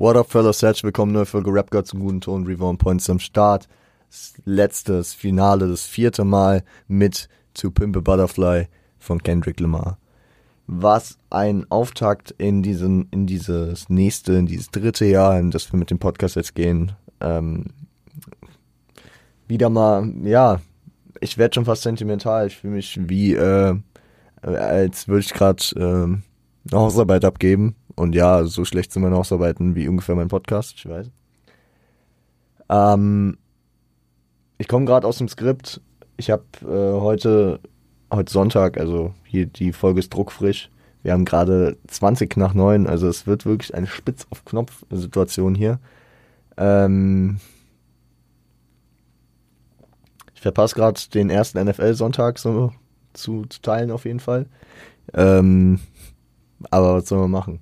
What up, fellas? Herzlich willkommen, neue Folge Rap God zum guten Ton, Reborn Points am Start. Das letzte, Finale, das vierte Mal mit To Pimp a Butterfly von Kendrick Lamar. Was ein Auftakt in diesen, in dieses nächste, in dieses dritte Jahr, in das wir mit dem Podcast jetzt gehen. Ähm, wieder mal, ja, ich werde schon fast sentimental. Ich fühle mich wie, äh, als würde ich gerade äh, eine Hausarbeit abgeben. Und ja, so schlecht sind meine Hausarbeiten wie ungefähr mein Podcast, ich weiß. Ähm, ich komme gerade aus dem Skript. Ich habe äh, heute, heute Sonntag, also hier die Folge ist druckfrisch. Wir haben gerade 20 nach 9, also es wird wirklich eine Spitz auf Knopf Situation hier. Ähm, ich verpasse gerade den ersten NFL-Sonntag so zu, zu teilen auf jeden Fall. Ähm, aber was soll man machen?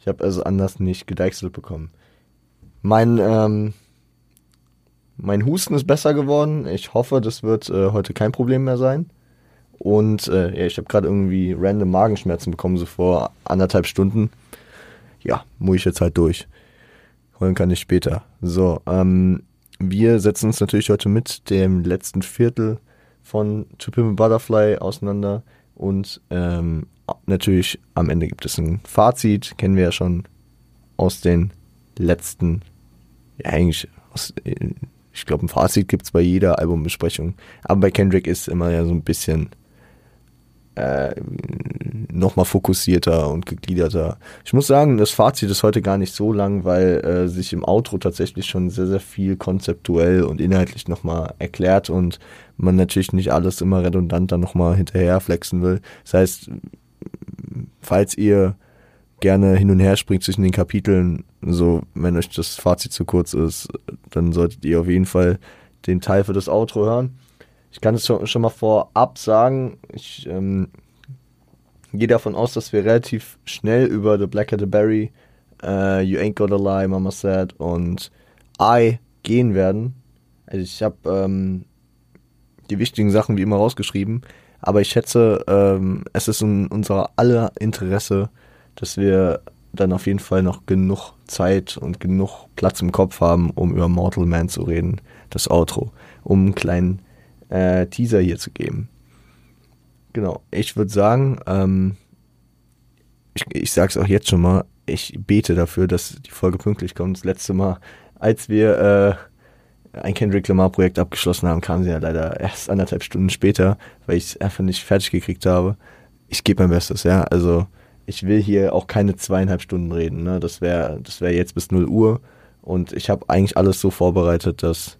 Ich habe also anders nicht gedeichselt bekommen. Mein, ähm, mein Husten ist besser geworden. Ich hoffe, das wird äh, heute kein Problem mehr sein. Und äh, ja, ich habe gerade irgendwie random Magenschmerzen bekommen, so vor anderthalb Stunden. Ja, muss ich jetzt halt durch. Holen kann ich später. So, ähm, wir setzen uns natürlich heute mit dem letzten Viertel von To Pimp Butterfly auseinander und ähm, natürlich am Ende gibt es ein Fazit, kennen wir ja schon aus den letzten, ja eigentlich, aus, ich glaube ein Fazit gibt es bei jeder Albumbesprechung, aber bei Kendrick ist immer ja so ein bisschen äh, nochmal fokussierter und gegliederter. Ich muss sagen, das Fazit ist heute gar nicht so lang, weil äh, sich im Outro tatsächlich schon sehr, sehr viel konzeptuell und inhaltlich nochmal erklärt und man natürlich nicht alles immer redundant dann nochmal hinterher flexen will. Das heißt, falls ihr gerne hin und her springt zwischen den Kapiteln, so wenn euch das Fazit zu kurz ist, dann solltet ihr auf jeden Fall den Teil für das Outro hören. Ich kann es schon, mal vorab sagen, ich ähm, gehe davon aus, dass wir relativ schnell über The Black the Berry, uh, You Ain't Gotta Lie, Mama Said und I gehen werden. Also ich habe ähm, die wichtigen Sachen wie immer rausgeschrieben, aber ich schätze, ähm, es ist in unser aller Interesse, dass wir dann auf jeden Fall noch genug Zeit und genug Platz im Kopf haben, um über Mortal Man zu reden, das Outro, um einen kleinen äh, Teaser hier zu geben. Genau, ich würde sagen, ähm, ich, ich sage es auch jetzt schon mal, ich bete dafür, dass die Folge pünktlich kommt. Das letzte Mal, als wir äh, ein Kendrick Lamar Projekt abgeschlossen haben, kam sie ja leider erst anderthalb Stunden später, weil ich es einfach nicht fertig gekriegt habe. Ich gebe mein Bestes, ja. Also ich will hier auch keine zweieinhalb Stunden reden. Ne? Das wäre das wäre jetzt bis 0 Uhr. Und ich habe eigentlich alles so vorbereitet, dass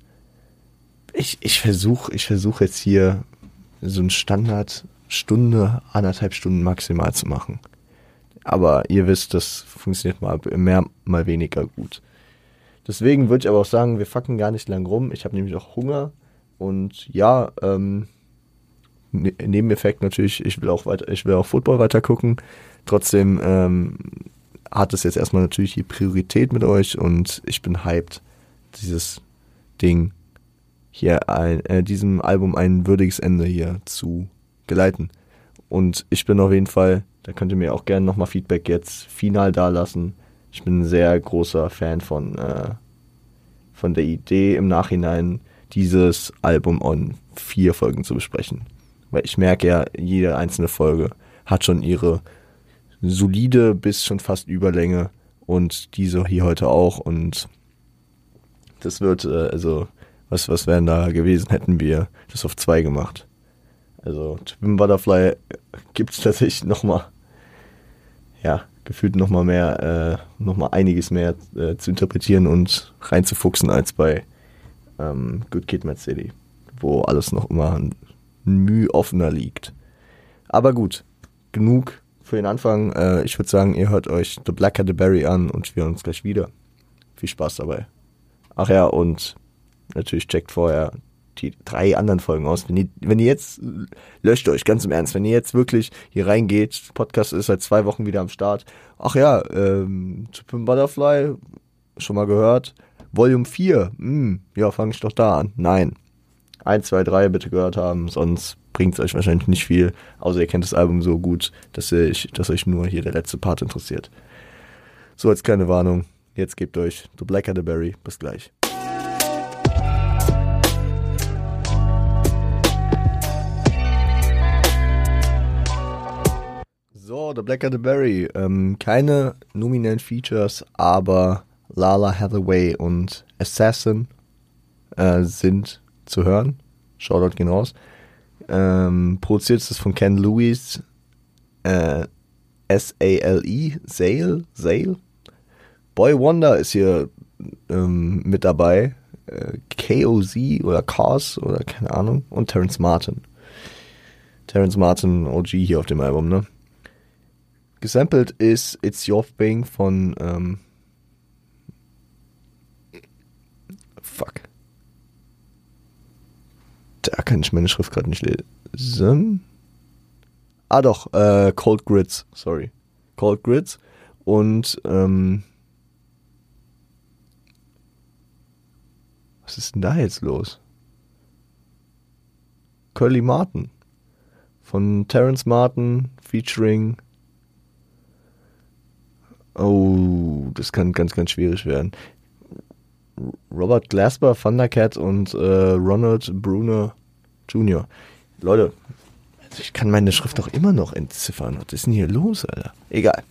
ich, ich versuche ich versuch jetzt hier so ein Standard Stunde, anderthalb Stunden maximal zu machen. Aber ihr wisst, das funktioniert mal mehr, mal weniger gut. Deswegen würde ich aber auch sagen, wir fucken gar nicht lang rum. Ich habe nämlich auch Hunger. Und ja, ähm, ne, Nebeneffekt natürlich, ich will auch weiter, ich will auch Football weiter gucken. Trotzdem ähm, hat es jetzt erstmal natürlich die Priorität mit euch und ich bin hyped, dieses Ding hier ein, äh, diesem Album ein würdiges Ende hier zu geleiten. Und ich bin auf jeden Fall, da könnt ihr mir auch gerne nochmal Feedback jetzt final dalassen. Ich bin ein sehr großer Fan von, äh, von der Idee im Nachhinein, dieses Album on vier Folgen zu besprechen. Weil ich merke ja, jede einzelne Folge hat schon ihre solide bis schon fast Überlänge und diese hier heute auch und das wird, äh, also was, was wären da gewesen, hätten wir das auf zwei gemacht. Also Twin Butterfly gibt es tatsächlich nochmal, ja, gefühlt nochmal mehr, äh, nochmal einiges mehr äh, zu interpretieren und reinzufuchsen als bei ähm, Good Kid Mad City, wo alles noch immer ein Mühe offener liegt. Aber gut, genug für den Anfang. Äh, ich würde sagen, ihr hört euch The Black Cat the Berry an und wir hören uns gleich wieder. Viel Spaß dabei. Ach ja, und natürlich checkt vorher die drei anderen Folgen aus. Wenn ihr, wenn ihr jetzt, löscht euch ganz im Ernst, wenn ihr jetzt wirklich hier reingeht, Podcast ist seit zwei Wochen wieder am Start. Ach ja, ähm, Pimp Butterfly, schon mal gehört. Volume 4, hm, ja, fange ich doch da an. Nein. 1, 2, 3 bitte gehört haben, sonst bringt es euch wahrscheinlich nicht viel, außer ihr kennt das Album so gut, dass, ich, dass euch nur hier der letzte Part interessiert. So als kleine Warnung. Jetzt gebt euch The Blacker the Berry. Bis gleich. The Blacker the Berry. Ähm, keine nominellen Features, aber Lala Hathaway und Assassin äh, sind zu hören. Shoutout gehen raus. Ähm, produziert ist es von Ken Lewis. Äh, S-A-L-E, Sale, Sale. Boy Wonder ist hier ähm, mit dabei. Äh, KOZ oder Cause oder keine Ahnung. Und Terence Martin. Terence Martin OG hier auf dem Album, ne? Gesampelt ist It's Your Thing von ähm, Fuck. Da kann ich meine Schrift gerade nicht lesen. Ah doch, äh, Cold Grids, sorry. Cold Grids. Und ähm, was ist denn da jetzt los? Curly Martin. Von Terence Martin featuring. Oh, das kann ganz, ganz schwierig werden. Robert Glasper, Thundercat und äh, Ronald Bruner Jr. Leute, also ich kann meine Schrift doch immer noch entziffern. Was ist denn hier los, Alter? Egal.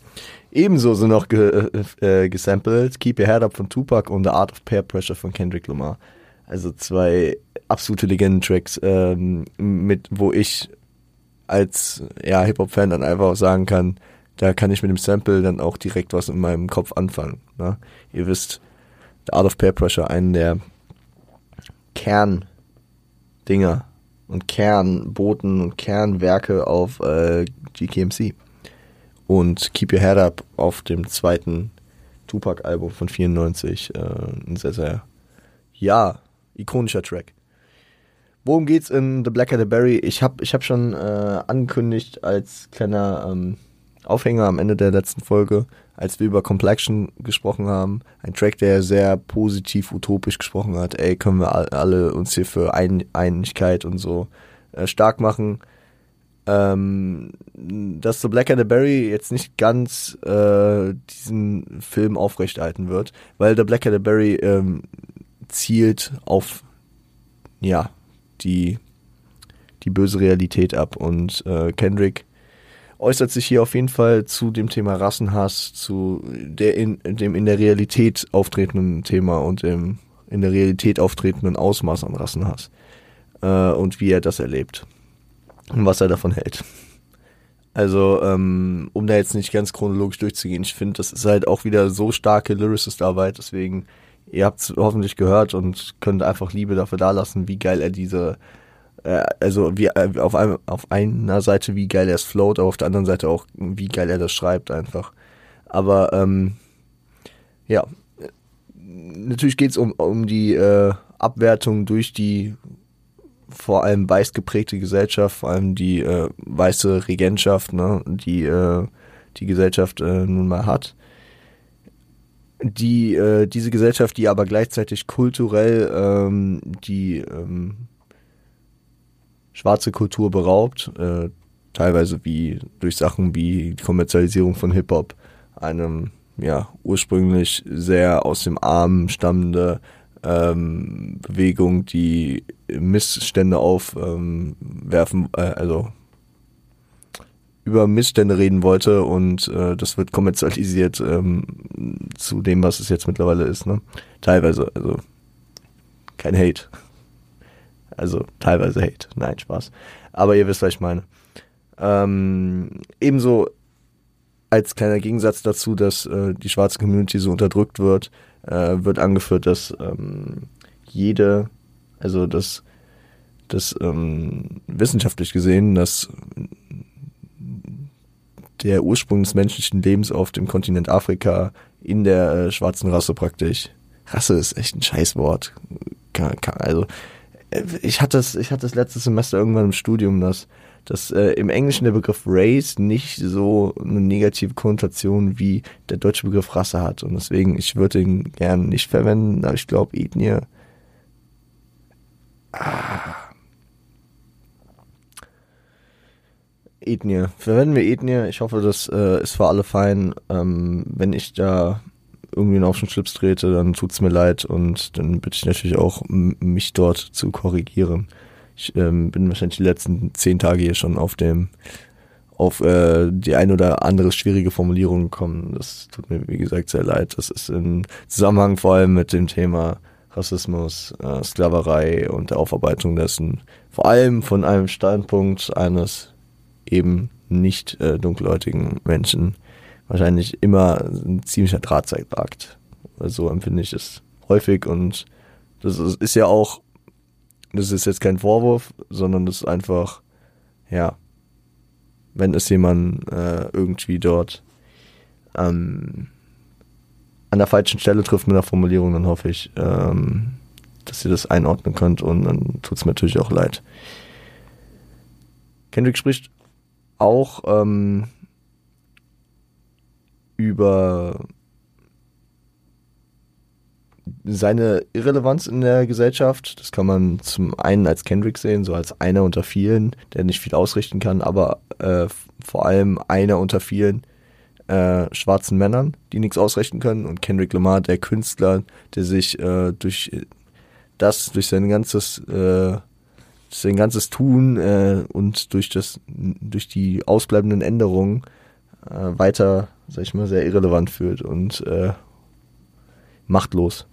Ebenso sind noch ge äh, gesampelt Keep Your Head Up von Tupac und The Art of Peer Pressure von Kendrick Lamar. Also zwei absolute Legenden-Tracks, ähm, mit, wo ich als ja, Hip-Hop-Fan dann einfach sagen kann, da kann ich mit dem Sample dann auch direkt was in meinem Kopf anfangen. Ne? Ihr wisst, The Art of Peer Pressure, einen der Kerndinger und Kernboten und Kernwerke auf äh, GKMC. Und Keep Your Head Up auf dem zweiten Tupac-Album von 94. Äh, ein sehr, sehr, ja, ikonischer Track. Worum geht's in The Blacker the Berry? Ich habe ich hab schon äh, angekündigt als kleiner ähm, Aufhänger am Ende der letzten Folge, als wir über Complexion gesprochen haben. Ein Track, der sehr positiv utopisch gesprochen hat. Ey, können wir alle uns hier für Ein Einigkeit und so äh, stark machen. Ähm, dass The Black and the Berry jetzt nicht ganz äh, diesen Film aufrechterhalten wird, weil The Black and the Berry ähm, zielt auf ja die die böse Realität ab und äh, Kendrick äußert sich hier auf jeden Fall zu dem Thema Rassenhass, zu der in, dem in der Realität auftretenden Thema und dem in der Realität auftretenden Ausmaß an Rassenhass äh, und wie er das erlebt und was er davon hält. Also, ähm, um da jetzt nicht ganz chronologisch durchzugehen, ich finde, das ist halt auch wieder so starke Lyricist-Arbeit, deswegen, ihr habt es hoffentlich gehört und könnt einfach Liebe dafür dalassen, wie geil er diese also wie äh, auf, einem, auf einer Seite, wie geil er es float, aber auf der anderen Seite auch, wie geil er das schreibt einfach. Aber ähm, ja, natürlich geht es um, um die äh, Abwertung durch die vor allem weiß geprägte Gesellschaft, vor allem die äh, weiße Regentschaft, ne, die äh, die Gesellschaft äh, nun mal hat. Die äh, diese Gesellschaft, die aber gleichzeitig kulturell ähm, die ähm, schwarze Kultur beraubt, äh, teilweise wie durch Sachen wie die Kommerzialisierung von Hip-Hop, einem ja ursprünglich sehr aus dem Armen stammende ähm, Bewegung, die Missstände aufwerfen, ähm, äh, also über Missstände reden wollte und äh, das wird kommerzialisiert ähm, zu dem, was es jetzt mittlerweile ist. Ne? Teilweise, also kein Hate. Also teilweise Hate. Nein, Spaß. Aber ihr wisst, was ich meine. Ähm, ebenso als kleiner Gegensatz dazu, dass äh, die schwarze Community so unterdrückt wird, äh, wird angeführt, dass ähm, jede, also dass, dass ähm, wissenschaftlich gesehen, dass der Ursprung des menschlichen Lebens auf dem Kontinent Afrika in der äh, schwarzen Rasse praktisch. Rasse ist echt ein Scheißwort. Also ich hatte es, ich hatte es letztes Semester irgendwann im Studium, dass, dass äh, im Englischen der Begriff Race nicht so eine negative Konnotation wie der deutsche Begriff Rasse hat. Und deswegen, ich würde ihn gern nicht verwenden, aber ich glaube, Ethnie. Ah. Ethnie. Verwenden wir Ethnie. Ich hoffe, das äh, ist für alle fein. Ähm, wenn ich da irgendwen auf den Schlips trete, dann tut's mir leid und dann bitte ich natürlich auch, mich dort zu korrigieren. Ich ähm, bin wahrscheinlich die letzten zehn Tage hier schon auf dem auf äh, die ein oder andere schwierige Formulierung gekommen. Das tut mir, wie gesagt, sehr leid. Das ist im Zusammenhang vor allem mit dem Thema Rassismus, äh, Sklaverei und der Aufarbeitung dessen, vor allem von einem Standpunkt eines eben nicht äh, dunkelhäutigen Menschen, wahrscheinlich immer ein ziemlicher Drahtseilakt. So empfinde ich es häufig und das ist, ist ja auch, das ist jetzt kein Vorwurf, sondern das ist einfach, ja, wenn es jemand äh, irgendwie dort ähm, an der falschen Stelle trifft mit der Formulierung, dann hoffe ich, ähm, dass ihr das einordnen könnt und dann tut es mir natürlich auch leid. Kendrick spricht auch ähm, über seine Irrelevanz in der Gesellschaft. Das kann man zum einen als Kendrick sehen, so als einer unter vielen, der nicht viel ausrichten kann, aber äh, vor allem einer unter vielen äh, schwarzen Männern, die nichts ausrichten können. Und Kendrick Lamar, der Künstler, der sich äh, durch das, durch sein ganzes, äh, sein ganzes Tun äh, und durch das, durch die ausbleibenden Änderungen äh, weiter, sag ich mal, sehr irrelevant fühlt und äh, machtlos.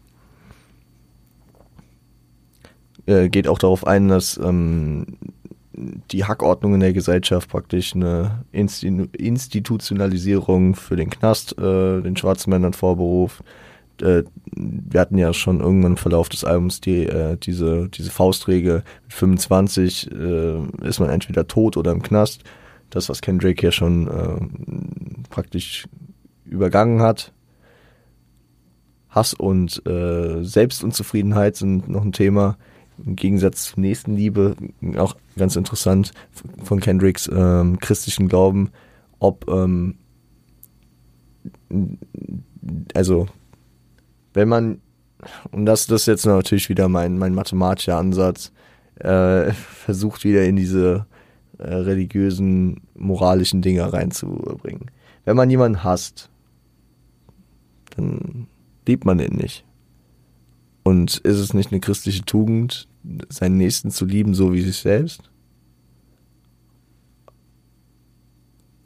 Äh, geht auch darauf ein, dass ähm, die Hackordnung in der Gesellschaft praktisch eine Institutionalisierung für den Knast, äh, den schwarzen Männern vorberuft. Äh, wir hatten ja schon irgendwann im Verlauf des Albums die, äh, diese, diese Faustregel, mit 25 äh, ist man entweder tot oder im Knast. Das, was Kendrick ja schon äh, praktisch übergangen hat. Hass und äh, Selbstunzufriedenheit sind noch ein Thema im Gegensatz zur Nächstenliebe, auch ganz interessant von Kendricks ähm, christlichen Glauben, ob ähm, also wenn man und das, das ist jetzt natürlich wieder mein, mein mathematischer Ansatz, äh, versucht wieder in diese äh, religiösen, moralischen Dinge reinzubringen. Wenn man jemanden hasst, dann liebt man ihn nicht. Und ist es nicht eine christliche Tugend, seinen Nächsten zu lieben, so wie sich selbst?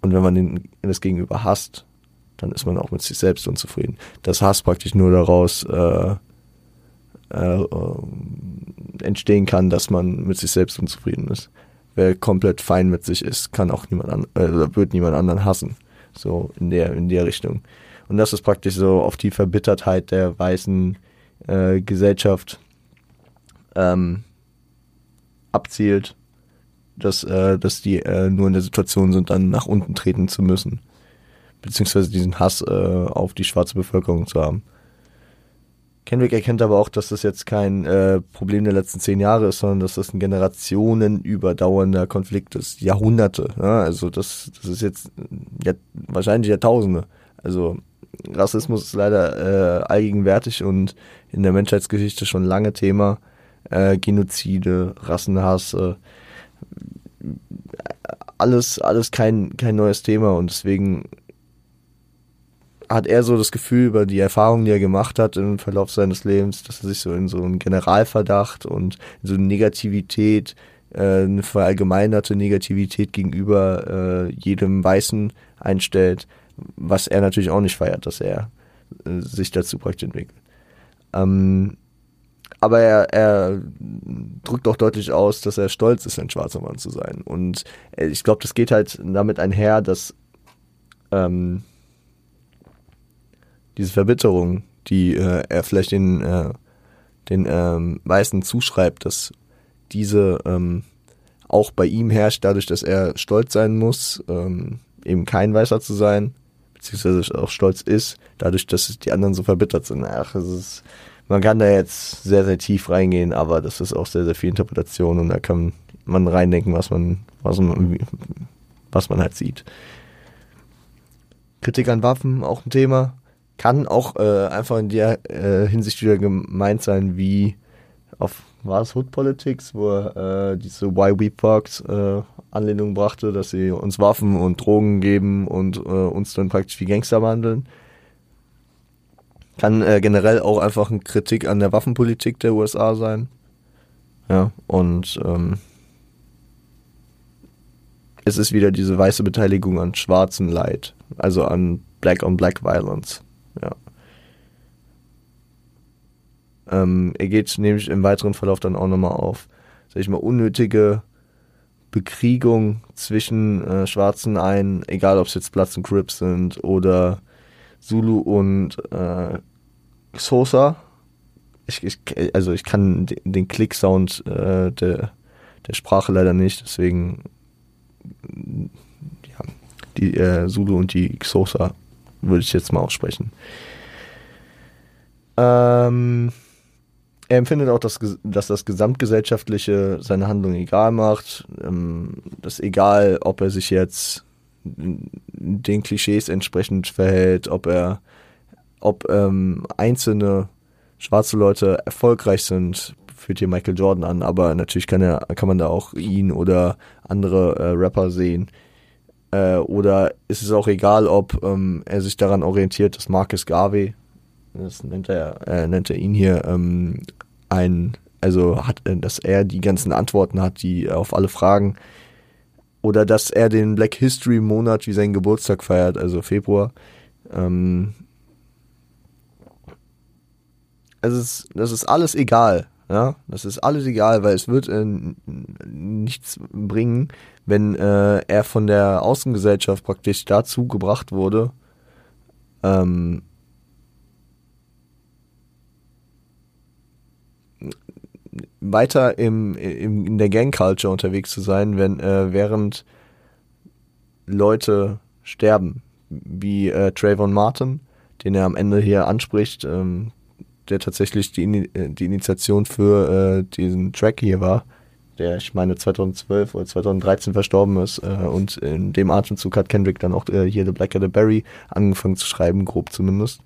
Und wenn man den, das Gegenüber hasst, dann ist man auch mit sich selbst unzufrieden. Das Hass praktisch nur daraus äh, äh, äh, entstehen kann, dass man mit sich selbst unzufrieden ist. Wer komplett fein mit sich ist, kann auch niemand an, äh, wird niemand anderen hassen. So in der in der Richtung. Und das ist praktisch so auf die Verbittertheit der weißen äh, Gesellschaft ähm, abzielt, dass, äh, dass die äh, nur in der Situation sind, dann nach unten treten zu müssen. Beziehungsweise diesen Hass äh, auf die schwarze Bevölkerung zu haben. Kendrick erkennt aber auch, dass das jetzt kein äh, Problem der letzten zehn Jahre ist, sondern dass das ein generationenüberdauernder Konflikt ist. Jahrhunderte. Ja? Also das, das ist jetzt ja, wahrscheinlich Jahrtausende. Also Rassismus ist leider äh, allgegenwärtig und in der Menschheitsgeschichte schon lange Thema. Äh, Genozide, Rassenhass, äh, alles, alles kein, kein neues Thema und deswegen hat er so das Gefühl über die Erfahrungen, die er gemacht hat im Verlauf seines Lebens, dass er sich so in so einen Generalverdacht und so eine Negativität, äh, eine verallgemeinerte Negativität gegenüber äh, jedem Weißen einstellt, was er natürlich auch nicht feiert, dass er äh, sich dazu praktisch entwickelt. Ähm, aber er, er drückt auch deutlich aus, dass er stolz ist, ein schwarzer Mann zu sein. Und äh, ich glaube, das geht halt damit einher, dass ähm, diese Verbitterung, die äh, er vielleicht den, äh, den ähm, Weißen zuschreibt, dass diese ähm, auch bei ihm herrscht, dadurch, dass er stolz sein muss, ähm, eben kein Weißer zu sein, beziehungsweise auch stolz ist, dadurch, dass die anderen so verbittert sind. Ach, es ist, man kann da jetzt sehr, sehr tief reingehen, aber das ist auch sehr, sehr viel Interpretation und da kann man reindenken, was man, was man, was man halt sieht. Kritik an Waffen, auch ein Thema. Kann auch äh, einfach in der äh, Hinsicht wieder gemeint sein, wie auf war Hood Politics, wo er äh, diese Why We Fucked äh, Anlehnung brachte, dass sie uns Waffen und Drogen geben und äh, uns dann praktisch wie Gangster behandeln. Kann äh, generell auch einfach eine Kritik an der Waffenpolitik der USA sein. Ja, und ähm, es ist wieder diese weiße Beteiligung an schwarzem Leid, also an Black-on-Black Violence. Ja. Ähm, er geht nämlich im weiteren Verlauf dann auch nochmal auf, sag ich mal, unnötige Bekriegung zwischen äh, Schwarzen ein, egal ob es jetzt Platz und Crips sind oder Zulu und äh, Sosa. Ich, ich, also ich kann den Klick-Sound äh, der, der Sprache leider nicht, deswegen ja, die äh, Zulu und die Xosa würde ich jetzt mal aussprechen. Ähm, er empfindet auch, dass, dass das Gesamtgesellschaftliche seine Handlung egal macht. Ähm, das egal, ob er sich jetzt den Klischees entsprechend verhält, ob er, ob ähm, einzelne schwarze Leute erfolgreich sind, führt hier Michael Jordan an, aber natürlich kann er, kann man da auch ihn oder andere äh, Rapper sehen. Äh, oder ist es auch egal, ob ähm, er sich daran orientiert, dass Marcus Garvey, das nennt er, äh, nennt er ihn hier, ähm, ein, also hat, äh, dass er die ganzen Antworten hat, die auf alle Fragen oder dass er den Black History Monat wie seinen Geburtstag feiert, also Februar. Ähm, also es, das ist alles egal. Ja, das ist alles egal, weil es wird äh, nichts bringen, wenn äh, er von der Außengesellschaft praktisch dazu gebracht wurde, ähm, weiter im, im, in der Gang-Culture unterwegs zu sein, wenn äh, während Leute sterben, wie äh, Trayvon Martin, den er am Ende hier anspricht, ähm, der tatsächlich die, äh, die Initiation für äh, diesen Track hier war, der ich meine 2012 oder 2013 verstorben ist äh, und in dem Atemzug hat Kendrick dann auch äh, hier The Black the Berry angefangen zu schreiben, grob zumindest.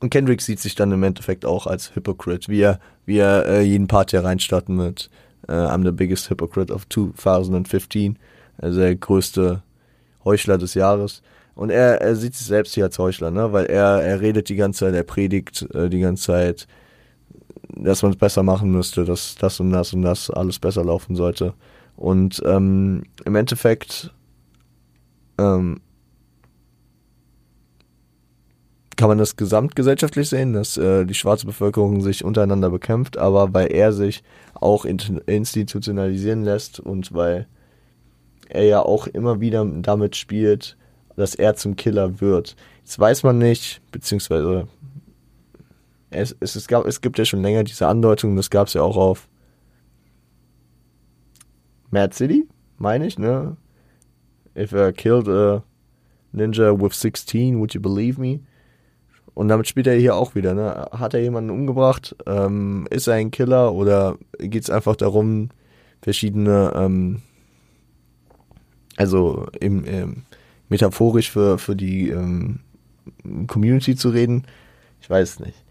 Und Kendrick sieht sich dann im Endeffekt auch als Hypocrite, wie er, wie er äh, jeden Part hier reinstarten mit äh, I'm the biggest hypocrite of 2015, also der größte Heuchler des Jahres. Und er, er sieht sich selbst hier als Heuchler, ne? Weil er, er redet die ganze Zeit, er predigt äh, die ganze Zeit, dass man es besser machen müsste, dass das und das und das alles besser laufen sollte. Und ähm, im Endeffekt ähm, kann man das gesamtgesellschaftlich sehen, dass äh, die schwarze Bevölkerung sich untereinander bekämpft, aber weil er sich auch institutionalisieren lässt und weil er ja auch immer wieder damit spielt, dass er zum Killer wird. Jetzt weiß man nicht, beziehungsweise es, es, es, gab, es gibt ja schon länger diese Andeutung, das gab es ja auch auf Mad City, meine ich, ne? If I killed a ninja with 16, would you believe me? Und damit spielt er hier auch wieder, ne? Hat er jemanden umgebracht? Ähm, ist er ein Killer oder geht es einfach darum, verschiedene, ähm, also im, im metaphorisch für, für die ähm, Community zu reden. Ich weiß nicht.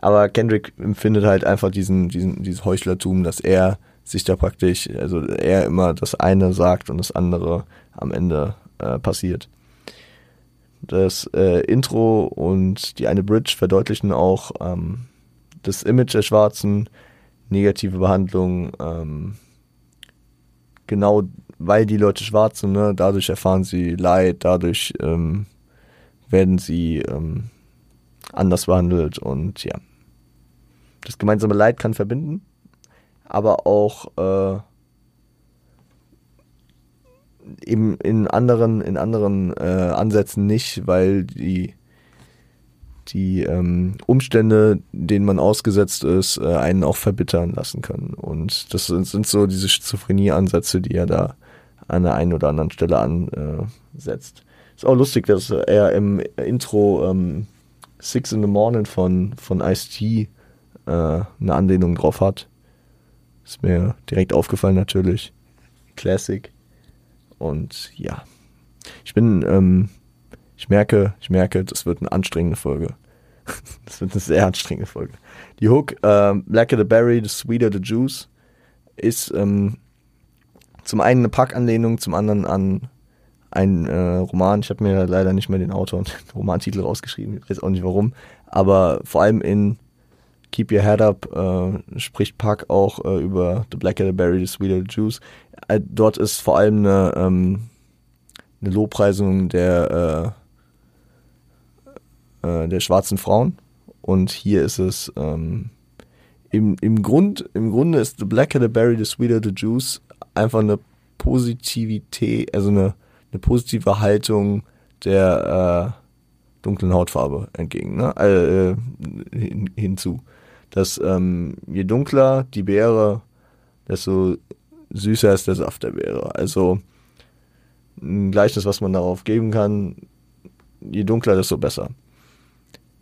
Aber Kendrick empfindet halt einfach diesen, diesen, dieses Heuchlertum, dass er sich da praktisch, also er immer das eine sagt und das andere am Ende äh, passiert. Das äh, Intro und die eine Bridge verdeutlichen auch ähm, das Image der Schwarzen, negative Behandlung, ähm, genau weil die Leute schwarz sind, ne, dadurch erfahren sie Leid, dadurch ähm, werden sie ähm, anders behandelt und ja. Das gemeinsame Leid kann verbinden, aber auch äh, eben in anderen, in anderen äh, Ansätzen nicht, weil die die ähm, Umstände, denen man ausgesetzt ist, äh, einen auch verbittern lassen können. Und das sind, sind so diese Schizophrenie-Ansätze, die er da an der einen oder anderen Stelle ansetzt. Ist auch lustig, dass er im Intro ähm, Six in the Morning von, von Ice-T äh, eine Anlehnung drauf hat. Ist mir direkt aufgefallen natürlich. Classic. Und ja. Ich bin, ähm, ich merke, ich merke, das wird eine anstrengende Folge. das wird eine sehr anstrengende Folge. Die Hook, äh, Blacker the Berry, the Sweeter the Juice, ist ähm, zum einen eine Packanlehnung, zum anderen an ein äh, Roman, ich habe mir leider nicht mehr den Autor und den Romantitel rausgeschrieben, ich weiß auch nicht warum, aber vor allem in Keep Your Head Up äh, spricht Puck auch äh, über The Blacker the Berry, The Sweeter the Juice. Äh, dort ist vor allem eine, ähm, eine Lobpreisung der, äh, äh, der schwarzen Frauen. Und hier ist es ähm, im, im, Grund, im Grunde ist The Blacker the Berry, The Sweeter the Juice einfach eine Positivität, also eine, eine positive Haltung der äh, dunklen Hautfarbe entgegen, ne? Äh, hin, hinzu. Dass ähm, je dunkler die Beere, desto süßer ist der Saft der Beere. Also ein Gleichnis, was man darauf geben kann, je dunkler, desto besser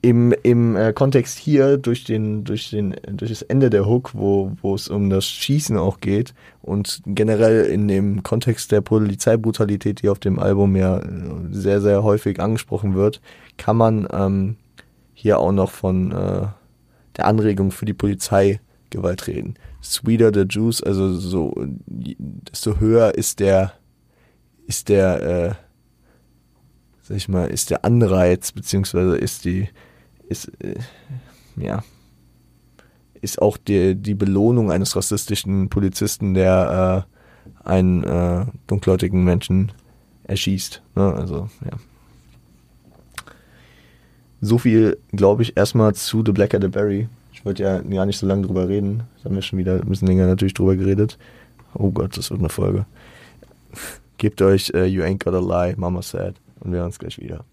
im, im äh, Kontext hier durch den durch den durch das Ende der Hook, wo wo es um das Schießen auch geht und generell in dem Kontext der Polizeibrutalität, die auf dem Album ja äh, sehr sehr häufig angesprochen wird, kann man ähm, hier auch noch von äh, der Anregung für die Polizeigewalt reden. Sweeter the Juice, also so desto höher ist der ist der äh, sag ich mal ist der Anreiz beziehungsweise ist die ist, äh, ja, ist auch die, die Belohnung eines rassistischen Polizisten, der äh, einen äh, dunkelhäutigen Menschen erschießt. Ne? Also, ja. So viel, glaube ich, erstmal zu The Blacker the Berry. Ich wollte ja gar nicht so lange drüber reden. Da haben wir schon wieder ein bisschen länger natürlich drüber geredet. Oh Gott, das wird eine Folge. Gebt euch uh, You Ain't Gotta Lie, Mama Said. Und wir hören uns gleich wieder.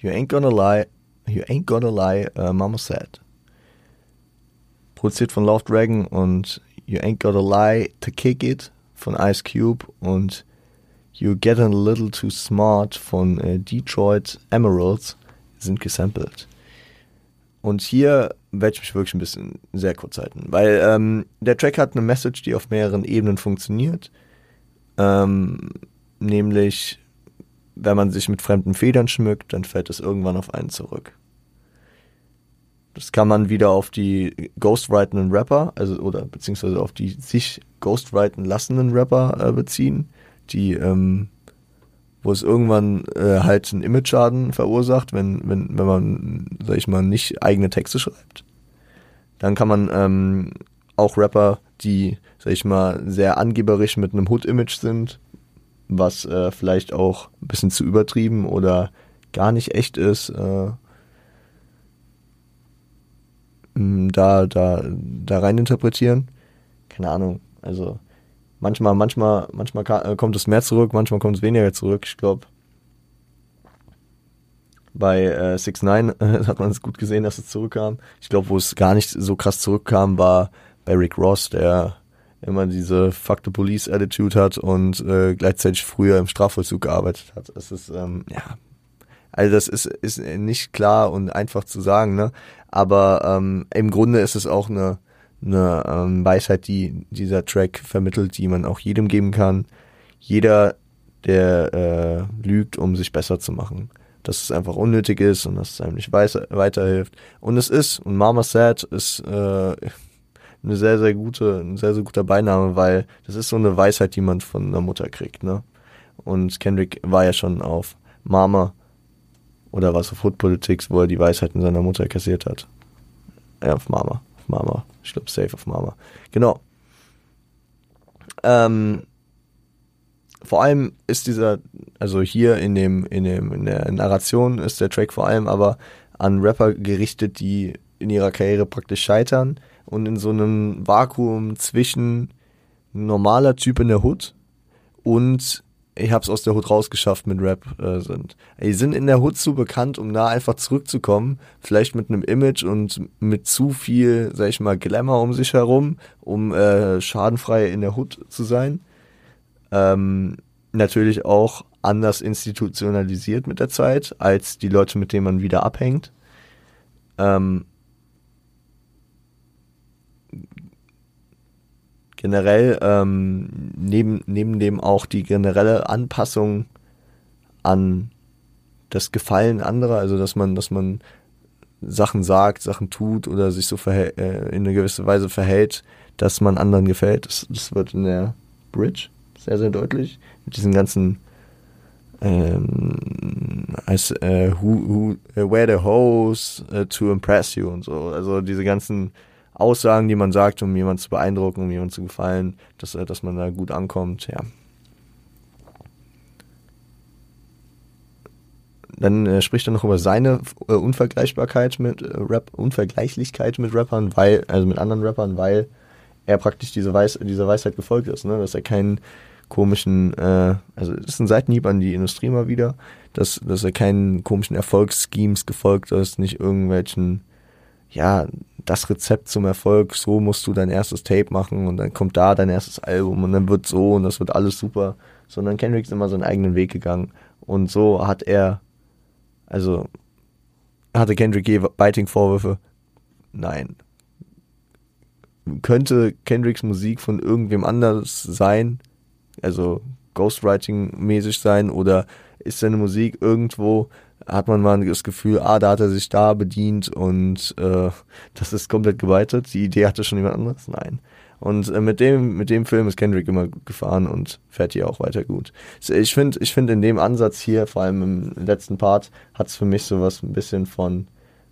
You Ain't Gonna Lie, You Ain't Gonna Lie, uh, Mama Said. Produziert von Love Dragon und You Ain't Gotta Lie to Kick It von Ice Cube und You Get a Little Too Smart von äh, Detroit Emeralds sind gesampelt. Und hier werde ich mich wirklich ein bisschen sehr kurz halten, weil ähm, der Track hat eine Message, die auf mehreren Ebenen funktioniert. Ähm, nämlich wenn man sich mit fremden Federn schmückt, dann fällt es irgendwann auf einen zurück. Das kann man wieder auf die ghostwritenden Rapper, also oder beziehungsweise auf die sich ghostwriten lassenden Rapper äh, beziehen, die ähm, wo es irgendwann äh, halt einen Image-Schaden verursacht, wenn, wenn, wenn man, sag ich mal, nicht eigene Texte schreibt. Dann kann man ähm, auch Rapper, die, sag ich mal, sehr angeberisch mit einem Hood-Image sind, was äh, vielleicht auch ein bisschen zu übertrieben oder gar nicht echt ist, äh, da, da, da rein interpretieren. Keine Ahnung. Also manchmal, manchmal, manchmal äh, kommt es mehr zurück, manchmal kommt es weniger zurück. Ich glaube, bei äh, 6 9 äh, hat man es gut gesehen, dass es zurückkam. Ich glaube, wo es gar nicht so krass zurückkam, war bei Rick Ross, der immer diese Fuck the Police Attitude hat und äh, gleichzeitig früher im Strafvollzug gearbeitet hat. Das ist, ähm, ja, also das ist, ist nicht klar und einfach zu sagen, ne? Aber ähm, im Grunde ist es auch eine, eine ähm, Weisheit, die dieser Track vermittelt, die man auch jedem geben kann. Jeder, der äh, lügt, um sich besser zu machen. Dass es einfach unnötig ist und dass es einem nicht weiterhilft. Und es ist, und Mama Said ist äh, eine sehr, sehr gute, ein sehr, sehr guter Beiname, weil das ist so eine Weisheit, die man von einer Mutter kriegt, ne? Und Kendrick war ja schon auf Mama oder was auf Hood Politics, wo er die Weisheiten seiner Mutter kassiert hat. Ja, auf Mama. Auf Mama. Ich glaube, safe auf Mama. Genau. Ähm, vor allem ist dieser, also hier in dem, in dem, in der Narration ist der Track vor allem aber an Rapper gerichtet, die in ihrer Karriere praktisch scheitern und in so einem Vakuum zwischen normaler Typ in der Hood und ich hab's aus der Hood rausgeschafft mit Rap äh, sind. Die sind in der Hood zu bekannt, um da einfach zurückzukommen, vielleicht mit einem Image und mit zu viel, sag ich mal, Glamour um sich herum, um äh, schadenfrei in der Hood zu sein. Ähm, natürlich auch anders institutionalisiert mit der Zeit, als die Leute, mit denen man wieder abhängt. Ähm, generell ähm, neben, neben dem auch die generelle Anpassung an das Gefallen anderer, also dass man, dass man Sachen sagt, Sachen tut oder sich so äh, in eine gewisse Weise verhält, dass man anderen gefällt. Das, das wird in der Bridge sehr, sehr deutlich. Mit diesen ganzen ähm, als äh, who, who, uh, where the hose uh, to impress you und so. Also diese ganzen Aussagen, die man sagt, um jemanden zu beeindrucken, um jemanden zu gefallen, dass, äh, dass man da gut ankommt, ja. Dann äh, spricht er noch über seine äh, Unvergleichbarkeit mit äh, Rap, Unvergleichlichkeit mit Rappern, weil, also mit anderen Rappern, weil er praktisch diese Weis dieser Weisheit gefolgt ist, ne? dass er keinen komischen, äh, also das ist ein Seitenhieb an die Industrie mal wieder, dass, dass er keinen komischen Erfolgsschemes gefolgt ist, nicht irgendwelchen, ja, das Rezept zum Erfolg, so musst du dein erstes Tape machen und dann kommt da dein erstes Album und dann wird so und das wird alles super, sondern Kendrick ist immer seinen eigenen Weg gegangen und so hat er also hatte Kendrick je Biting-Vorwürfe? Nein. Könnte Kendricks Musik von irgendwem anders sein? Also Ghostwriting-mäßig sein? Oder ist seine Musik irgendwo, hat man mal das Gefühl, ah, da hat er sich da bedient und äh, das ist komplett geweitet? Die Idee hatte schon jemand anderes? Nein. Und äh, mit dem, mit dem Film ist Kendrick immer gut gefahren und fährt hier auch weiter gut. Ich finde, ich finde in dem Ansatz hier, vor allem im letzten Part, hat es für mich sowas ein bisschen von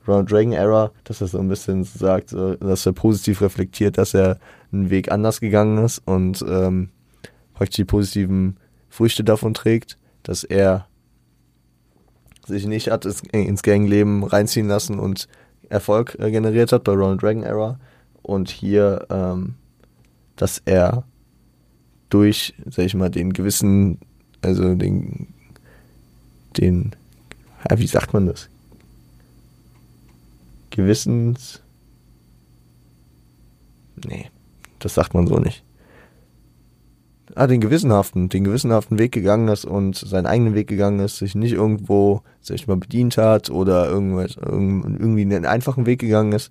Ronald Reagan Era, dass er so ein bisschen sagt, dass er positiv reflektiert, dass er einen Weg anders gegangen ist und ähm, praktisch die positiven Früchte davon trägt, dass er sich nicht hat ins Gangleben reinziehen lassen und Erfolg äh, generiert hat bei Ronald Reagan Era und hier ähm, dass er durch, sag ich mal, den gewissen, also den, den, ja, wie sagt man das? Gewissens, nee, das sagt man so nicht. Ah, den gewissenhaften, den gewissenhaften Weg gegangen ist und seinen eigenen Weg gegangen ist, sich nicht irgendwo, sag mal, bedient hat oder irgendwas, irgendwie einen einfachen Weg gegangen ist.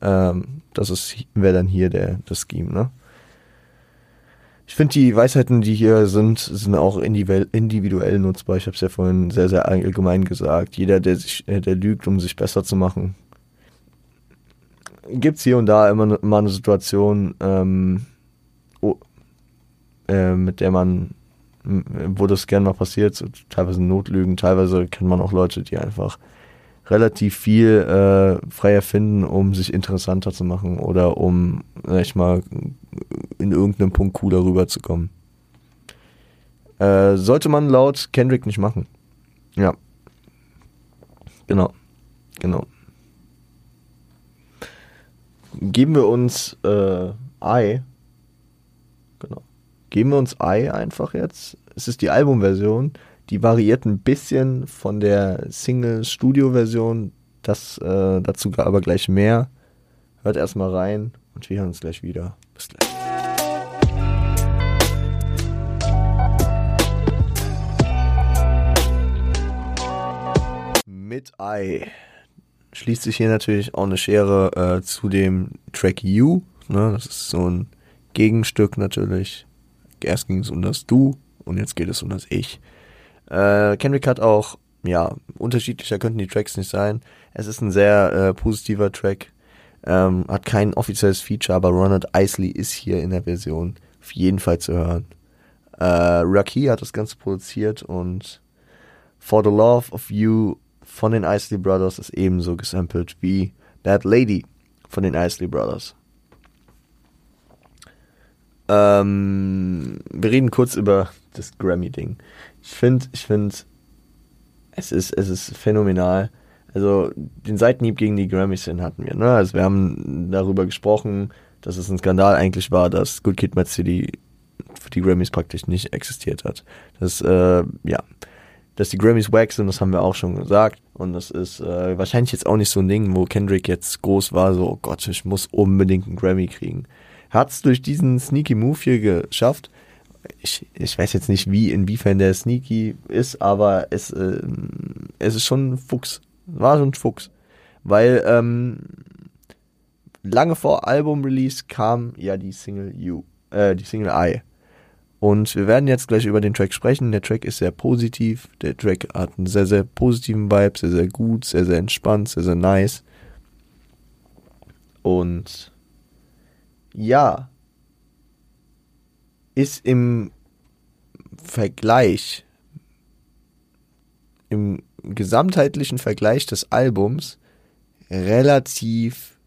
Ähm, das ist, wäre dann hier der, das Scheme, ne? Ich finde die Weisheiten, die hier sind, sind auch individuell nutzbar. Ich habe es ja vorhin sehr, sehr allgemein gesagt. Jeder, der sich, äh, der lügt, um sich besser zu machen. Gibt es hier und da immer mal eine Situation, ähm, äh, mit der man, wo das gerne mal passiert, teilweise Notlügen, teilweise kennt man auch Leute, die einfach relativ viel äh, frei erfinden, um sich interessanter zu machen oder um, sag ich mal, in irgendeinem Punkt cooler rüberzukommen. Äh, sollte man laut Kendrick nicht machen. Ja. Genau. Genau. Geben wir uns äh, I. Geben wir uns I einfach jetzt. Es ist die Albumversion. Die variiert ein bisschen von der Single-Studio-Version. Äh, dazu aber gleich mehr. Hört erstmal rein und wir hören uns gleich wieder. Bis gleich. Mit I schließt sich hier natürlich auch eine Schere äh, zu dem Track You. Ne? Das ist so ein Gegenstück natürlich. Erst ging es um das Du und jetzt geht es um das Ich. Äh, Kendrick hat auch, ja, unterschiedlicher könnten die Tracks nicht sein. Es ist ein sehr äh, positiver Track. Ähm, hat kein offizielles Feature, aber Ronald Isley ist hier in der Version auf jeden Fall zu hören. Äh, Raki hat das Ganze produziert und For the Love of You von den Isley Brothers ist ebenso gesampelt wie Bad Lady von den Isley Brothers. Ähm, wir reden kurz über das Grammy-Ding. Ich finde, ich finde, es ist, es ist phänomenal. Also den Seitenhieb gegen die Grammys hin hatten wir. Ne? Also wir haben darüber gesprochen, dass es ein Skandal eigentlich war, dass Good Kid, Mad City für die Grammys praktisch nicht existiert hat. Das, äh, ja, dass die Grammys wack sind, das haben wir auch schon gesagt. Und das ist äh, wahrscheinlich jetzt auch nicht so ein Ding, wo Kendrick jetzt groß war, so, oh Gott, ich muss unbedingt einen Grammy kriegen. Hat es durch diesen sneaky Move hier geschafft, ich, ich weiß jetzt nicht, wie, inwiefern der sneaky ist, aber es, äh, es ist schon ein Fuchs. War schon ein Fuchs. Weil ähm, lange vor Album-Release kam ja die Single You, äh, die Single I. Und wir werden jetzt gleich über den Track sprechen. Der Track ist sehr positiv. Der Track hat einen sehr, sehr positiven Vibe, sehr, sehr gut, sehr, sehr entspannt, sehr, sehr nice. Und ja, ist im Vergleich, im gesamtheitlichen Vergleich des Albums relativ,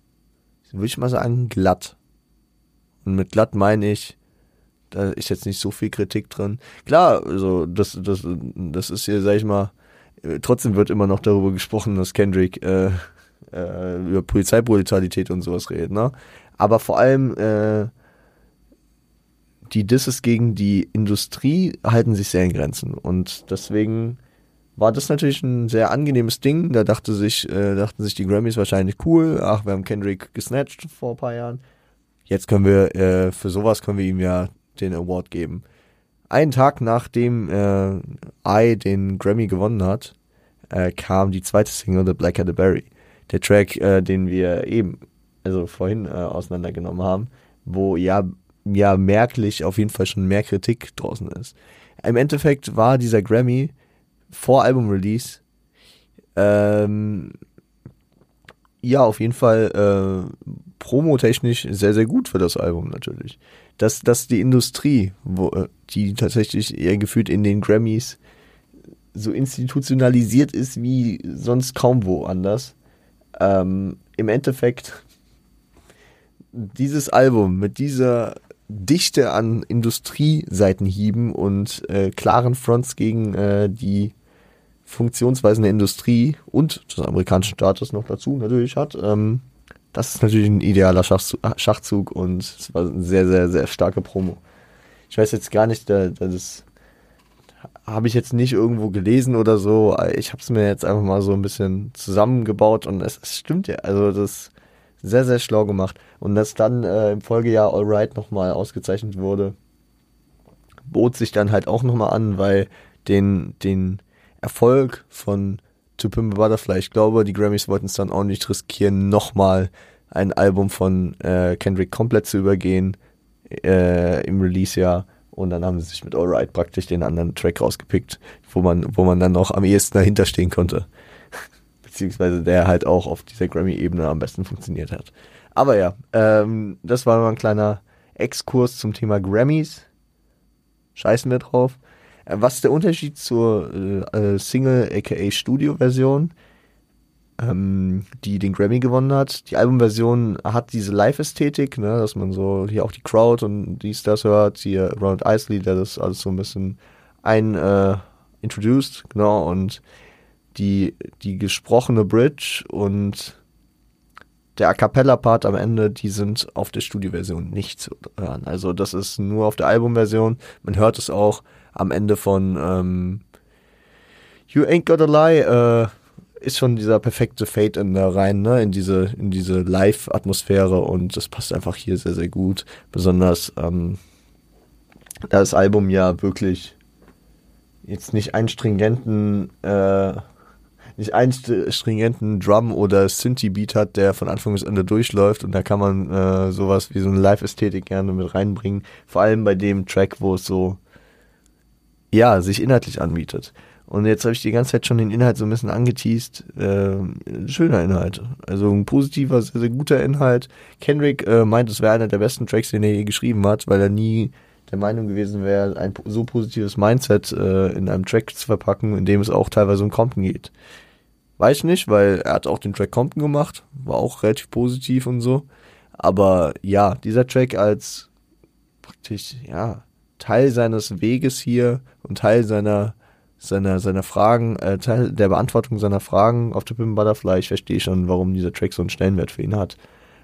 würde ich mal sagen, glatt. Und mit glatt meine ich, da ist jetzt nicht so viel Kritik drin. Klar, also das, das, das ist hier, sag ich mal, trotzdem wird immer noch darüber gesprochen, dass Kendrick äh, äh, über Polizeibrutalität und sowas redet, ne? Aber vor allem äh, die Disses gegen die Industrie halten sich sehr in Grenzen. Und deswegen war das natürlich ein sehr angenehmes Ding. Da dachte sich, äh, dachten sich die Grammys wahrscheinlich cool. Ach, wir haben Kendrick gesnatcht vor ein paar Jahren. Jetzt können wir, äh, für sowas können wir ihm ja den Award geben. Einen Tag nachdem äh, I den Grammy gewonnen hat, äh, kam die zweite Single, The Black the Berry. Der Track, äh, den wir eben, also vorhin äh, auseinandergenommen haben, wo ja, ja merklich auf jeden Fall schon mehr Kritik draußen ist. Im Endeffekt war dieser Grammy vor Album-Release ähm, ja auf jeden Fall äh, promotechnisch sehr, sehr gut für das Album natürlich dass, dass die Industrie, wo, äh, die tatsächlich eher gefühlt in den Grammys so institutionalisiert ist wie sonst kaum woanders, ähm, im Endeffekt dieses Album mit dieser Dichte an Industrieseitenhieben und äh, klaren Fronts gegen äh, die Funktionsweisen der Industrie und des amerikanischen Staates noch dazu natürlich hat, ähm, das ist natürlich ein idealer Schachzug und es war eine sehr, sehr, sehr starke Promo. Ich weiß jetzt gar nicht, das habe ich jetzt nicht irgendwo gelesen oder so. Ich habe es mir jetzt einfach mal so ein bisschen zusammengebaut und es, es stimmt ja. Also das sehr, sehr schlau gemacht. Und dass dann äh, im Folgejahr All Right nochmal ausgezeichnet wurde, bot sich dann halt auch nochmal an, weil den, den Erfolg von To Pimp Butterfly. Ich glaube, die Grammys wollten es dann auch nicht riskieren, nochmal ein Album von äh, Kendrick komplett zu übergehen äh, im Release-Jahr. Und dann haben sie sich mit Alright praktisch den anderen Track rausgepickt, wo man, wo man dann noch am ehesten dahinter stehen konnte. Beziehungsweise der halt auch auf dieser Grammy-Ebene am besten funktioniert hat. Aber ja, ähm, das war mal ein kleiner Exkurs zum Thema Grammys. Scheißen wir drauf. Äh, was ist der Unterschied zur äh, äh, Single aka Studio-Version, ähm, die den Grammy gewonnen hat? Die Albumversion hat diese Live-Ästhetik, ne, dass man so hier auch die Crowd und dies, das hört. Hier Ronald Isley, der das alles so ein bisschen ein äh, introduced, genau, und die, die gesprochene Bridge und der A Cappella-Part am Ende, die sind auf der Studioversion nicht zu hören. Also das ist nur auf der Albumversion. Man hört es auch am Ende von ähm, You Ain't Gotta Lie äh, ist schon dieser perfekte Fade in da rein, ne, in diese, in diese Live-Atmosphäre und das passt einfach hier sehr, sehr gut. Besonders, ähm, da das Album ja wirklich jetzt nicht einen stringenten, äh, nicht einen stringenten Drum- oder Synthie-Beat hat, der von Anfang bis Ende durchläuft und da kann man äh, sowas wie so eine Live-Ästhetik gerne mit reinbringen. Vor allem bei dem Track, wo es so ja, sich inhaltlich anbietet. Und jetzt habe ich die ganze Zeit schon den Inhalt so ein bisschen angeteased. Äh, schöner Inhalt. Also ein positiver, sehr, sehr guter Inhalt. Kendrick äh, meint, es wäre einer der besten Tracks, den er je geschrieben hat, weil er nie der Meinung gewesen wäre, ein so positives Mindset äh, in einem Track zu verpacken, in dem es auch teilweise um Compton geht. Weiß nicht, weil er hat auch den Track Compton gemacht, war auch relativ positiv und so. Aber ja, dieser Track als praktisch, ja, Teil seines Weges hier und Teil seiner seiner seiner Fragen, äh, Teil der Beantwortung seiner Fragen auf Pimp Butterfly. Ich verstehe schon, warum dieser Track so einen Stellenwert für ihn hat.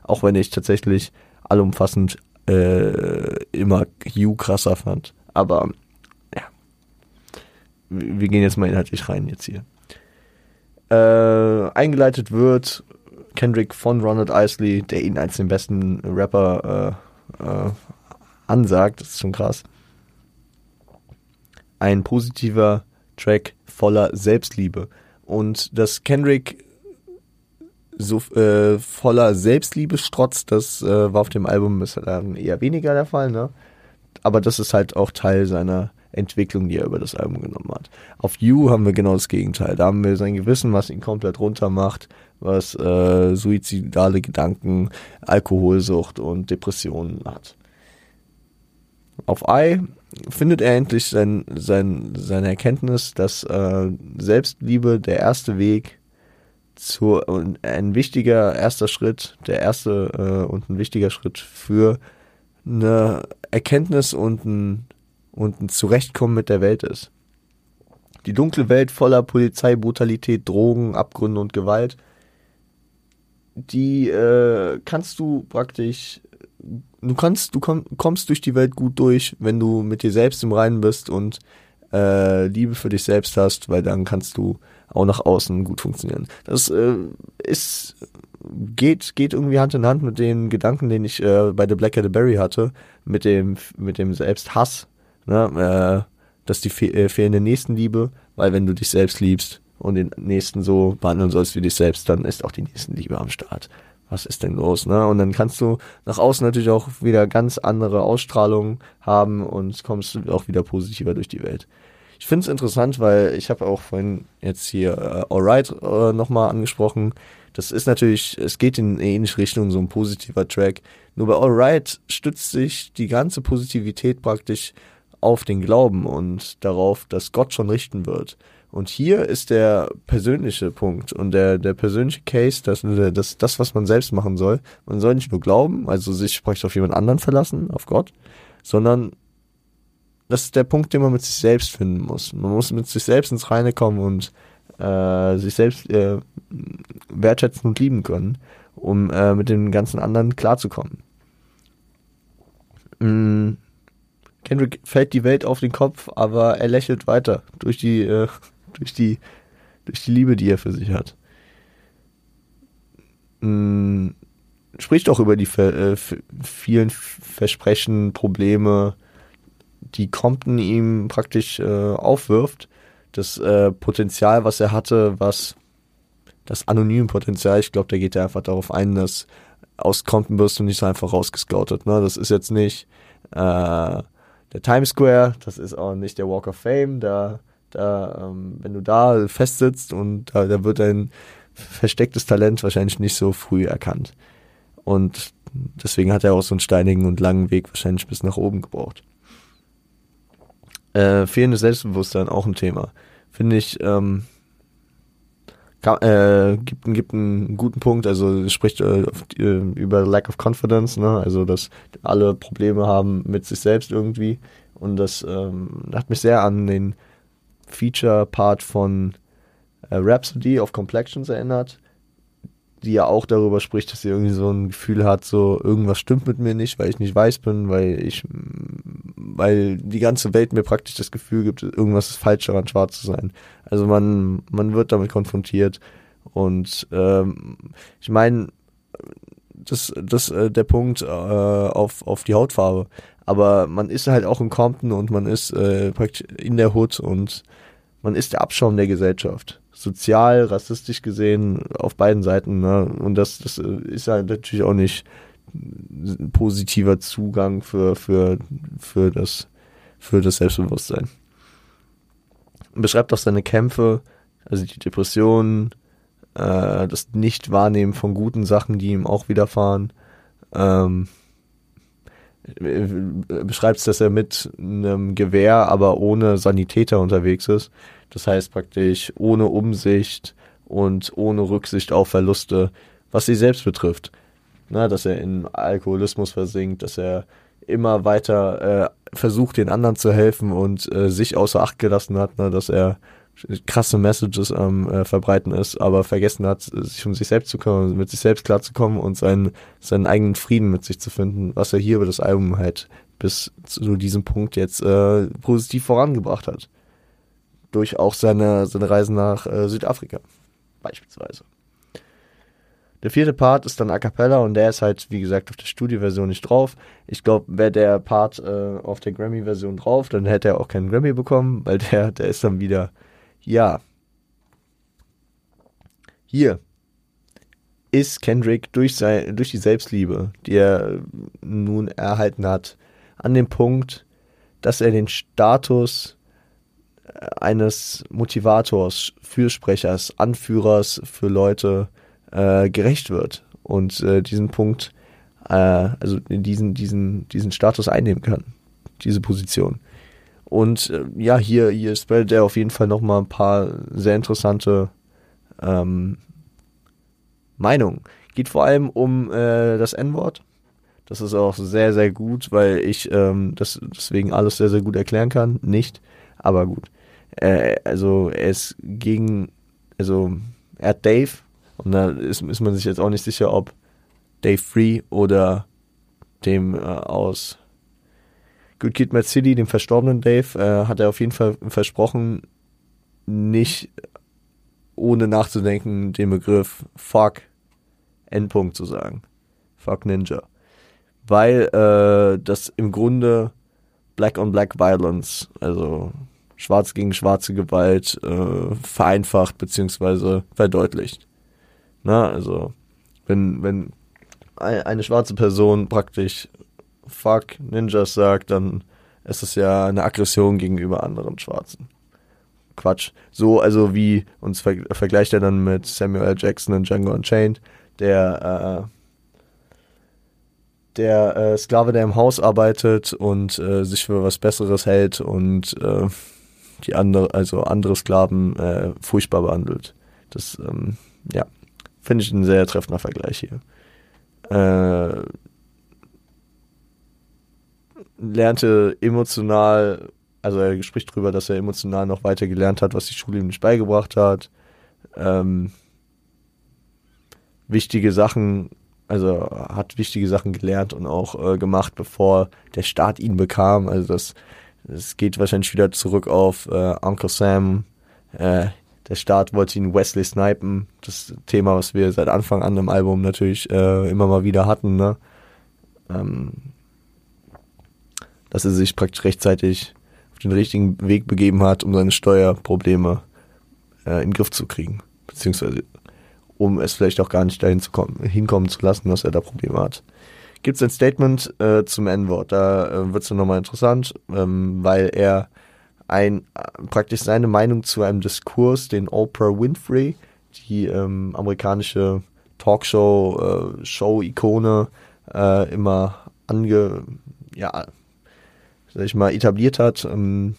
Auch wenn ich tatsächlich allumfassend äh, immer Hugh krasser fand. Aber ja, wir gehen jetzt mal inhaltlich rein jetzt hier. Äh, eingeleitet wird Kendrick von Ronald Isley, der ihn als den besten Rapper äh, äh, ansagt. Das ist schon krass ein positiver Track voller Selbstliebe. Und dass Kendrick so äh, voller Selbstliebe strotzt, das äh, war auf dem Album dann eher weniger der Fall. Ne? aber das ist halt auch Teil seiner Entwicklung, die er über das Album genommen hat. Auf You haben wir genau das Gegenteil. Da haben wir sein Gewissen, was ihn komplett runter macht, was äh, suizidale Gedanken, Alkoholsucht und Depressionen hat. Auf I findet er endlich sein, sein, seine Erkenntnis, dass äh, Selbstliebe der erste Weg zu ein wichtiger erster Schritt, der erste äh, und ein wichtiger Schritt für eine Erkenntnis und ein, und ein Zurechtkommen mit der Welt ist. Die dunkle Welt voller Polizei, Brutalität, Drogen, Abgründe und Gewalt, die äh, kannst du praktisch du kannst, du komm, kommst durch die Welt gut durch, wenn du mit dir selbst im Reinen bist und äh, Liebe für dich selbst hast, weil dann kannst du auch nach außen gut funktionieren. Das äh, ist geht geht irgendwie Hand in Hand mit den Gedanken, den ich äh, bei The Black at the Berry hatte, mit dem mit dem Selbsthass, ne, äh, dass die fe äh, fehlende Nächstenliebe, weil wenn du dich selbst liebst und den Nächsten so behandeln sollst wie dich selbst, dann ist auch die Nächstenliebe am Start was ist denn los, ne? Und dann kannst du nach außen natürlich auch wieder ganz andere Ausstrahlung haben und kommst auch wieder positiver durch die Welt. Ich finde es interessant, weil ich habe auch vorhin jetzt hier äh, Alright äh, nochmal angesprochen. Das ist natürlich, es geht in eine ähnliche Richtung, so ein positiver Track. Nur bei Alright stützt sich die ganze Positivität praktisch auf den Glauben und darauf, dass Gott schon richten wird. Und hier ist der persönliche Punkt und der, der persönliche Case, dass das, das, was man selbst machen soll. Man soll nicht nur glauben, also sich praktisch auf jemand anderen verlassen, auf Gott, sondern das ist der Punkt, den man mit sich selbst finden muss. Man muss mit sich selbst ins Reine kommen und äh, sich selbst äh, wertschätzen und lieben können, um äh, mit den ganzen anderen klarzukommen. Mm. Kendrick fällt die Welt auf den Kopf, aber er lächelt weiter durch die äh, durch die, durch die Liebe, die er für sich hat. Hm, spricht auch über die äh, vielen Versprechen, Probleme, die Compton ihm praktisch äh, aufwirft. Das äh, Potenzial, was er hatte, was das anonyme Potenzial, ich glaube, da geht er einfach darauf ein, dass aus Compton wirst du nicht so einfach rausgescoutet. Ne? Das ist jetzt nicht äh, der Times Square, das ist auch nicht der Walk of Fame, da da, ähm, wenn du da festsitzt und da, da wird dein verstecktes Talent wahrscheinlich nicht so früh erkannt. Und deswegen hat er auch so einen steinigen und langen Weg wahrscheinlich bis nach oben gebraucht. Äh, fehlendes Selbstbewusstsein auch ein Thema. Finde ich, ähm, äh, gibt, gibt einen guten Punkt, also spricht äh, äh, über Lack of Confidence, ne? also dass alle Probleme haben mit sich selbst irgendwie und das ähm, hat mich sehr an den Feature-Part von äh, Rhapsody of Complexions erinnert, die ja auch darüber spricht, dass sie irgendwie so ein Gefühl hat, so irgendwas stimmt mit mir nicht, weil ich nicht weiß bin, weil ich, weil die ganze Welt mir praktisch das Gefühl gibt, irgendwas ist falsch daran, schwarz zu sein. Also man, man wird damit konfrontiert und ähm, ich meine, das, das äh, der Punkt äh, auf, auf die Hautfarbe. Aber man ist halt auch in Compton und man ist äh, praktisch in der Hood und man ist der Abschaum der Gesellschaft. Sozial, rassistisch gesehen, auf beiden Seiten. Ne? Und das, das ist halt natürlich auch nicht ein positiver Zugang für, für, für, das, für das Selbstbewusstsein. Beschreibt auch seine Kämpfe, also die Depressionen, äh, das Nicht-Wahrnehmen von guten Sachen, die ihm auch widerfahren. Ähm, beschreibst, dass er mit einem Gewehr, aber ohne Sanitäter unterwegs ist. Das heißt praktisch ohne Umsicht und ohne Rücksicht auf Verluste, was sie selbst betrifft. Na, dass er in Alkoholismus versinkt, dass er immer weiter äh, versucht, den anderen zu helfen und äh, sich außer Acht gelassen hat, ne, dass er krasse Messages am äh, verbreiten ist, aber vergessen hat, sich um sich selbst zu kümmern, mit sich selbst klarzukommen und seinen, seinen eigenen Frieden mit sich zu finden, was er hier über das Album halt bis zu diesem Punkt jetzt äh, positiv vorangebracht hat. Durch auch seine, seine Reisen nach äh, Südafrika, beispielsweise. Der vierte Part ist dann A Cappella und der ist halt, wie gesagt, auf der Studioversion nicht drauf. Ich glaube, wäre der Part äh, auf der Grammy-Version drauf, dann hätte er auch keinen Grammy bekommen, weil der, der ist dann wieder ja. Hier ist Kendrick durch, sein, durch die Selbstliebe, die er nun erhalten hat, an dem Punkt, dass er den Status äh, eines Motivators, Fürsprechers, Anführers für Leute äh, gerecht wird und äh, diesen Punkt, äh, also diesen, diesen, diesen Status einnehmen kann, diese Position. Und äh, ja, hier, hier spreadet er auf jeden Fall nochmal ein paar sehr interessante ähm, Meinungen. Geht vor allem um äh, das N-Wort. Das ist auch sehr, sehr gut, weil ich ähm, das deswegen alles sehr, sehr gut erklären kann. Nicht, aber gut. Äh, also er ist gegen, also er hat Dave und da ist, ist man sich jetzt auch nicht sicher, ob Dave Free oder dem äh, aus Good Kid Mad City, dem verstorbenen Dave, äh, hat er auf jeden Fall versprochen, nicht ohne nachzudenken den Begriff Fuck Endpunkt zu sagen. Fuck Ninja. Weil äh, das im Grunde Black on Black Violence, also Schwarz gegen schwarze Gewalt, äh, vereinfacht bzw. verdeutlicht. Na, also wenn, wenn eine schwarze Person praktisch Fuck Ninjas sagt, dann ist es ja eine Aggression gegenüber anderen Schwarzen. Quatsch. So, also wie, uns ver vergleicht er dann mit Samuel L. Jackson in Django Unchained, der, äh, der äh, Sklave, der im Haus arbeitet und äh, sich für was Besseres hält und äh, die andere, also andere Sklaven äh, furchtbar behandelt. Das, ähm, ja, finde ich ein sehr treffender Vergleich hier. Äh, lernte emotional, also er spricht darüber, dass er emotional noch weiter gelernt hat, was die Schule ihm nicht beigebracht hat. Ähm, wichtige Sachen, also hat wichtige Sachen gelernt und auch äh, gemacht, bevor der Staat ihn bekam. Also das, das geht wahrscheinlich wieder zurück auf äh, Uncle Sam. Äh, der Staat wollte ihn Wesley snipen. Das Thema, was wir seit Anfang an im Album natürlich äh, immer mal wieder hatten. Ne? Ähm, dass er sich praktisch rechtzeitig auf den richtigen Weg begeben hat, um seine Steuerprobleme äh, in den Griff zu kriegen. Beziehungsweise um es vielleicht auch gar nicht dahin zu kommen, hinkommen zu lassen, dass er da Probleme hat. Gibt es ein Statement äh, zum N-Wort. Da äh, wird es dann nochmal interessant, ähm, weil er ein äh, praktisch seine Meinung zu einem Diskurs, den Oprah Winfrey, die ähm, amerikanische Talkshow, äh, äh, immer ange, ja, sag ich mal, etabliert hat. Ähm,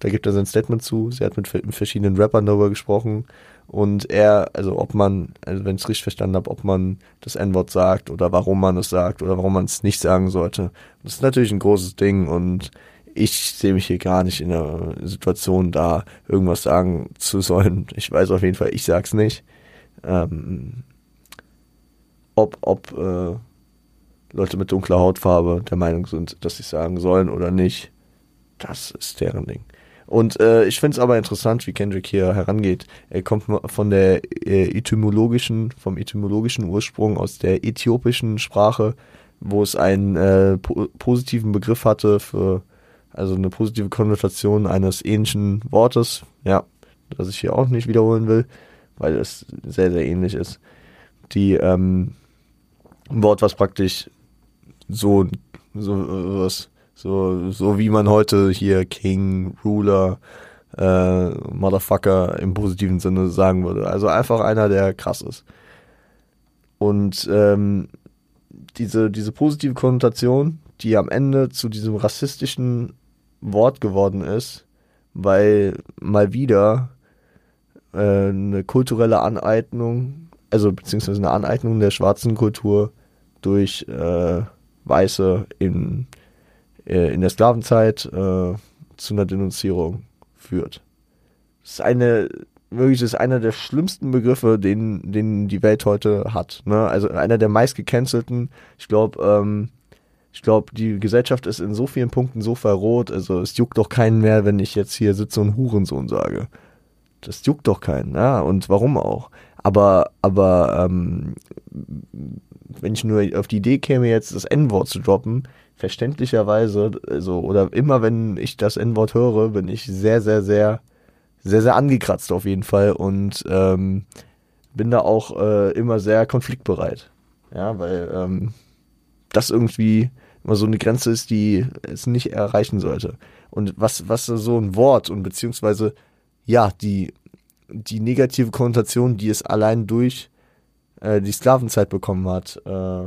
da gibt er sein Statement zu. Sie hat mit verschiedenen Rappern darüber gesprochen. Und er, also ob man, also wenn ich es richtig verstanden habe, ob man das N-Wort sagt oder warum man es sagt oder warum man es nicht sagen sollte. Das ist natürlich ein großes Ding und ich sehe mich hier gar nicht in der Situation, da irgendwas sagen zu sollen. Ich weiß auf jeden Fall, ich sag's nicht. Ähm, ob, ob äh, Leute mit dunkler Hautfarbe der Meinung sind, dass sie sagen sollen oder nicht, das ist deren Ding. Und äh, ich finde es aber interessant, wie Kendrick hier herangeht. Er kommt von der äh, etymologischen, vom etymologischen Ursprung aus der äthiopischen Sprache, wo es einen äh, po positiven Begriff hatte für, also eine positive Konnotation eines ähnlichen Wortes. Ja, das ich hier auch nicht wiederholen will, weil es sehr, sehr ähnlich ist. Die ähm, ein Wort, was praktisch so, so was, so, so wie man heute hier King, Ruler, äh, Motherfucker im positiven Sinne sagen würde. Also einfach einer, der krass ist. Und ähm, diese, diese positive Konnotation, die am Ende zu diesem rassistischen Wort geworden ist, weil mal wieder äh, eine kulturelle Aneignung, also beziehungsweise eine Aneignung der schwarzen Kultur durch äh, Weiße in, äh, in der Sklavenzeit äh, zu einer Denunzierung führt. Das ist eine, wirklich ist einer der schlimmsten Begriffe, den, den die Welt heute hat. Ne? Also einer der meist gecancelten. Ich glaube, ähm, ich glaube, die Gesellschaft ist in so vielen Punkten so verroht. Also es juckt doch keinen mehr, wenn ich jetzt hier sitze und Hurensohn sage. Das juckt doch keinen, ja. Und warum auch? Aber, aber ähm, wenn ich nur auf die Idee käme, jetzt das N-Wort zu droppen, verständlicherweise, also, oder immer wenn ich das N-Wort höre, bin ich sehr, sehr, sehr, sehr, sehr angekratzt auf jeden Fall und ähm, bin da auch äh, immer sehr konfliktbereit. Ja, weil ähm, das irgendwie immer so eine Grenze ist, die es nicht erreichen sollte. und was, was so ein Wort und beziehungsweise, ja, die, die negative Konnotation, die es allein durch äh, die Sklavenzeit bekommen hat, äh,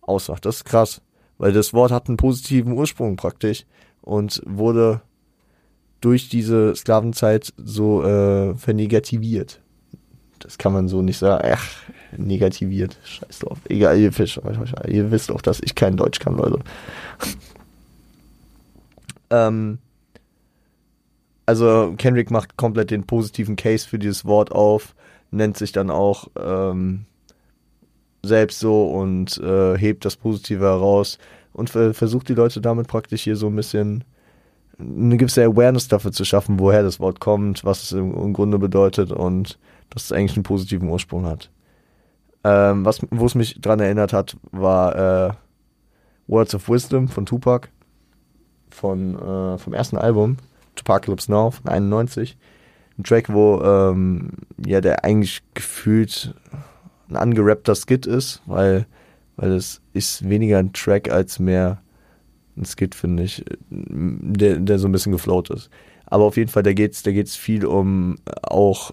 ausmacht. Das ist krass, weil das Wort hat einen positiven Ursprung praktisch und wurde durch diese Sklavenzeit so äh, vernegativiert. Das kann man so nicht sagen. Ach, negativiert. Scheiß drauf. Egal, ihr, Fisch, ihr wisst auch, dass ich kein Deutsch kann, Leute. ähm, also Kendrick macht komplett den positiven Case für dieses Wort auf, nennt sich dann auch ähm, selbst so und äh, hebt das Positive heraus und versucht die Leute damit praktisch hier so ein bisschen eine gewisse Awareness dafür zu schaffen, woher das Wort kommt, was es im, im Grunde bedeutet und dass es eigentlich einen positiven Ursprung hat. Ähm, was, wo es mich dran erinnert hat, war äh, Words of Wisdom von Tupac von äh, vom ersten Album Tupacalypse Now von 91. Ein Track, wo ähm, ja der eigentlich gefühlt ein angerappter Skit ist, weil weil es ist weniger ein Track als mehr ein Skit, finde ich, der, der so ein bisschen geflowt ist. Aber auf jeden Fall, da geht's, da geht's viel um auch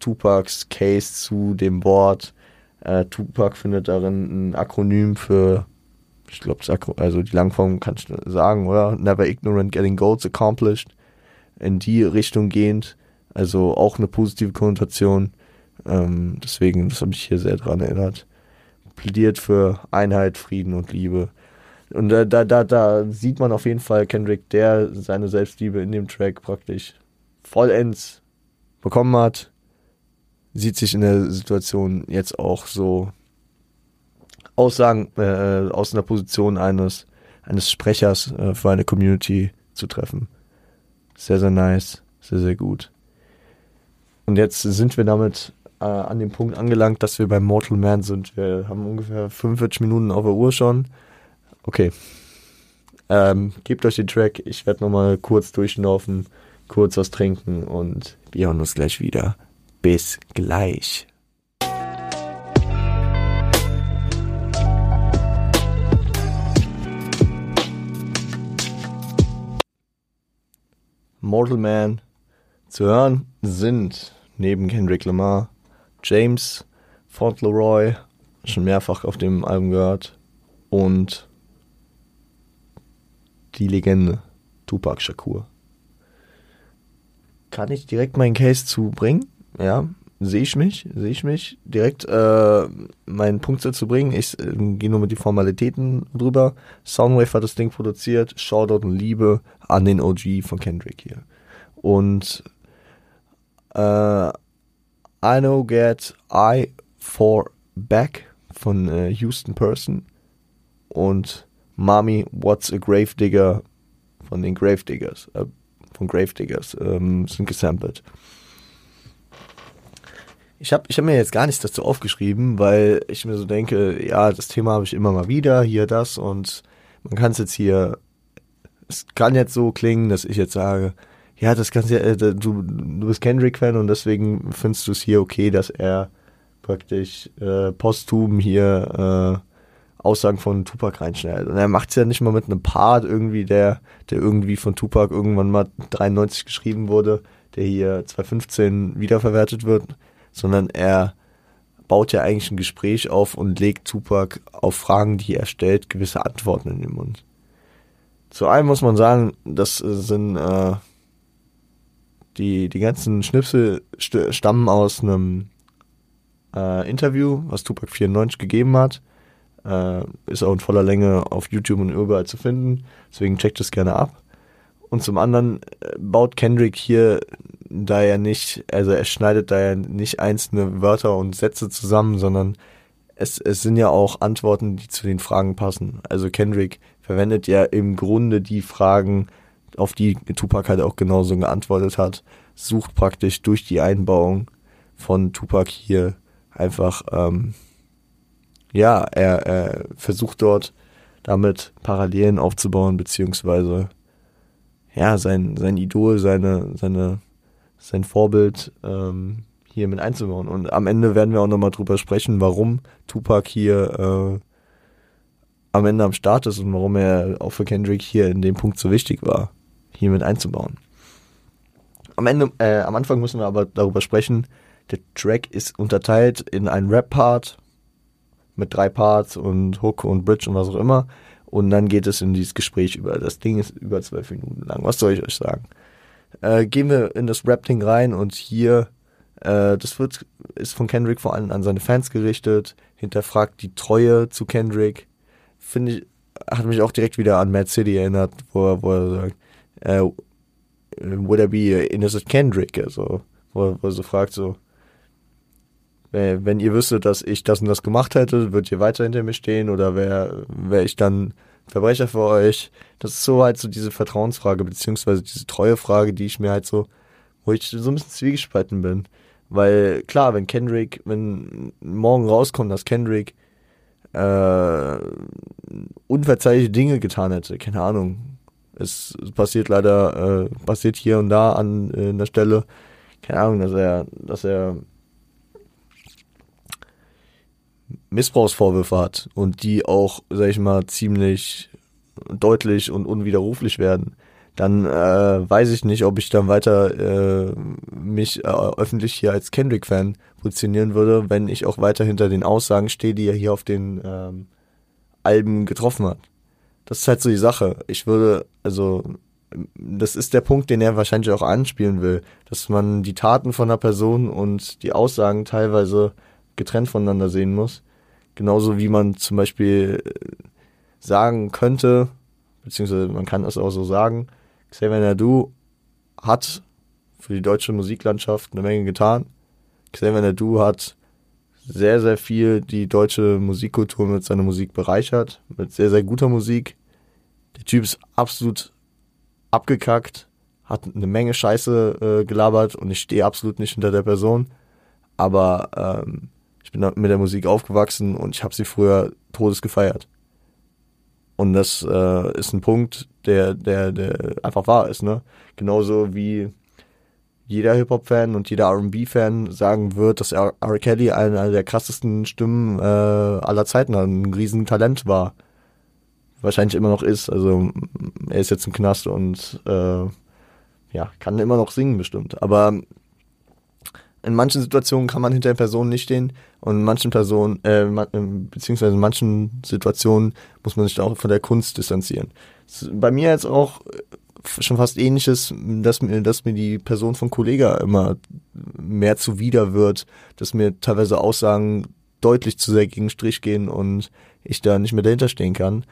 Tupacs Case zu dem Wort. Äh, Tupac findet darin ein Akronym für, ich glaube, also die Langform kannst du sagen, oder? Never ignorant getting goals accomplished. In die Richtung gehend. Also auch eine positive Konnotation. Ähm, deswegen, das habe ich hier sehr dran erinnert. Plädiert für Einheit, Frieden und Liebe. Und da, da, da, da sieht man auf jeden Fall Kendrick, der seine Selbstliebe in dem Track praktisch vollends bekommen hat, sieht sich in der Situation jetzt auch so Aussagen äh, aus einer Position eines, eines Sprechers äh, für eine Community zu treffen. Sehr, sehr nice, sehr, sehr gut. Und jetzt sind wir damit äh, an dem Punkt angelangt, dass wir beim Mortal Man sind. Wir haben ungefähr 45 Minuten auf der Uhr schon. Okay. Ähm, gebt euch den Track. Ich werde nochmal kurz durchlaufen, kurz was trinken und wir hören uns gleich wieder. Bis gleich. Mortal Man zu hören sind neben Kendrick Lamar James Fauntleroy, schon mehrfach auf dem Album gehört, und die Legende Tupac Shakur. Kann ich direkt meinen Case zubringen? Ja, sehe ich mich, sehe ich mich direkt äh, meinen Punkt dazu bringen. Ich äh, gehe nur mit die Formalitäten drüber. Soundwave hat das Ding produziert. Shoutout und Liebe an den OG von Kendrick hier. Und äh, I Know Get I for Back von äh, Houston Person und Mommy, What's a Gravedigger von den Gravediggers, äh, von Gravediggers, ähm, sind gesampelt. Ich habe ich hab mir jetzt gar nichts dazu aufgeschrieben, weil ich mir so denke, ja, das Thema habe ich immer mal wieder, hier das und man kann es jetzt hier, es kann jetzt so klingen, dass ich jetzt sage, ja, das ja, äh, du, du bist Kendrick-Fan und deswegen findest du es hier okay, dass er praktisch äh, posthum hier äh, Aussagen von Tupac reinschneidet. Und er macht es ja nicht mal mit einem Part irgendwie, der, der irgendwie von Tupac irgendwann mal 93 geschrieben wurde, der hier 2015 wiederverwertet wird, sondern er baut ja eigentlich ein Gespräch auf und legt Tupac auf Fragen, die er stellt, gewisse Antworten in den Mund. Zu einem muss man sagen, das sind äh, die, die ganzen Schnipsel st stammen aus einem äh, Interview, was Tupac 94 gegeben hat äh, ist auch in voller Länge auf YouTube und überall zu finden. Deswegen checkt es gerne ab. Und zum anderen äh, baut Kendrick hier da ja nicht, also er schneidet da ja nicht einzelne Wörter und Sätze zusammen, sondern es, es sind ja auch Antworten, die zu den Fragen passen. Also Kendrick verwendet ja im Grunde die Fragen, auf die Tupac halt auch genauso geantwortet hat, sucht praktisch durch die Einbauung von Tupac hier einfach ähm, ja, er, er versucht dort damit Parallelen aufzubauen, beziehungsweise ja, sein, sein Idol, seine, seine, sein Vorbild ähm, hier mit einzubauen. Und am Ende werden wir auch nochmal drüber sprechen, warum Tupac hier äh, am Ende am Start ist und warum er auch für Kendrick hier in dem Punkt so wichtig war. Hier mit einzubauen. Am Ende, äh, am Anfang müssen wir aber darüber sprechen, der Track ist unterteilt in einen Rap-Part mit drei Parts und Hook und Bridge und was auch immer. Und dann geht es in dieses Gespräch über. Das Ding ist über zwölf Minuten lang. Was soll ich euch sagen? Äh, gehen wir in das Rap-Ding rein und hier, äh, das wird, ist von Kendrick vor allem an seine Fans gerichtet, hinterfragt die Treue zu Kendrick. Finde ich, hat mich auch direkt wieder an Mad City erinnert, wo er, wo er sagt, äh, would I be innocent Kendrick? Also, wo, wo er so fragt, so, wenn ihr wüsstet, dass ich das und das gemacht hätte, würdet ihr weiter hinter mir stehen oder wäre wär ich dann Verbrecher für euch? Das ist so halt so diese Vertrauensfrage, beziehungsweise diese Treuefrage, die ich mir halt so, wo ich so ein bisschen zwiegespalten bin. Weil klar, wenn Kendrick, wenn morgen rauskommt, dass Kendrick äh, unverzeihliche Dinge getan hätte, keine Ahnung. Es, passiert leider, äh, passiert hier und da an äh, der Stelle, keine Ahnung, dass er, dass er Missbrauchsvorwürfe hat und die auch, sag ich mal, ziemlich deutlich und unwiderruflich werden, dann äh, weiß ich nicht, ob ich dann weiter äh, mich äh, öffentlich hier als Kendrick-Fan positionieren würde, wenn ich auch weiter hinter den Aussagen stehe, die er hier auf den ähm, Alben getroffen hat. Das ist halt so die Sache. Ich würde, also, das ist der Punkt, den er wahrscheinlich auch anspielen will, dass man die Taten von einer Person und die Aussagen teilweise getrennt voneinander sehen muss. Genauso wie man zum Beispiel äh, sagen könnte, beziehungsweise man kann es auch so sagen, Xavier Nadu hat für die deutsche Musiklandschaft eine Menge getan. Xavier Nadu hat sehr, sehr viel die deutsche Musikkultur mit seiner Musik bereichert, mit sehr, sehr guter Musik. Der Typ ist absolut abgekackt, hat eine Menge Scheiße äh, gelabert und ich stehe absolut nicht hinter der Person. Aber ähm, ich bin mit der Musik aufgewachsen und ich habe sie früher todes gefeiert. Und das äh, ist ein Punkt, der, der, der einfach wahr ist, ne? Genauso wie jeder Hip-Hop-Fan und jeder R&B-Fan sagen wird, dass R. Kelly einer der krassesten Stimmen äh, aller Zeiten ein riesen Talent war. Wahrscheinlich immer noch ist. Also er ist jetzt im Knast und äh, ja, kann immer noch singen bestimmt. Aber in manchen Situationen kann man hinter der Person nicht stehen und in manchen Personen, äh, beziehungsweise in manchen Situationen muss man sich auch von der Kunst distanzieren. Bei mir jetzt auch äh, schon fast ähnliches, dass mir, dass mir die Person von Kollega immer mehr zuwider wird, dass mir teilweise Aussagen deutlich zu sehr gegen Strich gehen und ich da nicht mehr dahinter stehen kann.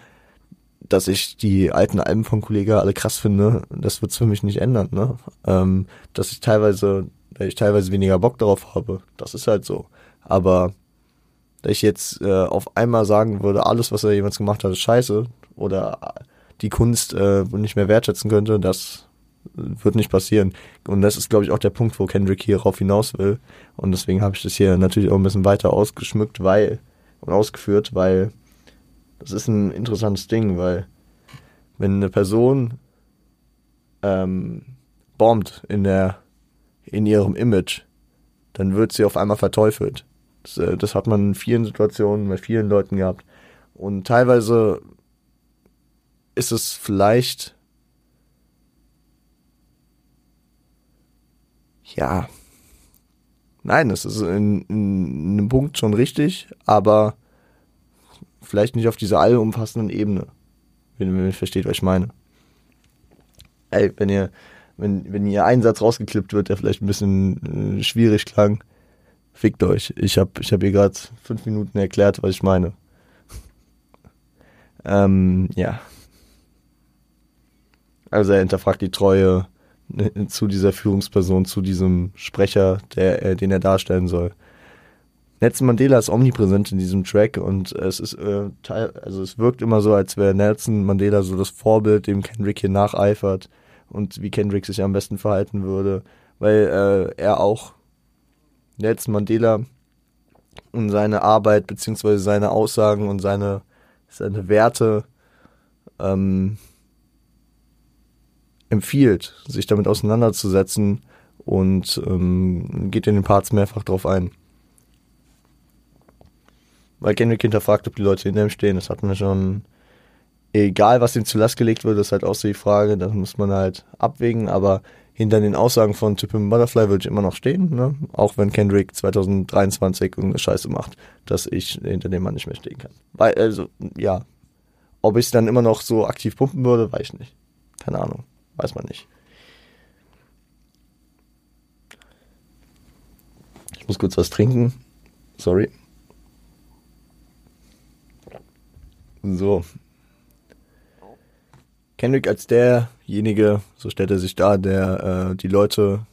Dass ich die alten Alben von Kollega alle krass finde, das wird's für mich nicht ändern, ne? Ähm, dass ich teilweise weil ich teilweise weniger Bock darauf habe. Das ist halt so. Aber da ich jetzt äh, auf einmal sagen würde, alles, was er jemals gemacht hat, ist scheiße oder die Kunst äh, nicht mehr wertschätzen könnte, das wird nicht passieren. Und das ist, glaube ich, auch der Punkt, wo Kendrick hier rauf hinaus will. Und deswegen habe ich das hier natürlich auch ein bisschen weiter ausgeschmückt, weil und ausgeführt, weil das ist ein interessantes Ding, weil wenn eine Person ähm, bombt in der in ihrem Image, dann wird sie auf einmal verteufelt. Das, äh, das hat man in vielen Situationen bei vielen Leuten gehabt. Und teilweise ist es vielleicht, ja, nein, es ist in, in einem Punkt schon richtig, aber vielleicht nicht auf dieser allumfassenden Ebene, wenn, wenn ihr versteht, was ich meine. Ey, wenn ihr wenn, wenn ihr ein Satz rausgeklippt wird, der vielleicht ein bisschen äh, schwierig klang, fickt euch. Ich habe ich hab ihr gerade fünf Minuten erklärt, was ich meine. ähm, ja. Also er hinterfragt die Treue äh, zu dieser Führungsperson, zu diesem Sprecher, der, äh, den er darstellen soll. Nelson Mandela ist omnipräsent in diesem Track und es ist äh, teil, also es wirkt immer so, als wäre Nelson Mandela so das Vorbild, dem Kendrick hier nacheifert und wie Kendrick sich am besten verhalten würde, weil äh, er auch Nelson Mandela und seine Arbeit beziehungsweise seine Aussagen und seine, seine Werte ähm, empfiehlt, sich damit auseinanderzusetzen und ähm, geht in den Parts mehrfach drauf ein. Weil Kendrick hinterfragt, ob die Leute hinter ihm stehen, das hatten wir schon egal was ihm zu Last gelegt wird, ist halt auch so die Frage, das muss man halt abwägen, aber hinter den Aussagen von Typim Butterfly würde ich immer noch stehen, ne? auch wenn Kendrick 2023 irgendeine Scheiße macht, dass ich hinter dem Mann nicht mehr stehen kann. Weil, also, ja, ob ich es dann immer noch so aktiv pumpen würde, weiß ich nicht. Keine Ahnung, weiß man nicht. Ich muss kurz was trinken. Sorry. So, Kendrick als derjenige, so stellt er sich dar, der äh, die Leute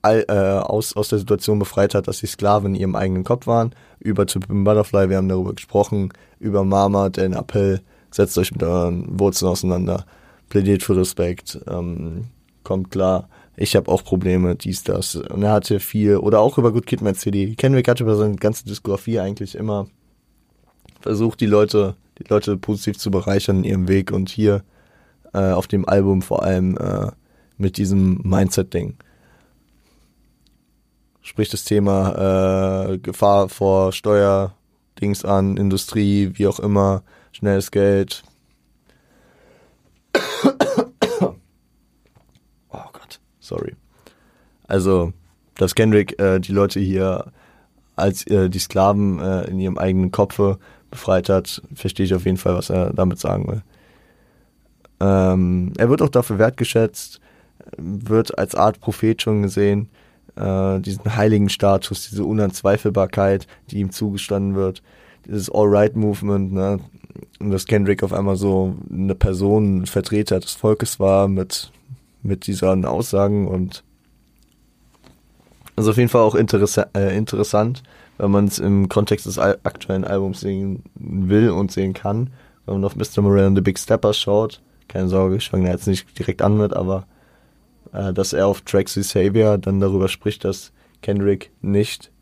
all, äh, aus, aus der Situation befreit hat, dass sie Sklaven in ihrem eigenen Kopf waren. Über Typen Butterfly, wir haben darüber gesprochen. Über Mama, den Appell, setzt euch mit euren Wurzeln auseinander. Plädiert für Respekt. Ähm, kommt klar. Ich habe auch Probleme, dies, das. Und er hatte viel, oder auch über Good Kid, Mad CD. Kendrick hat über seine ganze Diskografie eigentlich immer versucht, die Leute, die Leute positiv zu bereichern in ihrem Weg. Und hier äh, auf dem Album vor allem äh, mit diesem Mindset-Ding. Spricht das Thema äh, Gefahr vor Steuerdings an, Industrie, wie auch immer, schnelles Geld. oh Gott, sorry. Also, dass Kendrick äh, die Leute hier als äh, die Sklaven äh, in ihrem eigenen Kopfe befreit hat, verstehe ich auf jeden Fall, was er damit sagen will. Ähm, er wird auch dafür wertgeschätzt, wird als Art Prophet schon gesehen, äh, diesen heiligen Status, diese Unanzweifelbarkeit, die ihm zugestanden wird, dieses All-Right-Movement, ne? Und dass Kendrick auf einmal so eine Person, ein Vertreter des Volkes war mit, mit diesen Aussagen und also auf jeden Fall auch interessa äh, interessant, wenn man es im Kontext des aktuellen Albums sehen will und sehen kann. Wenn man auf Mr. Morel and the Big Steppers schaut, keine Sorge, ich fange da jetzt nicht direkt an mit, aber äh, dass er auf Tracks wie Savior dann darüber spricht, dass Kendrick nicht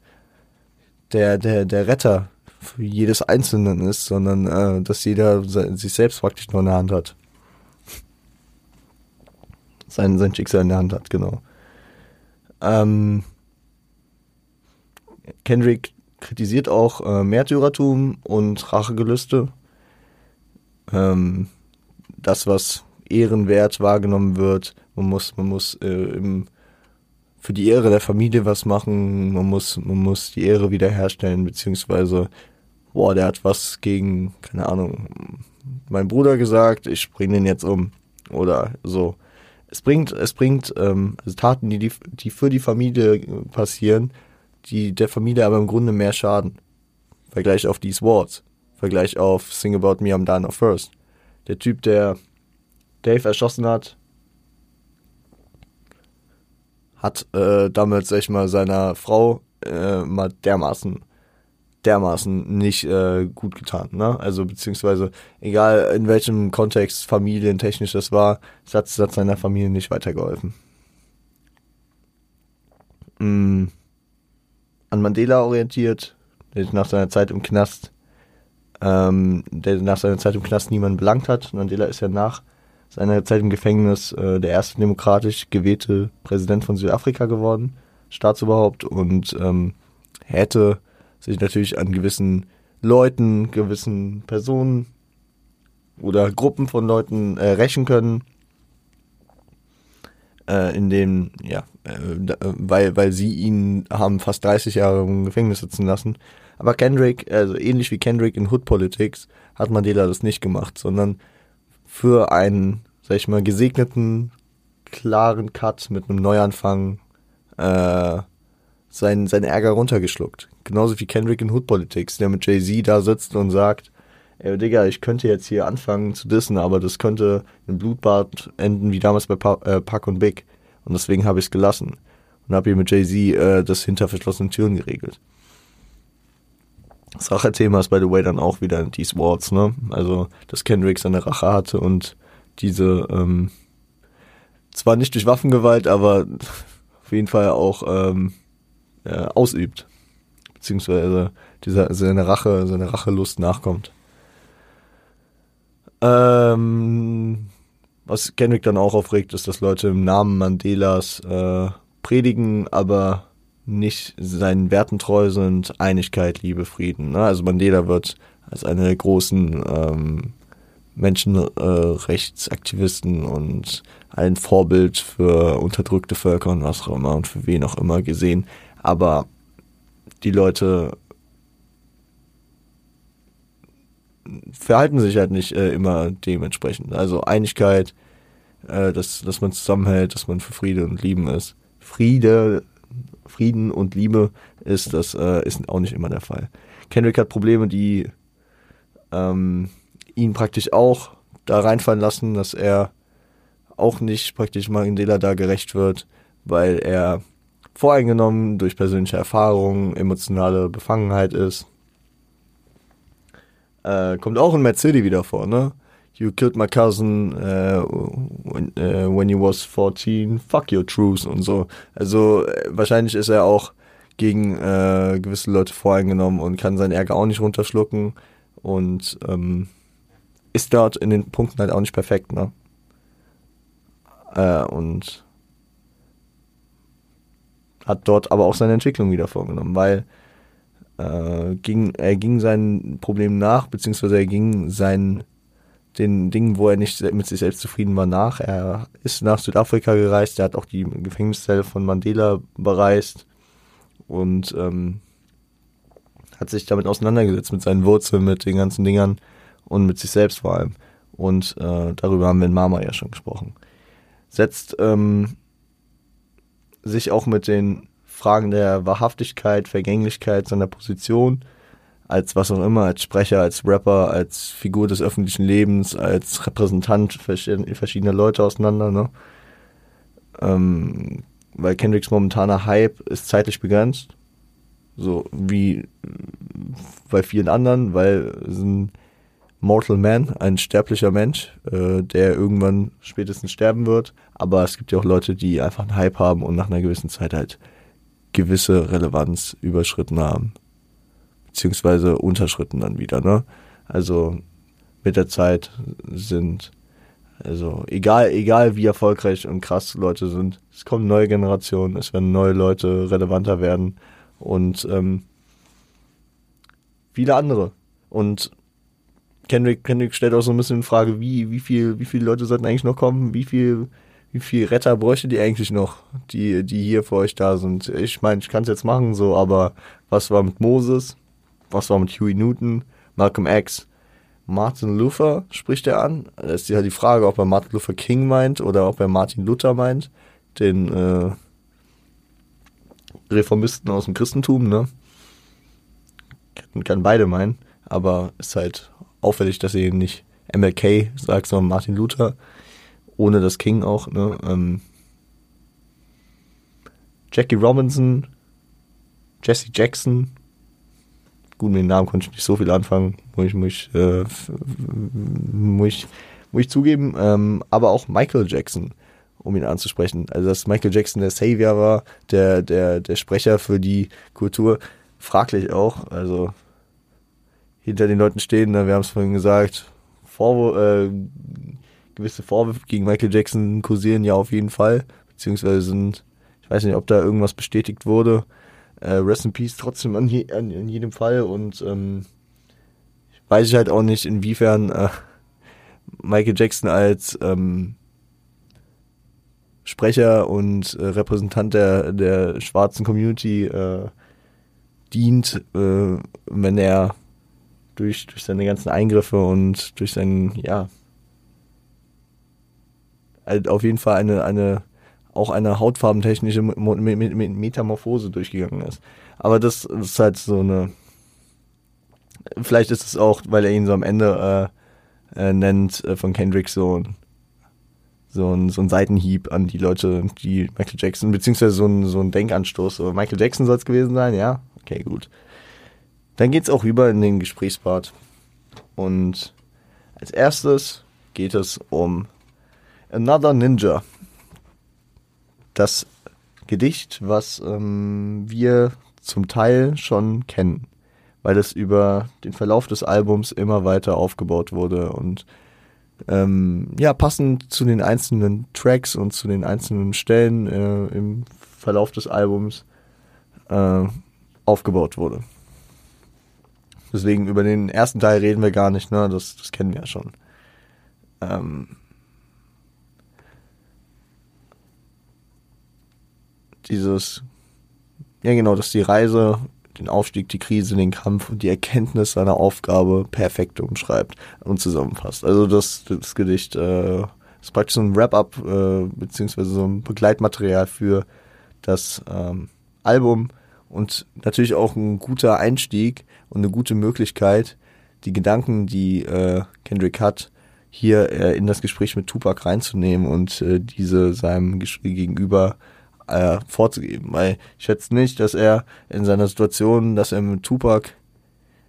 der, der, der Retter für jedes Einzelnen ist, sondern äh, dass jeder sich selbst praktisch noch in der Hand hat. Sein, sein Schicksal in der Hand hat, genau. Ähm, Kendrick kritisiert auch äh, Märtyrertum und Rachegelüste. Ähm, das, was ehrenwert wahrgenommen wird. Man muss, man muss äh, im, für die Ehre der Familie was machen. Man muss, man muss die Ehre wiederherstellen, beziehungsweise, boah, der hat was gegen, keine Ahnung, mein Bruder gesagt, ich bringe den jetzt um. Oder so. Es bringt, es bringt ähm, also Taten, die, die, die für die Familie passieren, die der Familie aber im Grunde mehr schaden. Vergleich auf These Words. Vergleich auf Sing About Me, I'm Dying First der Typ, der Dave erschossen hat, hat äh, damit, sag ich mal, seiner Frau äh, mal dermaßen dermaßen nicht äh, gut getan, ne? Also beziehungsweise egal in welchem Kontext familientechnisch das war, es hat, es hat seiner Familie nicht weitergeholfen. Mm. An Mandela orientiert, nach seiner Zeit im Knast ähm, der nach seiner Zeit im Knast niemanden belangt hat. Mandela ist ja nach seiner Zeit im Gefängnis äh, der erste demokratisch gewählte Präsident von Südafrika geworden, Staatsoberhaupt, und ähm, hätte sich natürlich an gewissen Leuten, gewissen Personen oder Gruppen von Leuten äh, rächen können, äh, in dem, ja, äh, weil, weil sie ihn haben fast 30 Jahre im Gefängnis sitzen lassen aber Kendrick, also ähnlich wie Kendrick in Hood Politics, hat Mandela das nicht gemacht, sondern für einen, sag ich mal, gesegneten, klaren Cut mit einem Neuanfang äh, seinen, seinen Ärger runtergeschluckt. Genauso wie Kendrick in Hood Politics, der mit Jay-Z da sitzt und sagt, ey Digga, ich könnte jetzt hier anfangen zu dissen, aber das könnte im Blutbad enden wie damals bei pa äh, Pac und Big. Und deswegen habe ich es gelassen. Und habe hier mit Jay-Z äh, das hinter verschlossenen Türen geregelt. Das Rache-Thema ist, by the way, dann auch wieder in These Words, ne? Also, dass Kendrick seine Rache hatte und diese, ähm, zwar nicht durch Waffengewalt, aber auf jeden Fall auch ähm, äh, ausübt. Beziehungsweise dieser, seine Rache, seine Rachelust nachkommt. Ähm, was Kendrick dann auch aufregt, ist, dass Leute im Namen Mandelas äh, predigen, aber nicht seinen Werten treu sind, Einigkeit, Liebe, Frieden. Ne? Also Mandela wird als eine der großen ähm, Menschenrechtsaktivisten und ein Vorbild für unterdrückte Völker und was auch immer und für wen auch immer gesehen. Aber die Leute verhalten sich halt nicht äh, immer dementsprechend. Also Einigkeit, äh, dass, dass man zusammenhält, dass man für Friede und Lieben ist. Friede, Frieden und Liebe ist, das äh, ist auch nicht immer der Fall. Kendrick hat Probleme, die ähm, ihn praktisch auch da reinfallen lassen, dass er auch nicht praktisch Mandela da gerecht wird, weil er voreingenommen durch persönliche Erfahrungen, emotionale Befangenheit ist. Äh, kommt auch in Mad City wieder vor, ne? You killed my cousin uh, when, uh, when he was 14, fuck your truth und so. Also äh, wahrscheinlich ist er auch gegen äh, gewisse Leute voreingenommen und kann seinen Ärger auch nicht runterschlucken und ähm, ist dort in den Punkten halt auch nicht perfekt, ne? Äh, und hat dort aber auch seine Entwicklung wieder vorgenommen, weil äh, ging, er ging seinen Problemen nach, beziehungsweise er ging seinen den Dingen, wo er nicht mit sich selbst zufrieden war, nach. Er ist nach Südafrika gereist, er hat auch die Gefängniszelle von Mandela bereist und ähm, hat sich damit auseinandergesetzt, mit seinen Wurzeln, mit den ganzen Dingern und mit sich selbst vor allem. Und äh, darüber haben wir in Mama ja schon gesprochen. Setzt ähm, sich auch mit den Fragen der Wahrhaftigkeit, Vergänglichkeit seiner Position, als was auch immer, als Sprecher, als Rapper, als Figur des öffentlichen Lebens, als Repräsentant verschiedener Leute auseinander, ne? Ähm, weil Kendricks momentaner Hype ist zeitlich begrenzt. So wie bei vielen anderen, weil es ein Mortal Man, ein sterblicher Mensch, äh, der irgendwann spätestens sterben wird. Aber es gibt ja auch Leute, die einfach einen Hype haben und nach einer gewissen Zeit halt gewisse Relevanz überschritten haben. Beziehungsweise unterschritten dann wieder, ne? Also mit der Zeit sind, also egal, egal wie erfolgreich und krass Leute sind, es kommen neue Generationen, es werden neue Leute relevanter werden und ähm, viele andere. Und Kendrick, Kendrick stellt auch so ein bisschen in Frage, wie, wie viel, wie viele Leute sollten eigentlich noch kommen, wie viel wie viel Retter bräuchte die eigentlich noch, die, die hier für euch da sind? Ich meine, ich kann es jetzt machen, so, aber was war mit Moses? Was war mit Huey Newton? Malcolm X? Martin Luther spricht er an. Da ist ja die Frage, ob er Martin Luther King meint oder ob er Martin Luther meint, den äh, Reformisten aus dem Christentum, ne? Kann beide meinen, aber ist halt auffällig, dass er nicht MLK sagt, sondern Martin Luther ohne das King auch, ne? Ähm, Jackie Robinson, Jesse Jackson. Gut, mit den Namen konnte ich nicht so viel anfangen, muss ich, muss ich, äh, muss ich, muss ich zugeben. Ähm, aber auch Michael Jackson, um ihn anzusprechen. Also, dass Michael Jackson der Savior war, der, der, der Sprecher für die Kultur, fraglich auch. Also, hinter den Leuten stehen, ne? wir haben es vorhin gesagt, Vorwurf, äh, gewisse Vorwürfe gegen Michael Jackson kursieren ja auf jeden Fall, beziehungsweise sind, ich weiß nicht, ob da irgendwas bestätigt wurde. Äh, Rest in Peace trotzdem an, je, an, in jedem Fall und ähm, weiß ich halt auch nicht, inwiefern äh, Michael Jackson als ähm, Sprecher und äh, Repräsentant der, der schwarzen Community äh, dient, äh, wenn er durch, durch seine ganzen Eingriffe und durch seinen, ja, auf jeden Fall eine, eine auch eine hautfarbentechnische Metamorphose durchgegangen ist. Aber das, ist halt so eine. Vielleicht ist es auch, weil er ihn so am Ende äh, äh, nennt, äh, von Kendrick so ein, so ein, so ein Seitenhieb an die Leute, die Michael Jackson, beziehungsweise so ein, so ein Denkanstoß. So, Michael Jackson soll es gewesen sein, ja? Okay, gut. Dann geht's auch rüber in den Gesprächspart. Und als erstes geht es um Another Ninja. Das Gedicht, was ähm, wir zum Teil schon kennen, weil es über den Verlauf des Albums immer weiter aufgebaut wurde und ähm, ja, passend zu den einzelnen Tracks und zu den einzelnen Stellen äh, im Verlauf des Albums äh, aufgebaut wurde. Deswegen über den ersten Teil reden wir gar nicht, ne? Das, das kennen wir ja schon. ähm, dieses, ja genau, dass die Reise, den Aufstieg, die Krise, den Kampf und die Erkenntnis seiner Aufgabe perfekt umschreibt und zusammenfasst. Also das, das Gedicht äh, ist praktisch so ein Wrap-up, äh, beziehungsweise so ein Begleitmaterial für das ähm, Album und natürlich auch ein guter Einstieg und eine gute Möglichkeit, die Gedanken, die äh, Kendrick hat, hier äh, in das Gespräch mit Tupac reinzunehmen und äh, diese seinem Gegenüber äh, vorzugeben. Weil ich schätze nicht, dass er in seiner Situation, dass er mit Tupac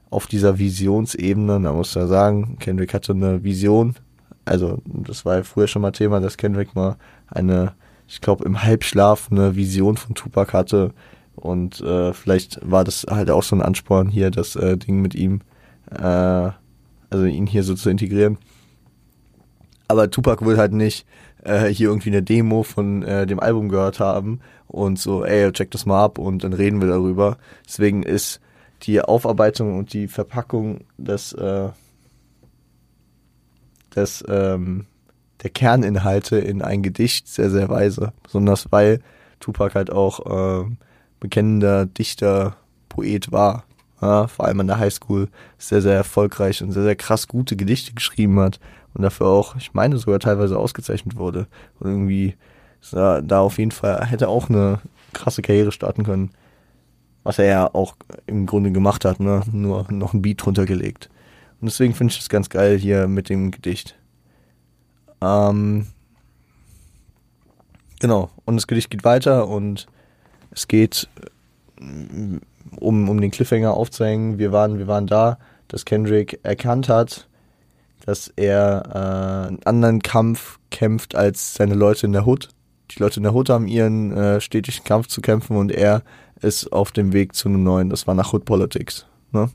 auf dieser Visionsebene, da muss er sagen, Kendrick hatte eine Vision. Also das war ja früher schon mal Thema, dass Kendrick mal eine, ich glaube, im Halbschlaf eine Vision von Tupac hatte. Und äh, vielleicht war das halt auch so ein Ansporn hier, das äh, Ding mit ihm, äh, also ihn hier so zu integrieren. Aber Tupac will halt nicht äh, hier irgendwie eine Demo von äh, dem Album gehört haben und so, ey, check das mal ab und dann reden wir darüber. Deswegen ist die Aufarbeitung und die Verpackung des, äh, des ähm, der Kerninhalte in ein Gedicht sehr, sehr weise. Besonders weil Tupac halt auch äh, bekennender Dichter, Poet war. Ja, vor allem an der Highschool sehr, sehr erfolgreich und sehr, sehr krass gute Gedichte geschrieben hat und dafür auch, ich meine, sogar teilweise ausgezeichnet wurde. Und irgendwie da, da auf jeden Fall hätte auch eine krasse Karriere starten können. Was er ja auch im Grunde gemacht hat, ne? Nur noch ein Beat drunter gelegt. Und deswegen finde ich das ganz geil hier mit dem Gedicht. Ähm, genau. Und das Gedicht geht weiter und es geht um, um den Cliffhanger aufzuhängen. Wir waren, wir waren da, dass Kendrick erkannt hat, dass er äh, einen anderen Kampf kämpft als seine Leute in der Hood. Die Leute in der Hood haben ihren äh, stetigen Kampf zu kämpfen und er ist auf dem Weg zu einem neuen. Das war nach Hood Politics, ne?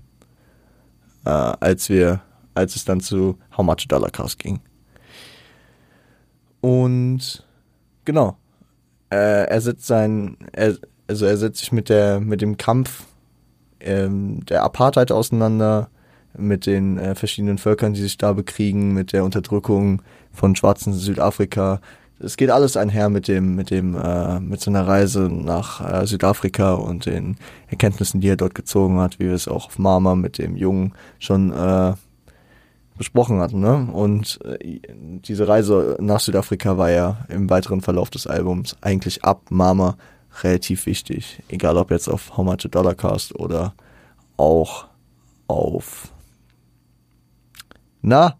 Äh, als wir, als es dann zu How Much Dollar Cast ging. Und genau, äh, er setzt sein, er, also er setzt sich mit der, mit dem Kampf ähm, der Apartheid auseinander mit den äh, verschiedenen Völkern, die sich da bekriegen, mit der Unterdrückung von Schwarzen in Südafrika. Es geht alles einher mit dem, mit dem, äh, mit so einer Reise nach äh, Südafrika und den Erkenntnissen, die er dort gezogen hat, wie wir es auch auf Mama mit dem Jungen schon äh, besprochen hatten. Ne? Und äh, diese Reise nach Südafrika war ja im weiteren Verlauf des Albums eigentlich ab Mama relativ wichtig. Egal ob jetzt auf How Much a Dollar Cast oder auch auf na?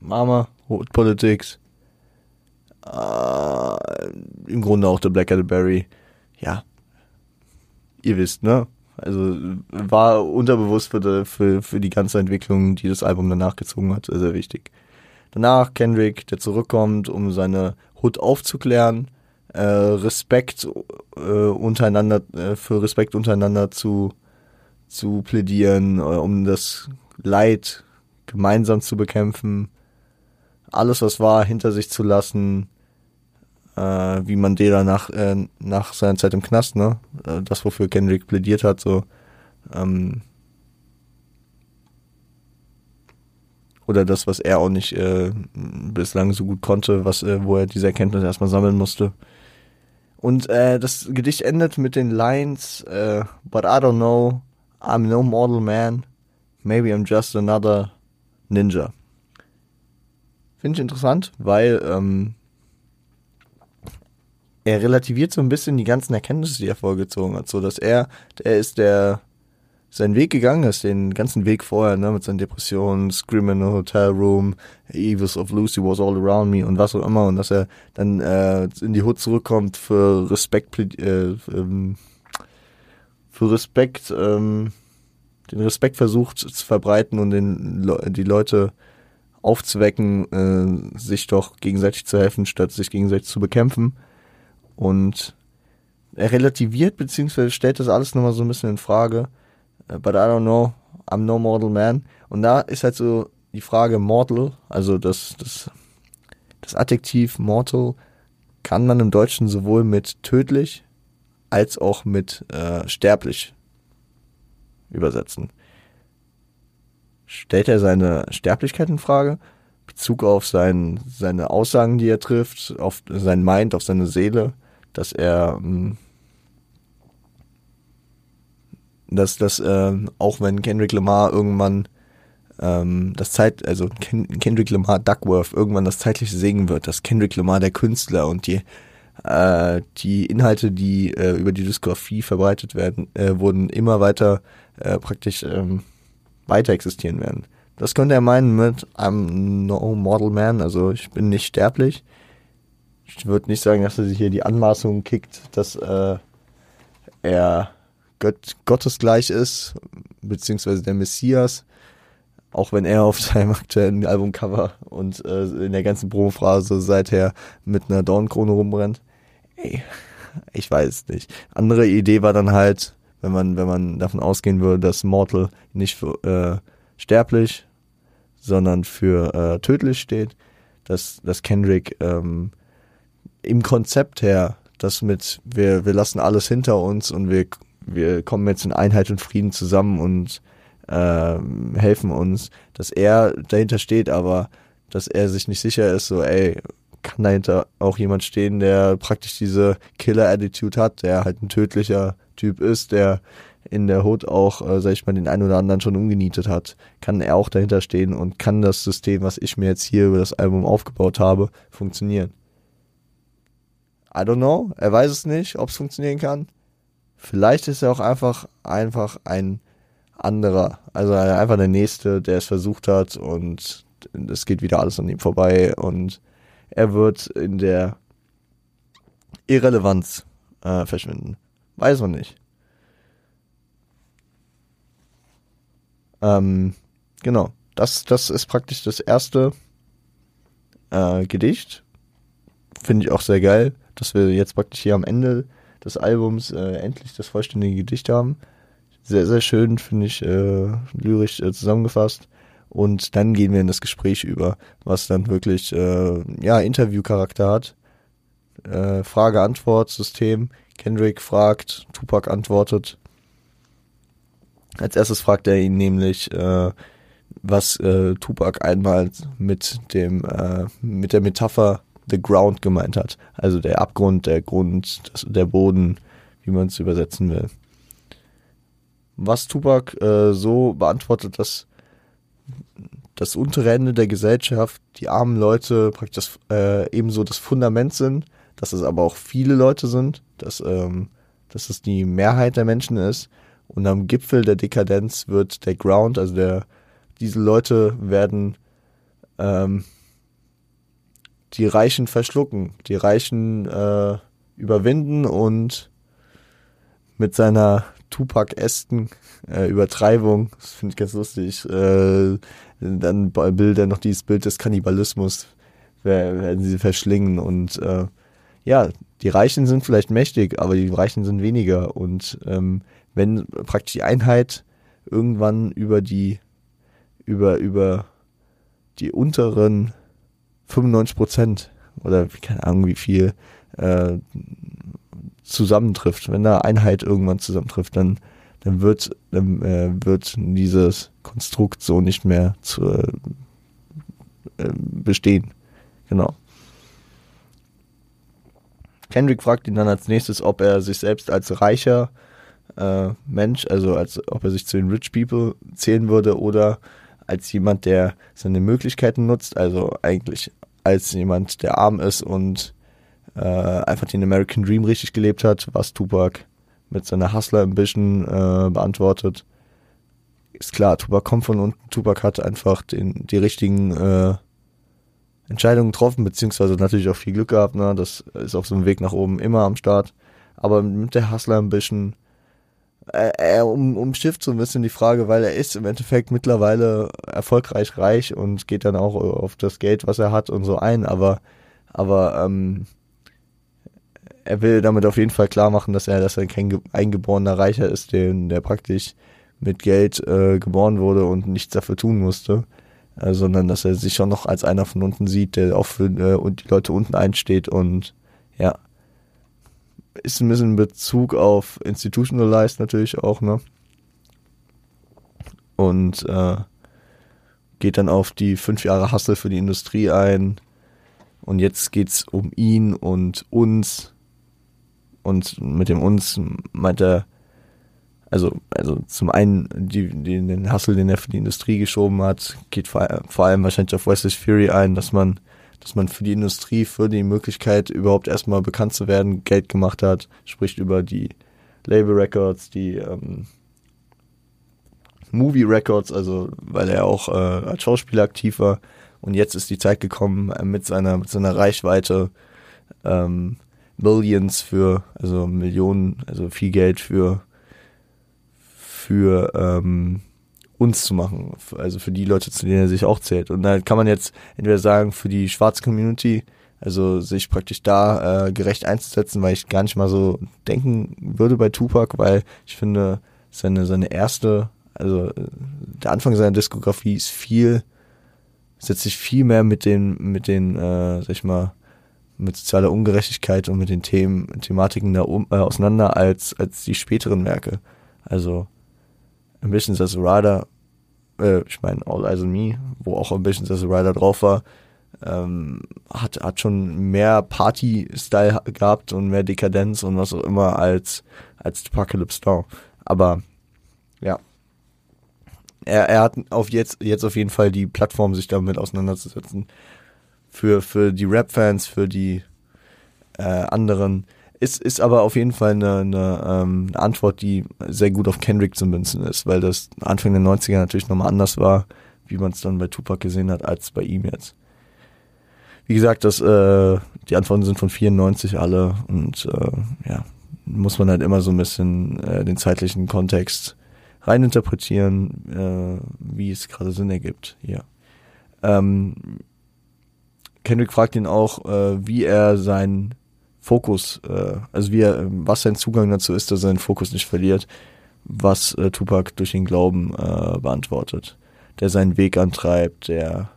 Mama, Hot Politics. Äh, Im Grunde auch der Black Berry. Ja. Ihr wisst, ne? Also war unterbewusst für die, für, für die ganze Entwicklung, die das Album danach gezogen hat, sehr, sehr wichtig. Danach Kendrick, der zurückkommt, um seine Hood aufzuklären, äh, Respekt äh, untereinander, äh, für Respekt untereinander zu zu plädieren, äh, um das Leid gemeinsam zu bekämpfen, alles was war hinter sich zu lassen, äh, wie Mandela nach, äh, nach seiner Zeit im Knast, ne? Äh, das, wofür Kendrick plädiert hat, so. Ähm, oder das, was er auch nicht äh, bislang so gut konnte, was, äh, wo er diese Erkenntnis erstmal sammeln musste. Und äh, das Gedicht endet mit den Lines, äh, but I don't know I'm no mortal man. Maybe I'm just another ninja. Finde ich interessant, weil ähm, er relativiert so ein bisschen die ganzen Erkenntnisse, die er vorgezogen hat. So dass er, der ist der seinen Weg gegangen ist, den ganzen Weg vorher, ne, mit seinen Depressionen, Screaming in a Hotel Room, Evils of Lucy was all around me und was auch immer und dass er dann äh, in die Hut zurückkommt für Respekt, äh, ähm, für Respekt, ähm, den Respekt versucht zu verbreiten und den, die Leute aufzuwecken, äh, sich doch gegenseitig zu helfen, statt sich gegenseitig zu bekämpfen. Und er relativiert beziehungsweise stellt das alles nochmal so ein bisschen in Frage. Uh, but I don't know, I'm no mortal man. Und da ist halt so die Frage mortal, also das, das, das Adjektiv mortal kann man im Deutschen sowohl mit tödlich als auch mit äh, sterblich übersetzen. stellt er seine Sterblichkeit in Frage, Bezug auf sein, seine Aussagen, die er trifft, auf sein Mind, auf seine Seele, dass er, hm, dass, dass äh, auch wenn Kendrick Lamar irgendwann ähm, das Zeit, also Kendrick Lamar Duckworth irgendwann das zeitliche Segen wird, dass Kendrick Lamar der Künstler und die äh, die Inhalte, die äh, über die Diskografie verbreitet werden, äh, wurden immer weiter äh, praktisch ähm, weiter existieren werden. Das könnte er meinen mit I'm no mortal man, also ich bin nicht sterblich. Ich würde nicht sagen, dass er sich hier die Anmaßung kickt, dass äh, er Gott, gottesgleich ist, beziehungsweise der Messias, auch wenn er auf seinem aktuellen Albumcover und äh, in der ganzen Promophrase seither mit einer Dornkrone rumrennt. Ey, ich weiß nicht. Andere Idee war dann halt, wenn man, wenn man davon ausgehen würde, dass Mortal nicht für äh, sterblich, sondern für äh, tödlich steht, dass, dass Kendrick ähm, im Konzept her, das mit, wir, wir lassen alles hinter uns und wir, wir kommen jetzt in Einheit und Frieden zusammen und äh, helfen uns, dass er dahinter steht, aber dass er sich nicht sicher ist, so, ey, kann dahinter auch jemand stehen, der praktisch diese Killer-Attitude hat, der halt ein tödlicher Typ ist, der in der Hood auch, äh, sag ich mal, den einen oder anderen schon umgenietet hat, kann er auch dahinter stehen und kann das System, was ich mir jetzt hier über das Album aufgebaut habe, funktionieren. I don't know, er weiß es nicht, ob es funktionieren kann. Vielleicht ist er auch einfach, einfach ein anderer, also einfach der Nächste, der es versucht hat und es geht wieder alles an ihm vorbei und er wird in der Irrelevanz äh, verschwinden. Weiß man nicht. Ähm, genau. Das, das ist praktisch das erste äh, Gedicht. Finde ich auch sehr geil, dass wir jetzt praktisch hier am Ende des Albums äh, endlich das vollständige Gedicht haben. Sehr, sehr schön, finde ich, äh, lyrisch äh, zusammengefasst. Und dann gehen wir in das Gespräch über, was dann wirklich äh, ja Interviewcharakter hat. Äh, Frage-Antwort-System. Kendrick fragt, Tupac antwortet. Als erstes fragt er ihn nämlich, äh, was äh, Tupac einmal mit dem äh, mit der Metapher the ground gemeint hat, also der Abgrund, der Grund, das, der Boden, wie man es übersetzen will. Was Tupac äh, so beantwortet, dass das untere Ende der Gesellschaft, die armen Leute praktisch äh, ebenso das Fundament sind, dass es aber auch viele Leute sind, dass, ähm, dass es die Mehrheit der Menschen ist. Und am Gipfel der Dekadenz wird der Ground, also der, diese Leute werden ähm, die Reichen verschlucken, die Reichen äh, überwinden und mit seiner Tupac-esken äh, Übertreibung, das finde ich ganz lustig, äh, dann bildet noch dieses Bild des Kannibalismus, werden sie verschlingen und äh, ja, die Reichen sind vielleicht mächtig, aber die Reichen sind weniger. Und ähm, wenn praktisch die Einheit irgendwann über die über über die unteren 95 Prozent oder keine Ahnung wie viel äh, zusammentrifft, wenn da Einheit irgendwann zusammentrifft, dann dann wird dann, äh, wird dieses Konstrukt so nicht mehr zu äh, bestehen. Genau. Kendrick fragt ihn dann als nächstes, ob er sich selbst als reicher äh, Mensch, also als ob er sich zu den Rich People zählen würde oder als jemand, der seine Möglichkeiten nutzt, also eigentlich als jemand, der arm ist und äh, einfach den American Dream richtig gelebt hat, was Tupac mit seiner Hustler Ambition äh, beantwortet. Ist klar, Tupac kommt von unten, Tupac hat einfach den, die richtigen äh, Entscheidungen getroffen, beziehungsweise natürlich auch viel Glück gehabt, ne? Das ist auf so einem Weg nach oben immer am Start. Aber mit der Hustler Ambition er, er um, umschifft so ein bisschen die Frage, weil er ist im Endeffekt mittlerweile erfolgreich reich und geht dann auch auf das Geld, was er hat und so ein, aber, aber ähm, er will damit auf jeden Fall klar machen, dass er, dass er kein eingeborener Reicher ist, den, der praktisch mit Geld äh, geboren wurde und nichts dafür tun musste, äh, sondern dass er sich schon noch als einer von unten sieht, der auch für äh, und die Leute unten einsteht und ja, ist ein bisschen Bezug auf Institutionalized natürlich auch, ne? Und äh, geht dann auf die fünf Jahre Hustle für die Industrie ein. Und jetzt geht's um ihn und uns. Und mit dem uns meint er, also, also zum einen die, die, den Hustle, den er für die Industrie geschoben hat, geht vor, vor allem wahrscheinlich auf Wesley Fury ein, dass man, dass man für die Industrie, für die Möglichkeit, überhaupt erstmal bekannt zu werden, Geld gemacht hat, spricht über die Label Records, die ähm, Movie Records, also weil er auch äh, als Schauspieler aktiv war. Und jetzt ist die Zeit gekommen, äh, mit seiner, mit seiner Reichweite ähm, Millions für, also Millionen, also viel Geld für, für ähm, uns zu machen. Also für die Leute, zu denen er sich auch zählt. Und da kann man jetzt entweder sagen, für die schwarze Community, also sich praktisch da äh, gerecht einzusetzen, weil ich gar nicht mal so denken würde bei Tupac, weil ich finde, seine, seine erste also der Anfang seiner Diskografie ist viel, setzt sich viel mehr mit den, mit den, äh, sag ich mal, mit sozialer Ungerechtigkeit und mit den Themen, Thematiken da um, äh, auseinander als, als die späteren Werke. Also Ambitions as a Rider, äh, ich meine All Eyes on Me, wo auch Ambitions as a Rider drauf war, ähm, hat, hat schon mehr Party-Style gehabt und mehr Dekadenz und was auch immer als, als Apocalypse Now. Aber ja, er, er hat auf jetzt, jetzt auf jeden Fall die Plattform, sich damit auseinanderzusetzen. Für, für die Rap-Fans, für die äh, anderen. Ist, ist aber auf jeden Fall eine, eine, ähm, eine Antwort, die sehr gut auf Kendrick zu münzen ist, weil das Anfang der 90er natürlich nochmal anders war, wie man es dann bei Tupac gesehen hat, als bei ihm jetzt. Wie gesagt, das, äh, die Antworten sind von 94 alle und äh, ja, muss man halt immer so ein bisschen äh, den zeitlichen Kontext reininterpretieren, äh, wie es gerade Sinn ergibt hier. Ähm, Kendrick fragt ihn auch, äh, wie er seinen Fokus, äh, also wie er, was sein Zugang dazu ist, dass er seinen Fokus nicht verliert, was äh, Tupac durch den Glauben äh, beantwortet, der seinen Weg antreibt, der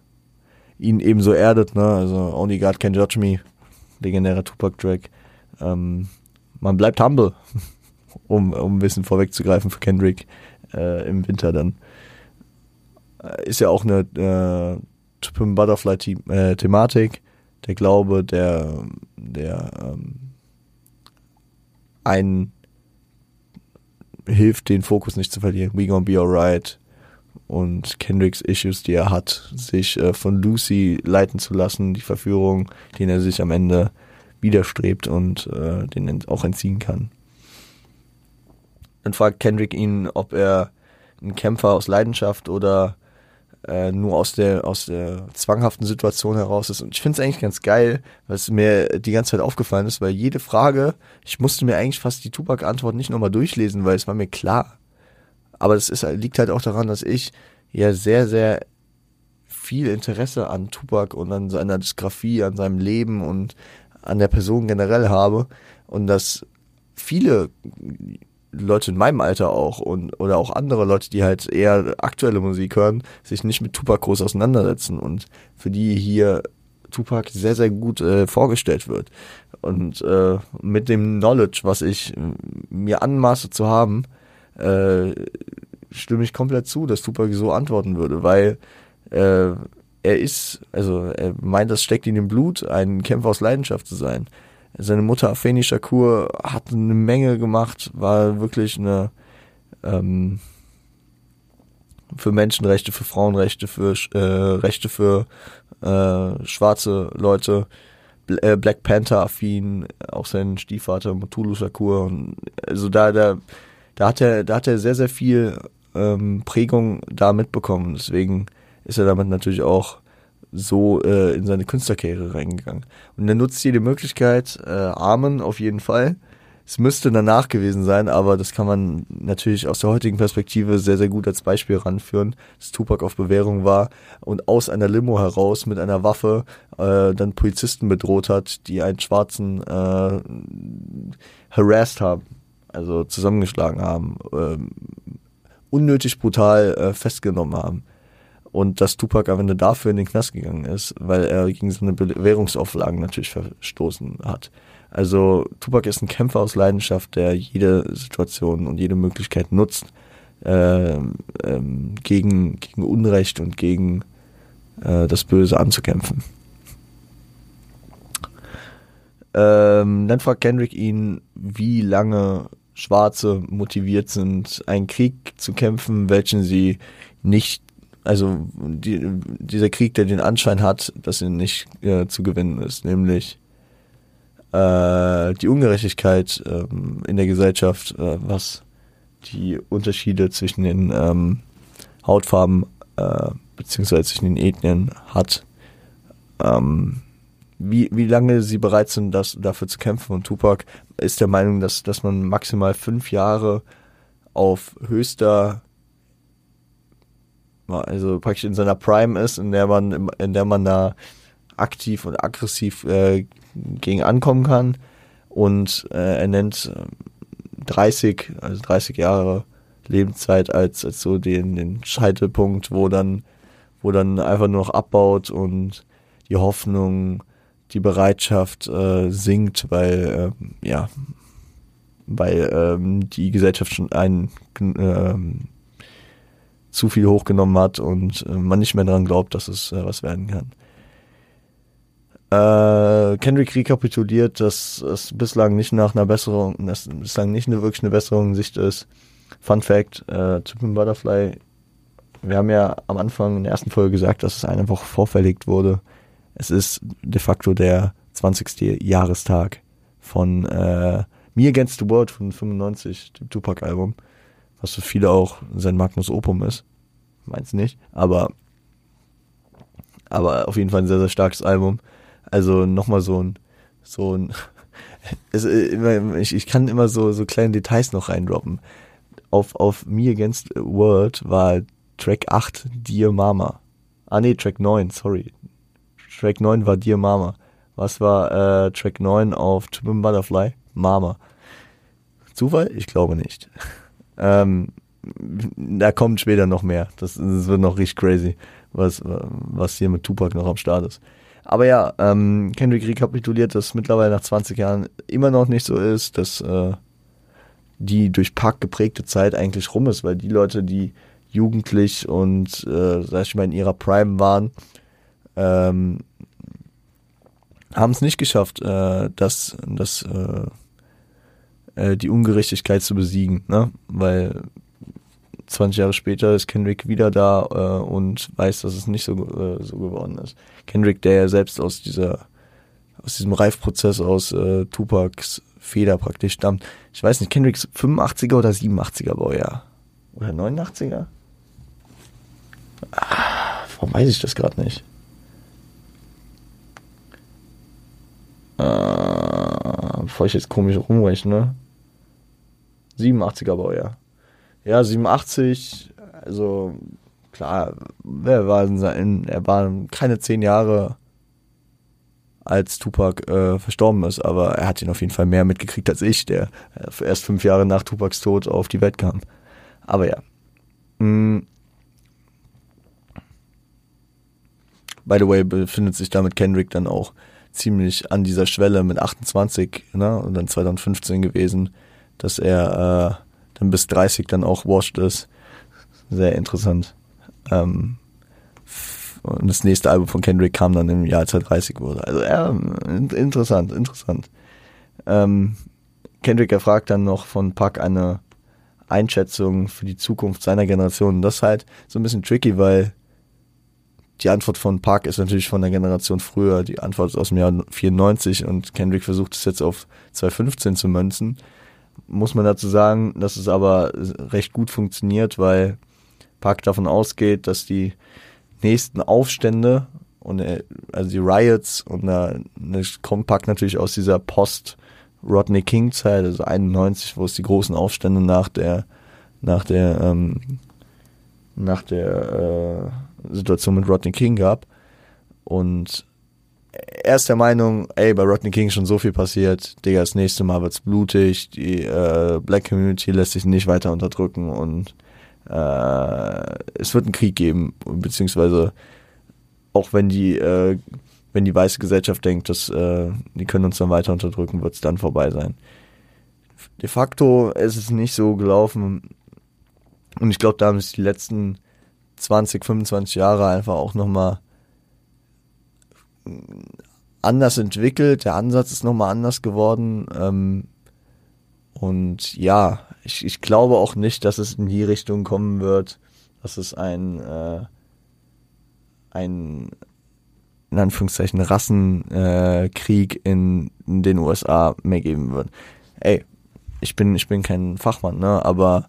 ihn ebenso erdet, ne? Also Only God Can Judge Me, legendärer Tupac-Track. Ähm, man bleibt humble, um, um ein bisschen vorwegzugreifen für Kendrick äh, im Winter dann. Äh, ist ja auch eine äh, Butterfly-Thematik, äh, der Glaube, der, der ähm, einen hilft, den Fokus nicht zu verlieren. We gonna be alright. Und Kendricks Issues, die er hat, sich äh, von Lucy leiten zu lassen, die Verführung, den er sich am Ende widerstrebt und äh, den auch entziehen kann. Dann fragt Kendrick ihn, ob er ein Kämpfer aus Leidenschaft oder äh, nur aus der, aus der zwanghaften Situation heraus ist. Und ich finde es eigentlich ganz geil, es mir die ganze Zeit aufgefallen ist, weil jede Frage, ich musste mir eigentlich fast die Tupac-Antwort nicht nochmal durchlesen, weil es war mir klar. Aber das ist, liegt halt auch daran, dass ich ja sehr, sehr viel Interesse an Tupac und an seiner Diskografie, an seinem Leben und an der Person generell habe. Und dass viele Leute in meinem Alter auch und oder auch andere Leute, die halt eher aktuelle Musik hören, sich nicht mit Tupac groß auseinandersetzen und für die hier Tupac sehr, sehr gut äh, vorgestellt wird. Und äh, mit dem Knowledge, was ich äh, mir anmaße zu haben, äh, stimme ich komplett zu, dass Tupac so antworten würde, weil äh, er ist, also er meint, das steckt in dem Blut, ein Kämpfer aus Leidenschaft zu sein. Seine Mutter Afeni Shakur hat eine Menge gemacht, war wirklich eine ähm, für Menschenrechte, für Frauenrechte, für äh, Rechte für äh, schwarze Leute, äh, Black Panther affin, auch sein Stiefvater Mutulu Shakur. Und also da, da, da hat er, da hat er sehr, sehr viel ähm, Prägung da mitbekommen. Deswegen ist er damit natürlich auch so äh, in seine Künstlerkarriere reingegangen. Und er nutzt jede Möglichkeit, äh, Armen auf jeden Fall. Es müsste danach gewesen sein, aber das kann man natürlich aus der heutigen Perspektive sehr, sehr gut als Beispiel ranführen, dass Tupac auf Bewährung war und aus einer Limo heraus mit einer Waffe äh, dann Polizisten bedroht hat, die einen Schwarzen äh, harassed haben, also zusammengeschlagen haben, äh, unnötig brutal äh, festgenommen haben und dass Tupac am Ende dafür in den Knast gegangen ist, weil er gegen seine Bewährungsauflagen natürlich verstoßen hat. Also Tupac ist ein Kämpfer aus Leidenschaft, der jede Situation und jede Möglichkeit nutzt, äh, ähm, gegen, gegen Unrecht und gegen äh, das Böse anzukämpfen. Ähm, dann fragt Kendrick ihn, wie lange Schwarze motiviert sind, einen Krieg zu kämpfen, welchen sie nicht, also die, dieser Krieg, der den Anschein hat, dass er nicht äh, zu gewinnen ist, nämlich äh, die Ungerechtigkeit äh, in der Gesellschaft, äh, was die Unterschiede zwischen den ähm, Hautfarben äh, beziehungsweise zwischen den Ethnien hat. Ähm, wie, wie lange sie bereit sind, das, dafür zu kämpfen. Und Tupac ist der Meinung, dass, dass man maximal fünf Jahre auf höchster, also praktisch in seiner Prime ist, in der man, in der man da aktiv und aggressiv äh, gegen ankommen kann. Und äh, er nennt 30, äh, also 30 Jahre Lebenszeit als, als so den, den Scheitelpunkt, wo dann, wo dann einfach nur noch abbaut und die Hoffnung die Bereitschaft äh, sinkt, weil äh, ja, weil ähm, die Gesellschaft schon einen ähm, zu viel hochgenommen hat und äh, man nicht mehr daran glaubt, dass es äh, was werden kann. Äh, Kendrick rekapituliert, dass es bislang nicht nach einer Besserung, dass bislang nicht eine, wirklich eine Besserung in Sicht ist. Fun Fact, äh, Typen Butterfly, wir haben ja am Anfang in der ersten Folge gesagt, dass es eine Woche vorverlegt wurde. Es ist de facto der 20. Jahrestag von äh, Me Against the World von 95, dem Tupac-Album, was für viele auch sein Magnus Opum ist. Meins nicht, aber, aber auf jeden Fall ein sehr, sehr starkes Album. Also nochmal so ein, so ein, es, äh, ich, ich kann immer so, so kleine Details noch reindroppen. Auf, auf Me Against World war Track 8 Dear Mama. Ah nee, Track 9, sorry. Track 9 war Dear Mama. Was war äh, Track 9 auf To Butterfly? Mama. Zufall? Ich glaube nicht. ähm, da kommt später noch mehr. Das, das, wird noch richtig crazy, was, was hier mit Tupac noch am Start ist. Aber ja, ähm, Kendrick rekapituliert, dass mittlerweile nach 20 Jahren immer noch nicht so ist, dass äh, die durch Pack geprägte Zeit eigentlich rum ist, weil die Leute, die jugendlich und, äh, sag ich mal, in ihrer Prime waren, ähm, haben es nicht geschafft, äh, das, das, äh, äh, die Ungerechtigkeit zu besiegen, ne? Weil 20 Jahre später ist Kendrick wieder da äh, und weiß, dass es nicht so, äh, so geworden ist. Kendrick, der ja selbst aus dieser, aus diesem Reifprozess aus äh, Tupacs Feder praktisch stammt. Ich weiß nicht, Kendricks 85er oder 87er Baujahr? Oder 89er? Ah, warum weiß ich das gerade nicht? Äh, bevor ich jetzt komisch rumrechne. 87er Baujahr. Ja, 87, also klar, er war, in, er war keine zehn Jahre als Tupac äh, verstorben ist, aber er hat ihn auf jeden Fall mehr mitgekriegt als ich, der äh, erst fünf Jahre nach Tupacs Tod auf die Welt kam. Aber ja. Mm. By the way, befindet sich damit Kendrick dann auch ziemlich an dieser Schwelle mit 28, ne, und dann 2015 gewesen, dass er äh, dann bis 30 dann auch washed ist. Sehr interessant. Ähm, und das nächste Album von Kendrick kam dann im Jahr, als er 30 wurde. Also ja, interessant, interessant. Ähm, Kendrick erfragt dann noch von Puck eine Einschätzung für die Zukunft seiner Generation. das ist halt so ein bisschen tricky, weil die Antwort von Park ist natürlich von der Generation früher. Die Antwort ist aus dem Jahr 94 und Kendrick versucht es jetzt auf 2015 zu münzen. Muss man dazu sagen, dass es aber recht gut funktioniert, weil Park davon ausgeht, dass die nächsten Aufstände und äh, also die Riots und da kommt Park natürlich aus dieser Post Rodney King Zeit, also 91, wo es die großen Aufstände nach der nach der ähm, nach der äh, Situation mit Rodney King gab. Und er ist der Meinung, ey, bei Rodney King schon so viel passiert, Digga, das nächste Mal wird's blutig, die äh, Black Community lässt sich nicht weiter unterdrücken und äh, es wird einen Krieg geben, beziehungsweise auch wenn die, äh, wenn die weiße Gesellschaft denkt, dass äh, die können uns dann weiter unterdrücken, wird's dann vorbei sein. De facto ist es nicht so gelaufen, Und ich glaube, da haben sich die letzten 20, 25 Jahre einfach auch nochmal anders entwickelt. Der Ansatz ist nochmal anders geworden. Ähm, und ja, ich, ich glaube auch nicht, dass es in die Richtung kommen wird, dass es ein, äh, ein in Anführungszeichen Rassenkrieg äh, in, in den USA mehr geben wird. Ey, ich bin, ich bin kein Fachmann, ne, aber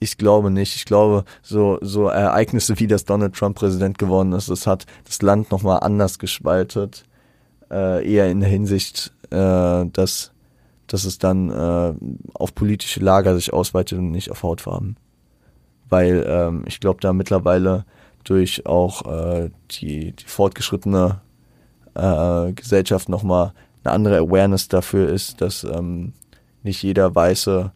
ich glaube nicht. Ich glaube, so, so Ereignisse wie das Donald Trump Präsident geworden ist, das hat das Land nochmal anders gespaltet. Äh, eher in der Hinsicht, äh, dass, dass es dann äh, auf politische Lager sich ausweitet und nicht auf Hautfarben. Weil ähm, ich glaube, da mittlerweile durch auch äh, die, die fortgeschrittene äh, Gesellschaft nochmal eine andere Awareness dafür ist, dass ähm, nicht jeder Weiße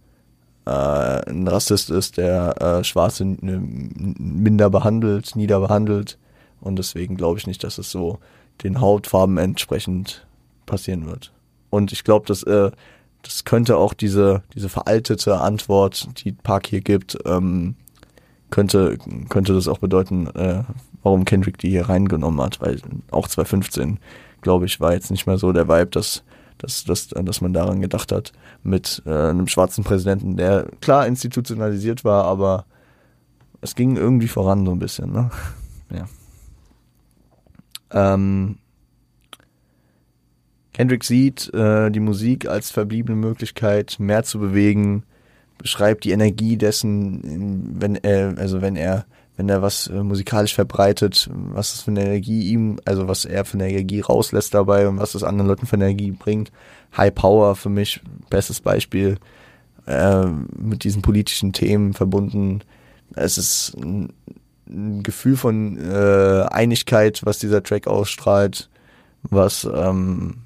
äh, ein Rassist ist, der äh, Schwarze minder behandelt, nieder behandelt. Und deswegen glaube ich nicht, dass es so den Hautfarben entsprechend passieren wird. Und ich glaube, dass äh, das könnte auch diese diese veraltete Antwort, die Park hier gibt, ähm, könnte könnte das auch bedeuten, äh, warum Kendrick die hier reingenommen hat, weil auch 2015, glaube ich, war jetzt nicht mehr so der Vibe, dass dass, dass, dass man daran gedacht hat, mit äh, einem schwarzen Präsidenten, der klar institutionalisiert war, aber es ging irgendwie voran so ein bisschen, ne? Ja. Ähm, Kendrick sieht äh, die Musik als verbliebene Möglichkeit, mehr zu bewegen, beschreibt die Energie dessen, wenn er, also wenn er wenn er was äh, musikalisch verbreitet, was es für eine Energie ihm, also was er für eine Energie rauslässt dabei und was es anderen Leuten für eine Energie bringt. High Power für mich, bestes Beispiel, äh, mit diesen politischen Themen verbunden. Es ist ein, ein Gefühl von äh, Einigkeit, was dieser Track ausstrahlt, was ähm,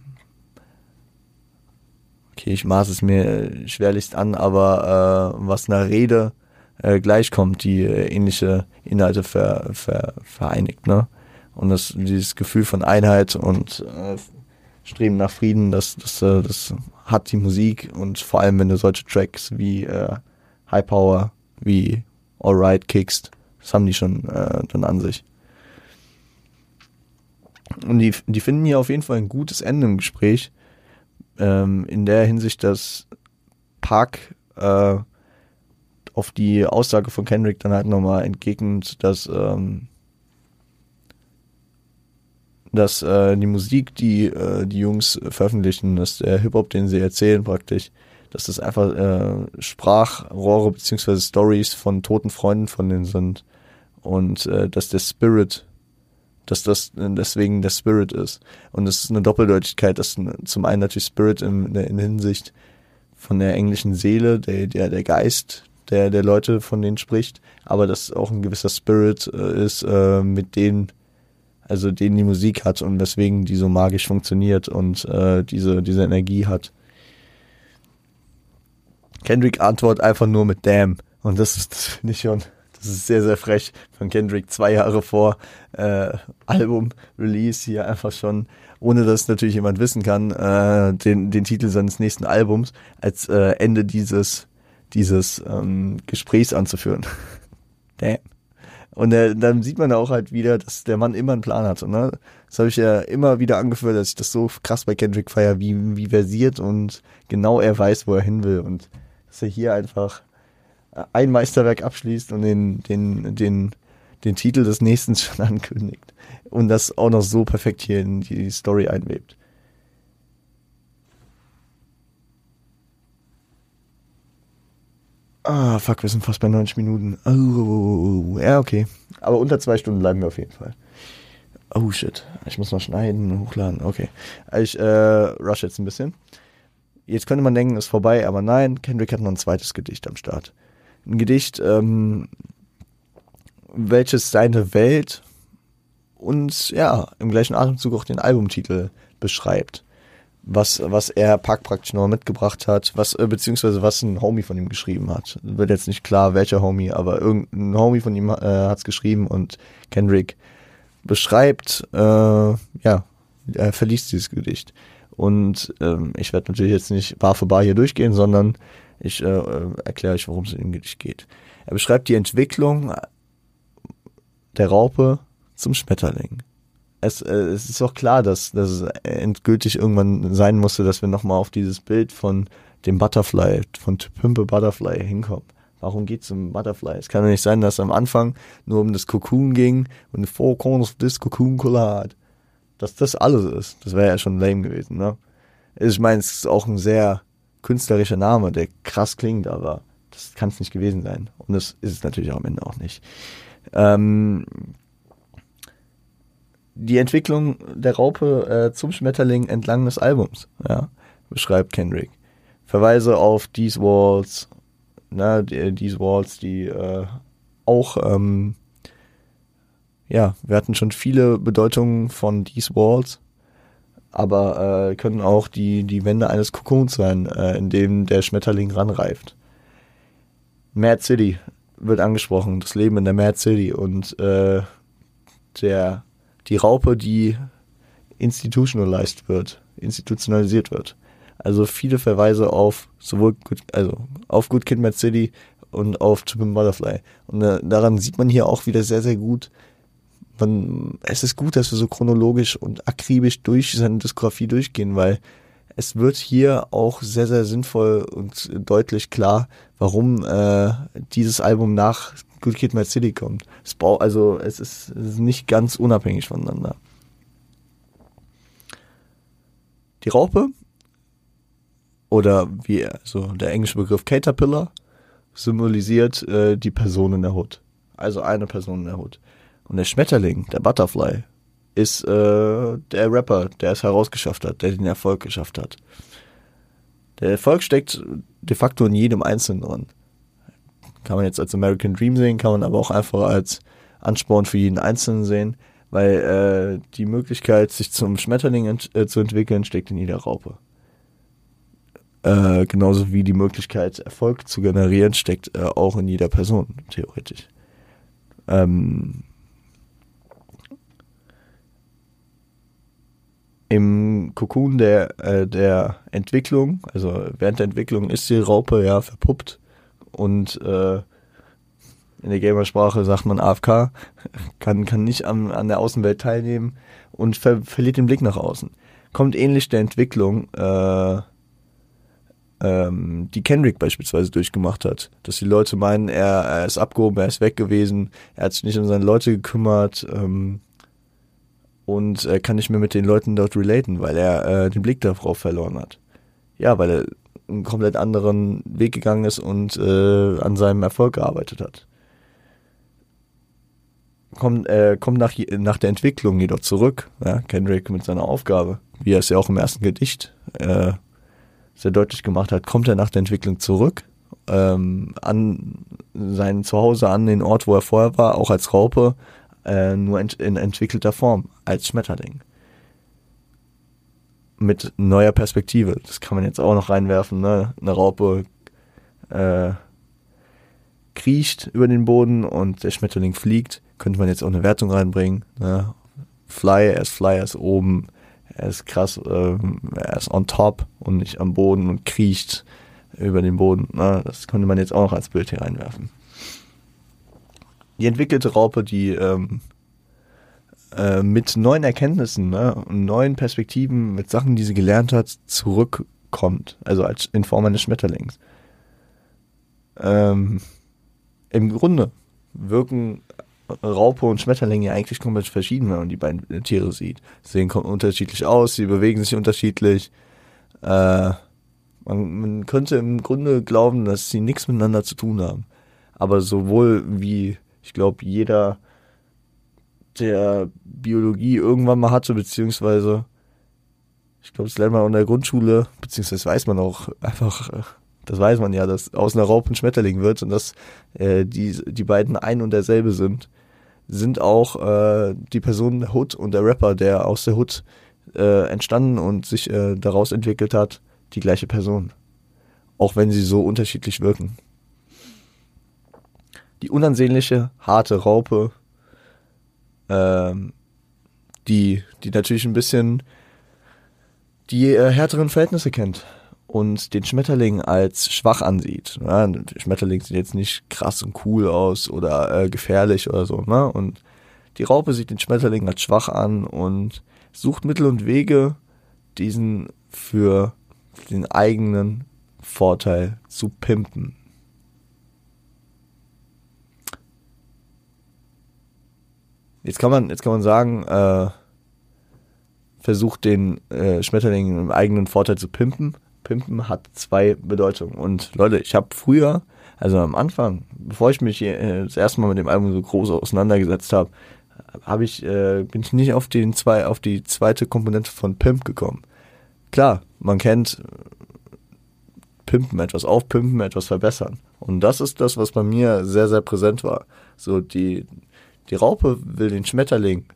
okay, ich maß es mir schwerlichst an, aber äh, was einer Rede äh, gleichkommt, die äh, ähnliche Inhalte ver, ver, vereinigt. Ne? Und das, dieses Gefühl von Einheit und äh, Streben nach Frieden, das, das, äh, das hat die Musik und vor allem, wenn du solche Tracks wie äh, High Power, wie Alright kickst, das haben die schon äh, dann an sich. Und die, die finden hier auf jeden Fall ein gutes Ende im Gespräch. Ähm, in der Hinsicht, dass Park äh, auf die Aussage von Kendrick dann halt nochmal entgegnet, dass, ähm, dass äh, die Musik, die äh, die Jungs veröffentlichen, dass der Hip-Hop, den sie erzählen praktisch, dass das einfach äh, Sprachrohre beziehungsweise Stories von toten Freunden von denen sind und äh, dass der Spirit dass das deswegen der Spirit ist. Und es ist eine Doppeldeutigkeit, dass zum einen natürlich Spirit in, in Hinsicht von der englischen Seele, der, der, der Geist, der, der Leute, von denen spricht, aber dass auch ein gewisser Spirit äh, ist, äh, mit denen, also den die Musik hat und weswegen die so magisch funktioniert und äh, diese, diese Energie hat. Kendrick antwortet einfach nur mit Damn. Und das ist, das finde ich schon, das ist sehr, sehr frech von Kendrick zwei Jahre vor äh, Album-Release hier einfach schon, ohne dass natürlich jemand wissen kann, äh, den, den Titel seines nächsten Albums als äh, Ende dieses dieses ähm, Gesprächs anzuführen. Damn. Und äh, dann sieht man auch halt wieder, dass der Mann immer einen Plan hat. Ne? Das habe ich ja immer wieder angeführt, dass ich das so krass bei Kendrick feier, wie, wie versiert und genau er weiß, wo er hin will. Und dass er hier einfach ein Meisterwerk abschließt und den, den, den, den Titel des nächsten schon ankündigt. Und das auch noch so perfekt hier in die Story einwebt. Ah, fuck, wir sind fast bei 90 Minuten. Oh, ja, okay. Aber unter zwei Stunden bleiben wir auf jeden Fall. Oh shit. Ich muss noch schneiden, hochladen. Okay. Ich äh, rush jetzt ein bisschen. Jetzt könnte man denken, ist vorbei, aber nein, Kendrick hat noch ein zweites Gedicht am Start. Ein Gedicht, ähm, welches seine Welt und ja, im gleichen Atemzug auch den Albumtitel beschreibt was, was er Pack praktisch noch mitgebracht hat, was, äh, beziehungsweise was ein Homie von ihm geschrieben hat. Wird jetzt nicht klar, welcher Homie, aber irgendein Homie von ihm äh, hat es geschrieben und Kendrick beschreibt, äh, ja, er verliest dieses Gedicht. Und ähm, ich werde natürlich jetzt nicht Bar für Bar hier durchgehen, sondern ich äh, erkläre euch, worum es Gedicht geht. Er beschreibt die Entwicklung der Raupe zum Schmetterling. Es, äh, es ist auch klar, dass, dass es endgültig irgendwann sein musste, dass wir nochmal auf dieses Bild von dem Butterfly, von Pimple Butterfly hinkommen. Warum geht's um Butterfly? Es kann ja nicht sein, dass am Anfang nur um das Cocoon ging und four corners of this cocoon collide. Dass das alles ist, das wäre ja schon lame gewesen, ne? Ich meine, es ist auch ein sehr künstlerischer Name, der krass klingt, aber das kann es nicht gewesen sein. Und das ist es natürlich auch am Ende auch nicht. Ähm, die Entwicklung der Raupe äh, zum Schmetterling entlang des Albums, ja, beschreibt Kendrick. Verweise auf These Walls, na, die, These Walls, die äh, auch, ähm, ja, wir hatten schon viele Bedeutungen von These Walls, aber äh, können auch die, die Wände eines Kokons sein, äh, in dem der Schmetterling ranreift. Mad City wird angesprochen, das Leben in der Mad City und äh, der, die Raupe, die institutionalized wird, institutionalisiert wird. Also viele Verweise auf sowohl Good, also auf Good Kid Mad City und auf Triple Butterfly. Und äh, daran sieht man hier auch wieder sehr, sehr gut, man, es ist gut, dass wir so chronologisch und akribisch durch seine Diskografie durchgehen, weil es wird hier auch sehr, sehr sinnvoll und deutlich klar, warum äh, dieses Album nach Good Kid, Mad City kommt. Es braucht, also es ist, es ist nicht ganz unabhängig voneinander. Die Raupe oder wie also der englische Begriff Caterpillar symbolisiert äh, die Person in der Hut. Also eine Person in der Hut. Und der Schmetterling, der Butterfly, ist äh, der Rapper, der es herausgeschafft hat, der den Erfolg geschafft hat. Der Erfolg steckt de facto in jedem Einzelnen drin. Kann man jetzt als American Dream sehen, kann man aber auch einfach als Ansporn für jeden Einzelnen sehen, weil äh, die Möglichkeit, sich zum Schmetterling ent äh, zu entwickeln, steckt in jeder Raupe. Äh, genauso wie die Möglichkeit, Erfolg zu generieren, steckt äh, auch in jeder Person, theoretisch. Ähm, im Kokon der, äh, der Entwicklung, also während der Entwicklung ist die Raupe ja verpuppt und äh, in der Gamersprache sagt man AFK, kann, kann nicht an, an der Außenwelt teilnehmen und ver verliert den Blick nach außen. Kommt ähnlich der Entwicklung, äh, ähm, die Kendrick beispielsweise durchgemacht hat. Dass die Leute meinen, er, er ist abgehoben, er ist weg gewesen, er hat sich nicht um seine Leute gekümmert, ähm, und äh, kann nicht mehr mit den Leuten dort relaten, weil er äh, den Blick darauf verloren hat. Ja, weil er einen komplett anderen Weg gegangen ist und äh, an seinem Erfolg gearbeitet hat. Kommt, äh, kommt nach, nach der Entwicklung jedoch zurück, ja, Kendrick mit seiner Aufgabe, wie er es ja auch im ersten Gedicht äh, sehr deutlich gemacht hat, kommt er nach der Entwicklung zurück ähm, an sein Zuhause, an den Ort, wo er vorher war, auch als Raupe, äh, nur ent in entwickelter Form als Schmetterling. Mit neuer Perspektive. Das kann man jetzt auch noch reinwerfen. Ne? Eine Raupe äh, kriecht über den Boden und der Schmetterling fliegt. Könnte man jetzt auch eine Wertung reinbringen. Ne? Fly, er ist Fly, er ist oben, er ist krass, äh, er ist on top und nicht am Boden und kriecht über den Boden. Ne? Das könnte man jetzt auch noch als Bild hier reinwerfen die entwickelte Raupe, die ähm, äh, mit neuen Erkenntnissen ne, und neuen Perspektiven, mit Sachen, die sie gelernt hat, zurückkommt. Also als in Form eines Schmetterlings. Ähm, Im Grunde wirken Raupe und Schmetterling ja eigentlich komplett verschieden, wenn man die beiden Tiere sieht. Sie sehen unterschiedlich aus, sie bewegen sich unterschiedlich. Äh, man, man könnte im Grunde glauben, dass sie nichts miteinander zu tun haben. Aber sowohl wie ich glaube, jeder, der Biologie irgendwann mal hatte, beziehungsweise ich glaube, das lernt man in der Grundschule, beziehungsweise weiß man auch einfach, das weiß man ja, dass aus einer Raupe ein Schmetterling wird und dass äh, die, die beiden ein und derselbe sind, sind auch äh, die Person Hood und der Rapper, der aus der Hood äh, entstanden und sich äh, daraus entwickelt hat, die gleiche Person. Auch wenn sie so unterschiedlich wirken die unansehnliche, harte Raupe, ähm, die, die natürlich ein bisschen die äh, härteren Verhältnisse kennt und den Schmetterling als schwach ansieht. Ja, der Schmetterling sieht jetzt nicht krass und cool aus oder äh, gefährlich oder so. Ne? Und die Raupe sieht den Schmetterling als schwach an und sucht Mittel und Wege, diesen für den eigenen Vorteil zu pimpen. Jetzt kann man, jetzt kann man sagen, äh, versucht den äh, Schmetterling im eigenen Vorteil zu pimpen. Pimpen hat zwei Bedeutungen. Und Leute, ich habe früher, also am Anfang, bevor ich mich äh, das erste Mal mit dem Album so groß auseinandergesetzt habe, habe ich, äh, bin ich nicht auf den zwei, auf die zweite Komponente von Pimp gekommen. Klar, man kennt Pimpen, etwas aufpimpen, etwas verbessern. Und das ist das, was bei mir sehr, sehr präsent war. So die, die Raupe will den Schmetterling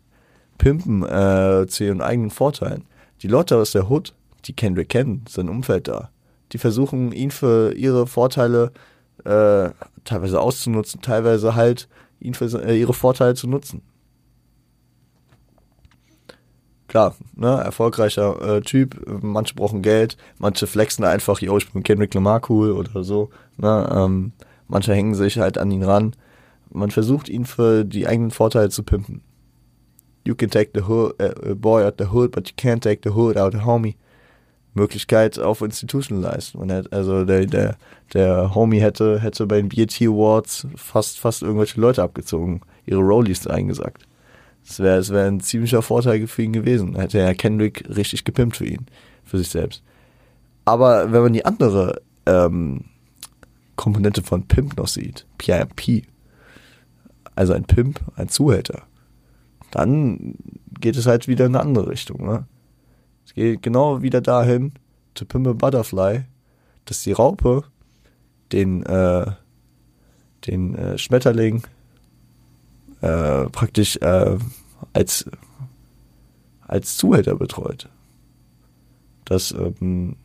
pimpen äh, zu ihren eigenen Vorteilen. Die Leute aus der Hood, die Kendrick kennen, sein Umfeld da, die versuchen ihn für ihre Vorteile äh, teilweise auszunutzen, teilweise halt ihn für äh, ihre Vorteile zu nutzen. Klar, ne, erfolgreicher äh, Typ, manche brauchen Geld, manche flexen einfach, yo, ich bin Kendrick Lamar cool oder so, ne, ähm, manche hängen sich halt an ihn ran. Man versucht ihn für die eigenen Vorteile zu pimpen. You can take the hood, uh, boy out the hood, but you can't take the hood out the homie. Möglichkeit auf Institutionalized. Man hätte, also der, der, der Homie hätte, hätte bei den BET Awards fast, fast irgendwelche Leute abgezogen, ihre Rollies eingesagt. Das wäre das wär ein ziemlicher Vorteil für ihn gewesen. Hätte er Kendrick richtig gepimpt für ihn, für sich selbst. Aber wenn man die andere ähm, Komponente von Pimp noch sieht, PIMP, also ein Pimp, ein Zuhälter, dann geht es halt wieder in eine andere Richtung. Ne? Es geht genau wieder dahin, to pimp a butterfly, dass die Raupe den, äh, den äh, Schmetterling äh, praktisch äh, als, als Zuhälter betreut. Dass ähm,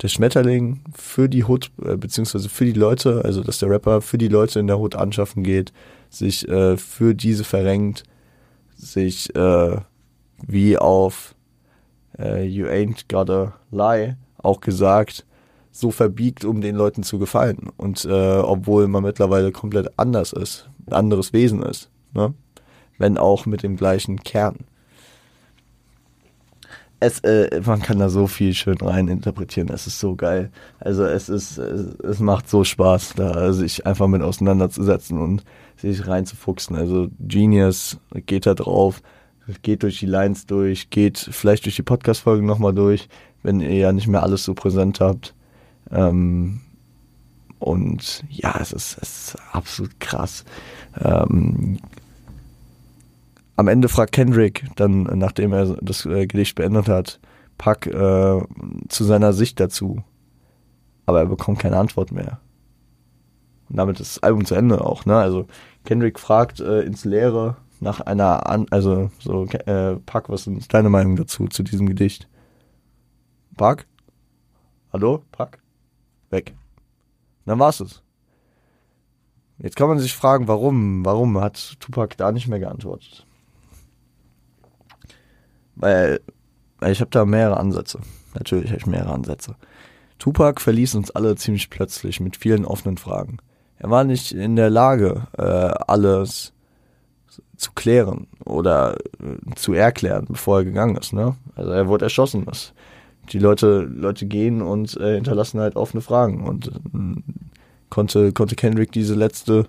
der Schmetterling für die Hood, äh, beziehungsweise für die Leute, also dass der Rapper für die Leute in der Hood anschaffen geht, sich äh, für diese verrenkt, sich äh, wie auf äh, You Ain't Gotta Lie auch gesagt, so verbiegt, um den Leuten zu gefallen. Und äh, obwohl man mittlerweile komplett anders ist, ein anderes Wesen ist ne? Wenn auch mit dem gleichen Kern. Es, äh, man kann da so viel schön rein interpretieren. Es ist so geil. Also es ist, es, es macht so Spaß, da sich einfach mit auseinanderzusetzen und sich reinzufuchsen. Also Genius geht da drauf, geht durch die Lines durch, geht vielleicht durch die Podcast-Folgen nochmal durch, wenn ihr ja nicht mehr alles so präsent habt. Ähm, und ja, es ist, es ist absolut krass. Ähm, am Ende fragt Kendrick dann, nachdem er das äh, Gedicht beendet hat, Puck äh, zu seiner Sicht dazu. Aber er bekommt keine Antwort mehr. Und damit ist das Album zu Ende auch, ne? Also Kendrick fragt äh, ins Leere nach einer, An also so, äh, Puck, was ist deine Meinung dazu, zu diesem Gedicht? Puck? Hallo? Puck? Weg. Dann war's es. Jetzt kann man sich fragen, warum, warum hat Tupac da nicht mehr geantwortet? Weil, weil ich habe da mehrere Ansätze. Natürlich habe ich mehrere Ansätze. Tupac verließ uns alle ziemlich plötzlich mit vielen offenen Fragen. Er war nicht in der Lage, äh, alles zu klären oder äh, zu erklären, bevor er gegangen ist. Ne? Also er wurde erschossen. Das, die Leute, Leute gehen und äh, hinterlassen halt offene Fragen. Und äh, konnte, konnte Kendrick diese letzte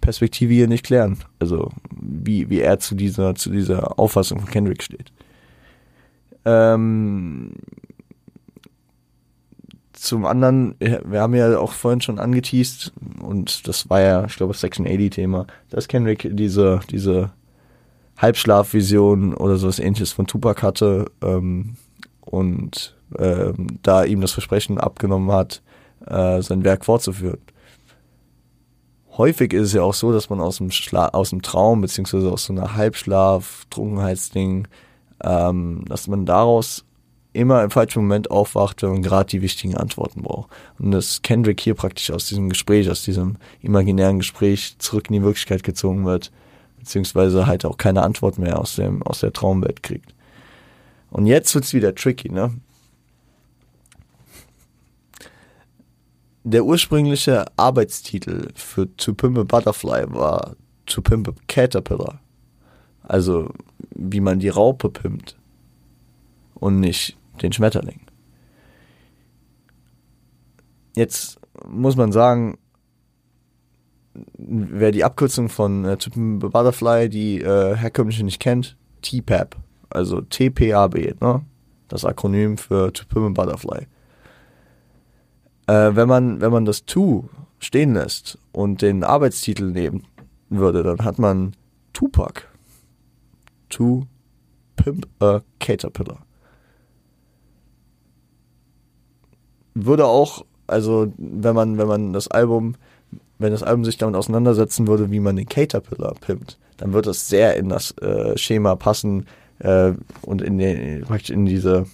Perspektive hier nicht klären. Also wie, wie er zu dieser, zu dieser Auffassung von Kendrick steht. Ähm, zum anderen, wir haben ja auch vorhin schon angeteased, und das war ja, ich glaube, Section 80-Thema, dass Kendrick diese, diese Halbschlafvision oder sowas ähnliches von Tupac hatte ähm, und ähm, da ihm das Versprechen abgenommen hat, äh, sein Werk fortzuführen. Häufig ist es ja auch so, dass man aus dem, Schla aus dem Traum, beziehungsweise aus so einer Halbschlaf, Trunkenheitsding, ähm, dass man daraus immer im falschen Moment aufwacht, wenn man gerade die wichtigen Antworten braucht. Und dass Kendrick hier praktisch aus diesem Gespräch, aus diesem imaginären Gespräch zurück in die Wirklichkeit gezogen wird, beziehungsweise halt auch keine Antwort mehr aus, dem, aus der Traumwelt kriegt. Und jetzt wird's wieder tricky, ne? der ursprüngliche Arbeitstitel für To Pimp a Butterfly war To Pimp a Caterpillar. Also wie man die Raupe pimmt und nicht den Schmetterling. Jetzt muss man sagen, wer die Abkürzung von äh, Butterfly, die äh, herkömmliche nicht kennt, TPAB, also TPAB, ne? das Akronym für Pimp Butterfly. Äh, wenn man wenn man das To stehen lässt und den Arbeitstitel nehmen würde, dann hat man Tupac. To Pimp a Caterpillar. Würde auch, also wenn man wenn man das Album wenn das Album sich damit auseinandersetzen würde, wie man den Caterpillar pimpt, dann wird das sehr in das äh, Schema passen äh, und in, den, in diese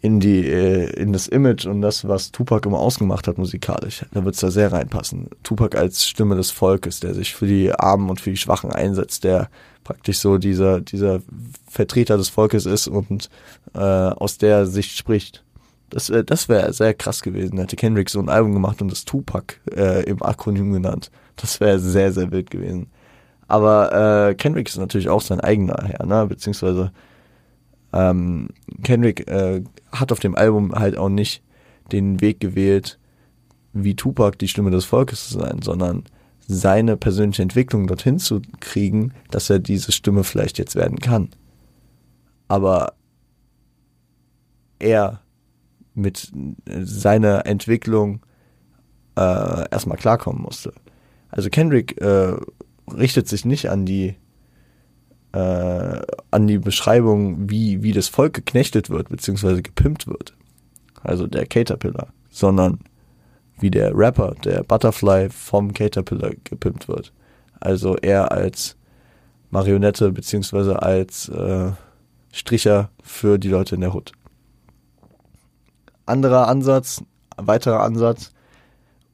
in die äh, in das Image und das, was Tupac immer ausgemacht hat musikalisch. Da wird es da sehr reinpassen. Tupac als Stimme des Volkes, der sich für die Armen und für die Schwachen einsetzt, der praktisch so dieser dieser Vertreter des Volkes ist und äh, aus der Sicht spricht. Das, äh, das wäre sehr krass gewesen. Hätte Kendrick so ein Album gemacht und das Tupac äh, im Akronym genannt. Das wäre sehr, sehr wild gewesen. Aber äh, Kendrick ist natürlich auch sein eigener Herr, ne? Beziehungsweise ähm, Kendrick äh, hat auf dem Album halt auch nicht den Weg gewählt, wie Tupac die Stimme des Volkes zu sein, sondern seine persönliche Entwicklung dorthin zu kriegen, dass er diese Stimme vielleicht jetzt werden kann. Aber er mit seiner Entwicklung äh, erstmal klarkommen musste. Also Kendrick äh, richtet sich nicht an die äh, an die Beschreibung, wie, wie das Volk geknechtet wird, beziehungsweise gepimpt wird. Also der Caterpillar, sondern wie der Rapper, der Butterfly vom Caterpillar gepimpt wird. Also er als Marionette, beziehungsweise als äh, Stricher für die Leute in der Hut anderer Ansatz, weiterer Ansatz.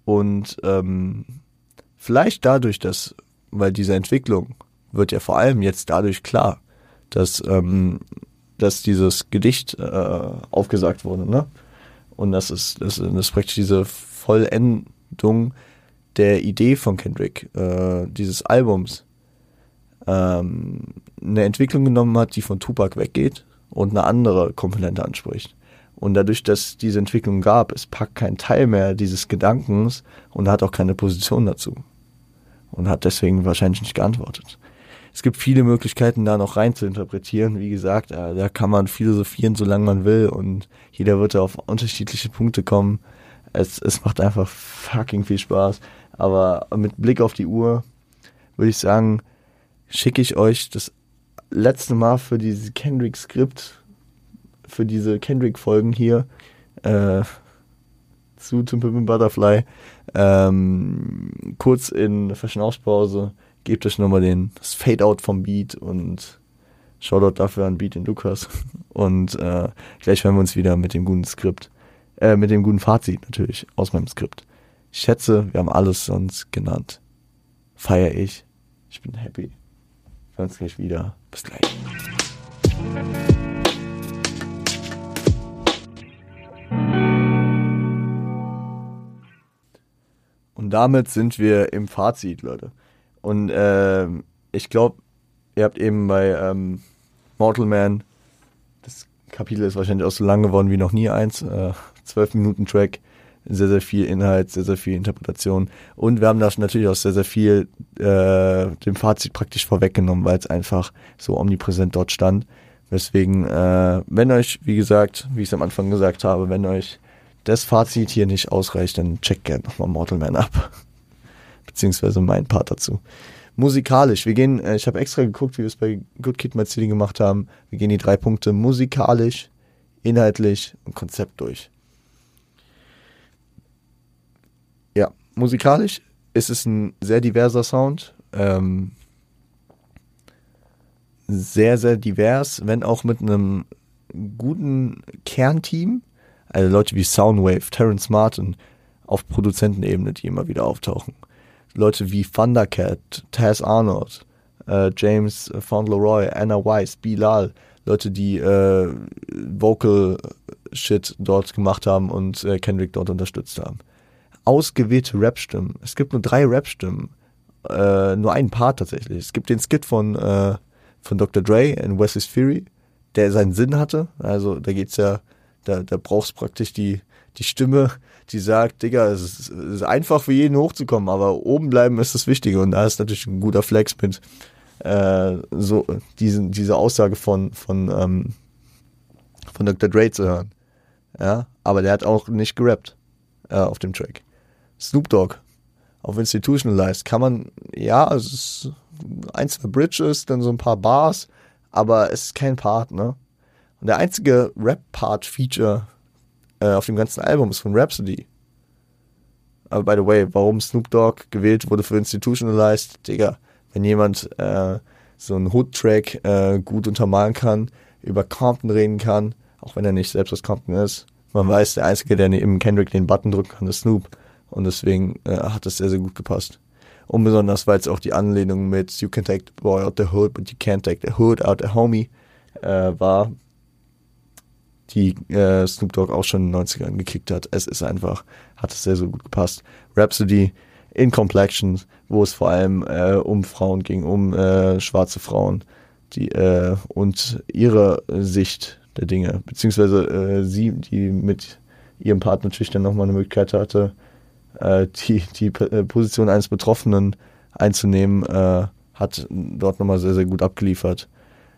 Und ähm, vielleicht dadurch, dass, weil diese Entwicklung wird ja vor allem jetzt dadurch klar, dass, ähm, dass dieses Gedicht äh, aufgesagt wurde, ne? Und das ist, das, das ist praktisch diese Vollendung der Idee von Kendrick, äh, dieses Albums, ähm, eine Entwicklung genommen hat, die von Tupac weggeht und eine andere Komponente anspricht. Und dadurch, dass diese Entwicklung gab, ist Pack kein Teil mehr dieses Gedankens und hat auch keine Position dazu. Und hat deswegen wahrscheinlich nicht geantwortet. Es gibt viele Möglichkeiten, da noch rein zu interpretieren. Wie gesagt, äh, da kann man philosophieren, solange man will und jeder wird da auf unterschiedliche Punkte kommen. Es, es macht einfach fucking viel Spaß. Aber mit Blick auf die Uhr würde ich sagen, schicke ich euch das letzte Mal für dieses Kendrick-Skript für diese Kendrick-Folgen hier äh, zu To Pimp Butterfly ähm, kurz in Verschnaufspause gebt euch nochmal den das Fade-Out vom Beat und Shoutout dafür an Beat in Lukas und äh, gleich hören wir uns wieder mit dem guten Skript, äh, mit dem guten Fazit natürlich aus meinem Skript. Ich schätze, wir haben alles sonst genannt. Feier ich. Ich bin happy. Wir hören uns gleich wieder. Bis gleich. Und damit sind wir im Fazit, Leute. Und äh, ich glaube, ihr habt eben bei ähm, Mortal Man, das Kapitel ist wahrscheinlich auch so lang geworden wie noch nie eins, äh, zwölf Minuten Track, sehr, sehr viel Inhalt, sehr, sehr viel Interpretation. Und wir haben da natürlich auch sehr, sehr viel äh, dem Fazit praktisch vorweggenommen, weil es einfach so omnipräsent dort stand. Deswegen, äh, wenn euch, wie gesagt, wie ich es am Anfang gesagt habe, wenn euch das Fazit hier nicht ausreicht, dann check gerne nochmal Mortal Man ab. Beziehungsweise mein Part dazu. Musikalisch, wir gehen, äh, ich habe extra geguckt, wie wir es bei Good Kid My City gemacht haben. Wir gehen die drei Punkte musikalisch, inhaltlich und Konzept durch. Ja, musikalisch ist es ein sehr diverser Sound. Ähm, sehr, sehr divers, wenn auch mit einem guten Kernteam also Leute wie Soundwave, Terrence Martin auf Produzentenebene, die immer wieder auftauchen. Leute wie Thundercat, Taz Arnold, äh, James Fauntleroy, Anna Weiss, Bilal, Leute, die äh, Vocal Shit dort gemacht haben und äh, Kendrick dort unterstützt haben. Ausgewählte Rap-Stimmen. Es gibt nur drei Rap-Stimmen. Äh, nur ein Part tatsächlich. Es gibt den Skit von, äh, von Dr. Dre in Wes's Fury, der seinen Sinn hatte. Also da geht's ja, da, da brauchst du praktisch die, die Stimme, die sagt, Digga, es ist, es ist einfach für jeden hochzukommen, aber oben bleiben ist das Wichtige. Und da ist natürlich ein guter Flex mit äh, so diesen, diese Aussage von, von, ähm, von Dr. Dre zu hören. Ja, aber der hat auch nicht gerappt äh, auf dem Track. Snoop Dogg auf Institutionalized kann man, ja, es ist ein, zwei Bridges, dann so ein paar Bars, aber es ist kein Part, ne? Und der einzige Rap-Part-Feature äh, auf dem ganzen Album ist von Rhapsody. Aber by the way, warum Snoop Dogg gewählt wurde für Institutionalized, Digga, wenn jemand äh, so einen Hood-Track äh, gut untermalen kann, über Compton reden kann, auch wenn er nicht selbst aus Compton ist. Man weiß, der Einzige, der neben Kendrick den Button drücken kann, ist Snoop. Und deswegen äh, hat das sehr, sehr gut gepasst. Und besonders, weil es auch die Anlehnung mit You can take the boy out the hood, but you can't take the hood out the homie äh, war, die äh, Snoop Dogg auch schon in den 90ern gekickt hat. Es ist einfach, hat es sehr, sehr gut gepasst. Rhapsody in Complexions, wo es vor allem äh, um Frauen ging, um äh, schwarze Frauen die, äh, und ihre Sicht der Dinge, beziehungsweise äh, sie, die mit ihrem Partner natürlich dann nochmal eine Möglichkeit hatte, äh, die, die äh, Position eines Betroffenen einzunehmen, äh, hat dort nochmal sehr, sehr gut abgeliefert.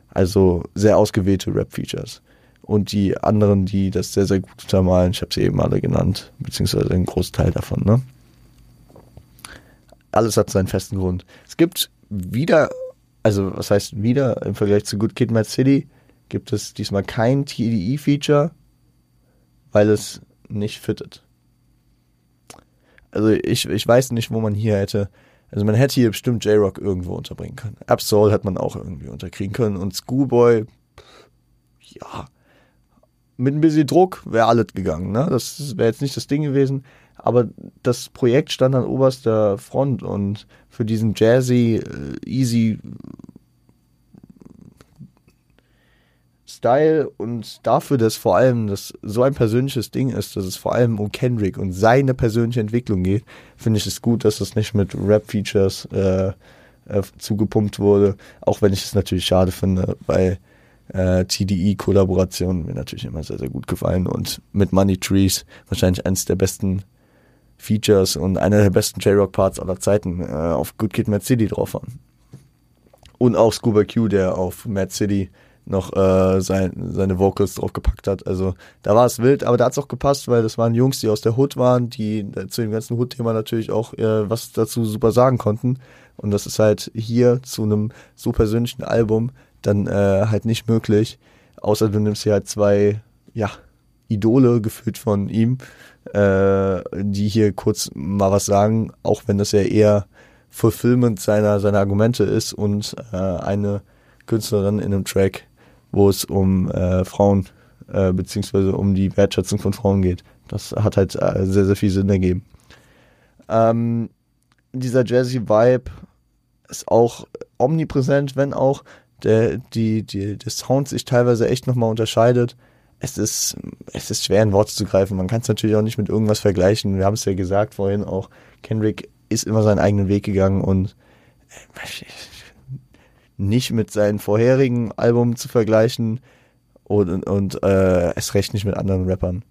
Also sehr ausgewählte Rap-Features. Und die anderen, die das sehr, sehr gut untermalen, ich habe sie eben alle genannt, beziehungsweise einen Großteil davon, ne? Alles hat seinen festen Grund. Es gibt wieder, also was heißt wieder im Vergleich zu Good Kid, Mad City, gibt es diesmal kein TDE-Feature, weil es nicht fittet. Also ich, ich weiß nicht, wo man hier hätte. Also man hätte hier bestimmt J-Rock irgendwo unterbringen können. Absol hätte man auch irgendwie unterkriegen können. Und Schoolboy, ja, mit ein bisschen Druck wäre alles gegangen. Ne? Das wäre jetzt nicht das Ding gewesen. Aber das Projekt stand an oberster Front und für diesen jazzy, äh, easy Style und dafür, dass vor allem das so ein persönliches Ding ist, dass es vor allem um Kendrick und seine persönliche Entwicklung geht, finde ich es gut, dass das nicht mit Rap-Features äh, äh, zugepumpt wurde. Auch wenn ich es natürlich schade finde, weil äh, TDE-Kollaborationen mir natürlich immer sehr, sehr gut gefallen und mit Money Trees wahrscheinlich eines der besten Features und einer der besten J-Rock-Parts aller Zeiten äh, auf Good Kid Mad City drauf waren. Und auch Scuba Q, der auf Mad City noch äh, sein, seine Vocals draufgepackt hat. Also da war es wild, aber da hat es auch gepasst, weil das waren Jungs, die aus der Hood waren, die äh, zu dem ganzen Hood-Thema natürlich auch äh, was dazu super sagen konnten. Und das ist halt hier zu einem so persönlichen Album dann äh, halt nicht möglich, außer du nimmst hier halt zwei, ja, Idole gefühlt von ihm, äh, die hier kurz mal was sagen, auch wenn das ja eher Fulfillment seiner, seiner Argumente ist und äh, eine Künstlerin in einem Track wo es um äh, Frauen äh, beziehungsweise um die Wertschätzung von Frauen geht. Das hat halt äh, sehr, sehr viel Sinn ergeben. Ähm, dieser Jazzy Vibe ist auch omnipräsent, wenn auch der, die, die, der Sound sich teilweise echt nochmal unterscheidet. Es ist, es ist schwer in Worte zu greifen. Man kann es natürlich auch nicht mit irgendwas vergleichen. Wir haben es ja gesagt vorhin auch, Kendrick ist immer seinen eigenen Weg gegangen und äh, nicht mit seinem vorherigen Album zu vergleichen und, und äh, es recht nicht mit anderen Rappern.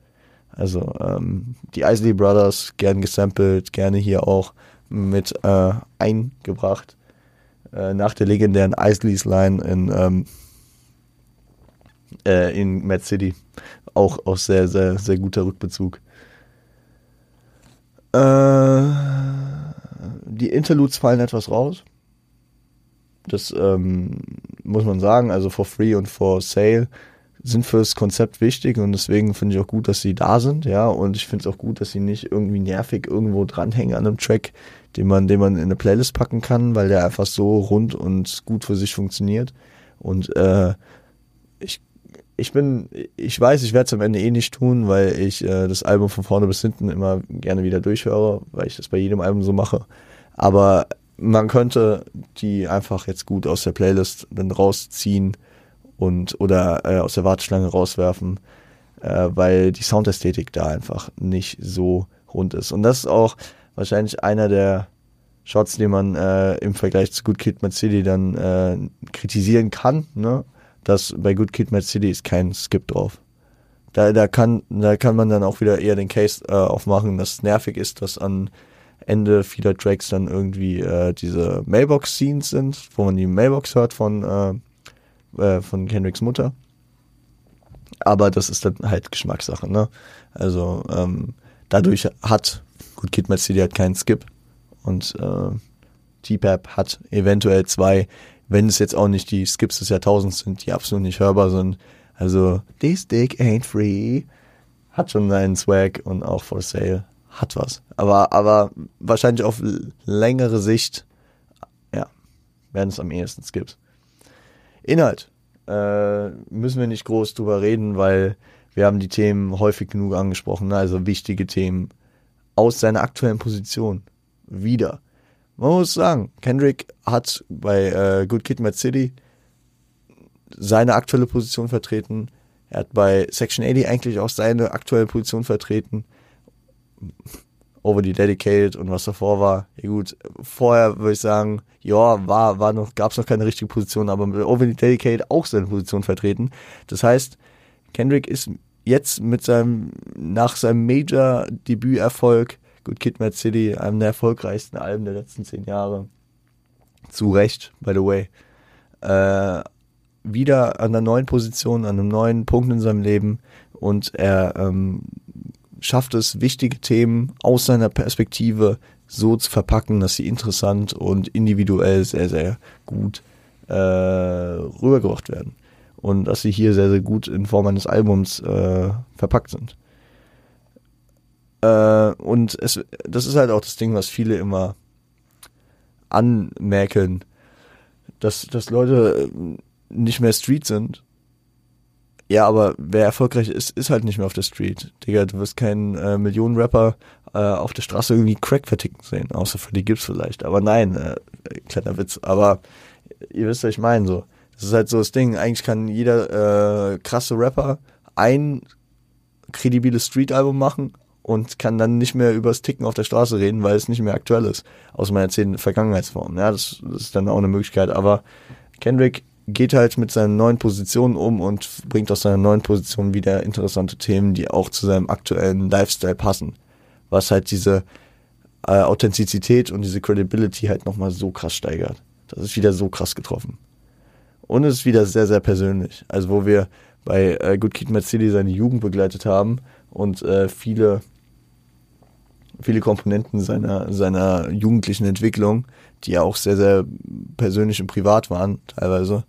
Also ähm, die Isley Brothers gern gesampelt, gerne hier auch mit äh, eingebracht. Äh, nach der legendären Isleys Line in, ähm, äh, in Mad City. Auch, auch sehr, sehr, sehr guter Rückbezug. Äh, die Interludes fallen etwas raus. Das ähm, muss man sagen. Also for free und for sale sind fürs Konzept wichtig und deswegen finde ich auch gut, dass sie da sind, ja. Und ich finde es auch gut, dass sie nicht irgendwie nervig irgendwo dranhängen an einem Track, den man, den man in eine Playlist packen kann, weil der einfach so rund und gut für sich funktioniert. Und äh, ich, ich bin, ich weiß, ich werde es am Ende eh nicht tun, weil ich äh, das Album von vorne bis hinten immer gerne wieder durchhöre, weil ich das bei jedem Album so mache. Aber man könnte die einfach jetzt gut aus der Playlist dann rausziehen und oder äh, aus der Warteschlange rauswerfen. äh, weil die Soundästhetik da einfach nicht so rund ist. Und das ist auch wahrscheinlich einer der Shots, die man äh, im Vergleich zu Good Kid, Mad City dann äh, kritisieren kann. Ne? Dass bei Good Kid, Mad City ist kein Skip drauf. Da, da, kann, da kann man dann auch wieder eher den Case äh, aufmachen, dass es nervig ist, dass an Ende vieler Tracks dann irgendwie äh, diese Mailbox-Scenes sind, wo man die Mailbox hört von, äh, äh, von Kendricks Mutter. Aber das ist dann halt Geschmackssache, ne? Also ähm, dadurch hat Good Kid Mad City hat keinen Skip und äh, T-Pap hat eventuell zwei, wenn es jetzt auch nicht die Skips des Jahrtausends sind, die absolut nicht hörbar sind. Also This Dick Ain't Free hat schon seinen Swag und auch For Sale hat was. Aber, aber wahrscheinlich auf längere Sicht, ja, werden es am ehesten Skips. Inhalt äh, müssen wir nicht groß drüber reden, weil wir haben die Themen häufig genug angesprochen, ne? also wichtige Themen aus seiner aktuellen Position wieder. Man muss sagen, Kendrick hat bei äh, Good Kid Mad City seine aktuelle Position vertreten. Er hat bei Section 80 eigentlich auch seine aktuelle Position vertreten. Over the Dedicated und was davor war. Ja gut, vorher würde ich sagen, ja, war, war noch, gab es noch keine richtige Position, aber mit Over the Dedicated auch seine Position vertreten. Das heißt, Kendrick ist jetzt mit seinem, nach seinem Major-Debüterfolg, Good Kid Mad City, einem der erfolgreichsten Alben der letzten zehn Jahre, zu Recht, by the way, äh, wieder an einer neuen Position, an einem neuen Punkt in seinem Leben. Und er ähm, schafft es, wichtige Themen aus seiner Perspektive so zu verpacken, dass sie interessant und individuell sehr, sehr gut äh, rübergebracht werden. Und dass sie hier sehr, sehr gut in Form eines Albums äh, verpackt sind. Äh, und es, das ist halt auch das Ding, was viele immer anmerken, dass, dass Leute nicht mehr Street sind ja, aber wer erfolgreich ist, ist halt nicht mehr auf der Street. Digga, du wirst keinen äh, Millionen-Rapper äh, auf der Straße irgendwie Crack verticken sehen, außer für die Gips vielleicht. Aber nein, äh, kleiner Witz. Aber ihr wisst, was ich meine, so. Das ist halt so das Ding. Eigentlich kann jeder äh, krasse Rapper ein kredibiles Street-Album machen und kann dann nicht mehr übers Ticken auf der Straße reden, weil es nicht mehr aktuell ist. Aus meiner zehn Vergangenheitsform. Ja, das, das ist dann auch eine Möglichkeit. Aber Kendrick geht halt mit seinen neuen Positionen um und bringt aus seiner neuen Position wieder interessante Themen, die auch zu seinem aktuellen Lifestyle passen. Was halt diese äh, Authentizität und diese Credibility halt nochmal so krass steigert. Das ist wieder so krass getroffen. Und es ist wieder sehr, sehr persönlich. Also wo wir bei äh, Good Kid City seine Jugend begleitet haben und äh, viele, viele Komponenten seiner, seiner jugendlichen Entwicklung, die ja auch sehr, sehr persönlich und privat waren, teilweise,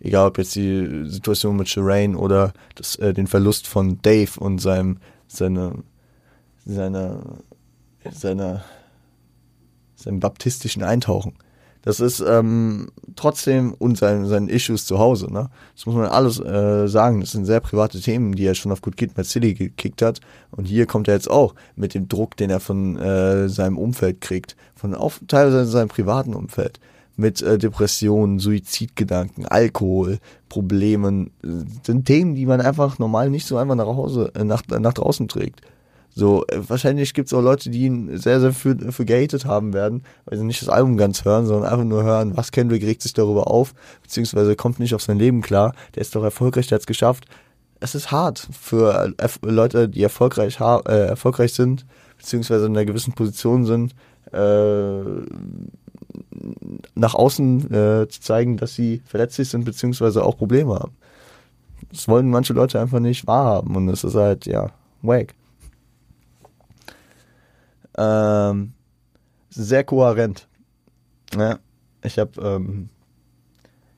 egal ob jetzt die Situation mit Shireen oder das, äh, den Verlust von Dave und seinem, seine, seine, seine, seinem baptistischen Eintauchen. Das ist ähm, trotzdem und seinen, seinen Issues zu Hause. Ne? Das muss man alles äh, sagen. Das sind sehr private Themen, die er schon auf Good Kid Mad City gekickt hat. Und hier kommt er jetzt auch mit dem Druck, den er von äh, seinem Umfeld kriegt, von auf, teilweise seinem privaten Umfeld mit äh, Depressionen, Suizidgedanken, Alkohol, Problemen, äh, sind Themen, die man einfach normal nicht so einfach nach Hause, äh, nach, nach draußen trägt. So, äh, wahrscheinlich gibt es auch Leute, die ihn sehr, sehr für, für gehatet haben werden, weil sie nicht das Album ganz hören, sondern einfach nur hören, was Kendrick regt sich darüber auf, beziehungsweise kommt nicht auf sein Leben klar, der ist doch erfolgreich, der hat es geschafft. Es ist hart für äh, Leute, die erfolgreich, äh, erfolgreich sind, beziehungsweise in einer gewissen Position sind, äh, nach außen äh, zu zeigen, dass sie verletzlich sind, beziehungsweise auch Probleme haben. Das wollen manche Leute einfach nicht wahrhaben und es ist halt, ja, wack. Ähm, sehr kohärent. Ja, ich habe ähm,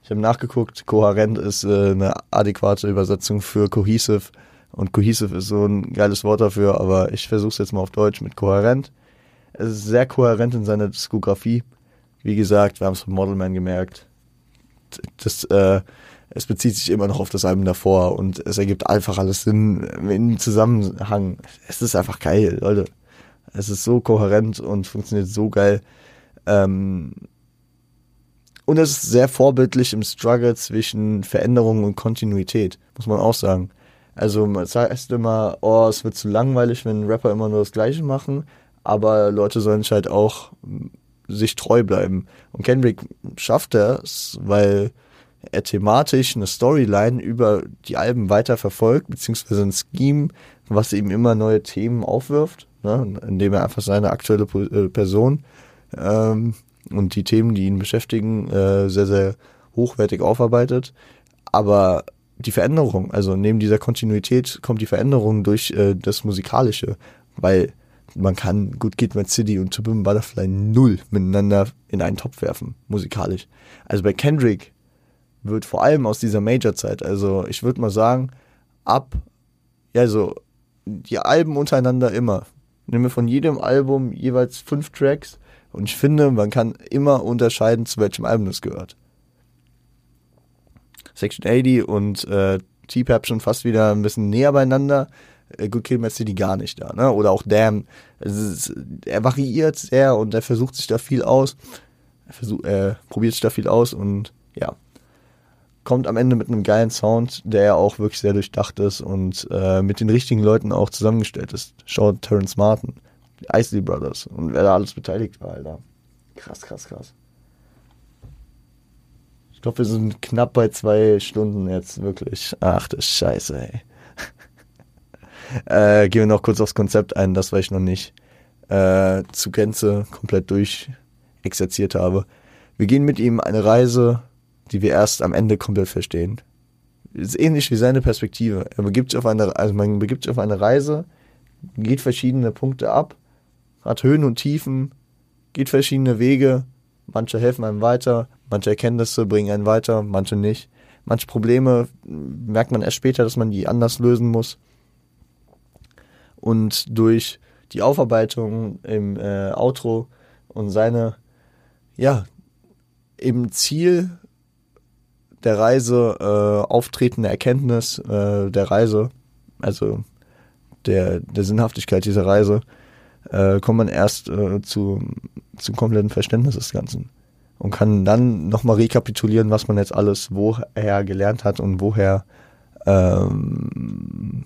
ich habe nachgeguckt, kohärent ist äh, eine adäquate Übersetzung für cohesive und cohesive ist so ein geiles Wort dafür, aber ich versuche es jetzt mal auf Deutsch mit kohärent. Es ist sehr kohärent in seiner Diskografie. Wie gesagt, wir haben es von Modelman gemerkt. Das, äh, es bezieht sich immer noch auf das Album davor und es ergibt einfach alles Sinn im Zusammenhang. Es ist einfach geil, Leute. Es ist so kohärent und funktioniert so geil. Ähm, und es ist sehr vorbildlich im Struggle zwischen Veränderung und Kontinuität, muss man auch sagen. Also es heißt immer, oh, es wird zu langweilig, wenn Rapper immer nur das Gleiche machen, aber Leute sollen sich halt auch sich treu bleiben. Und Kendrick schafft es, weil er thematisch eine Storyline über die Alben weiter verfolgt, beziehungsweise ein Scheme, was ihm immer neue Themen aufwirft, ne, indem er einfach seine aktuelle äh, Person ähm, und die Themen, die ihn beschäftigen, äh, sehr, sehr hochwertig aufarbeitet. Aber die Veränderung, also neben dieser Kontinuität kommt die Veränderung durch äh, das Musikalische, weil man kann Good Kid, Mad City und To Butterfly null miteinander in einen Topf werfen, musikalisch. Also bei Kendrick wird vor allem aus dieser Major-Zeit, also ich würde mal sagen, ab, ja, so, die Alben untereinander immer. Nehme von jedem Album jeweils fünf Tracks und ich finde, man kann immer unterscheiden, zu welchem Album es gehört. Section 80 und äh, T-Pap schon fast wieder ein bisschen näher beieinander. Äh, Good Kill Mad City gar nicht da, ne? Oder auch Damn. Ist, er variiert sehr und er versucht sich da viel aus. Er versucht, er probiert sich da viel aus und ja, kommt am Ende mit einem geilen Sound, der auch wirklich sehr durchdacht ist und äh, mit den richtigen Leuten auch zusammengestellt ist. Schaut Terrence Martin, Isley Brothers und wer da alles beteiligt war, Alter. Krass, krass, krass. Ich glaube, wir sind knapp bei zwei Stunden jetzt, wirklich. Ach du Scheiße, ey. äh, gehen wir noch kurz aufs Konzept ein, das, weil ich noch nicht äh, zu Gänze komplett durchexerziert habe. Wir gehen mit ihm eine Reise die wir erst am Ende komplett verstehen. Ist ähnlich wie seine Perspektive. Er begibt sich auf eine, also man begibt sich auf eine Reise, geht verschiedene Punkte ab, hat Höhen und Tiefen, geht verschiedene Wege. Manche helfen einem weiter, manche Erkenntnisse bringen einen weiter, manche nicht. Manche Probleme merkt man erst später, dass man die anders lösen muss. Und durch die Aufarbeitung im äh, Outro und seine, ja, im Ziel der Reise, äh, auftretende Erkenntnis äh, der Reise, also der, der Sinnhaftigkeit dieser Reise, äh, kommt man erst äh, zu, zum kompletten Verständnis des Ganzen und kann dann nochmal rekapitulieren, was man jetzt alles woher gelernt hat und woher ähm,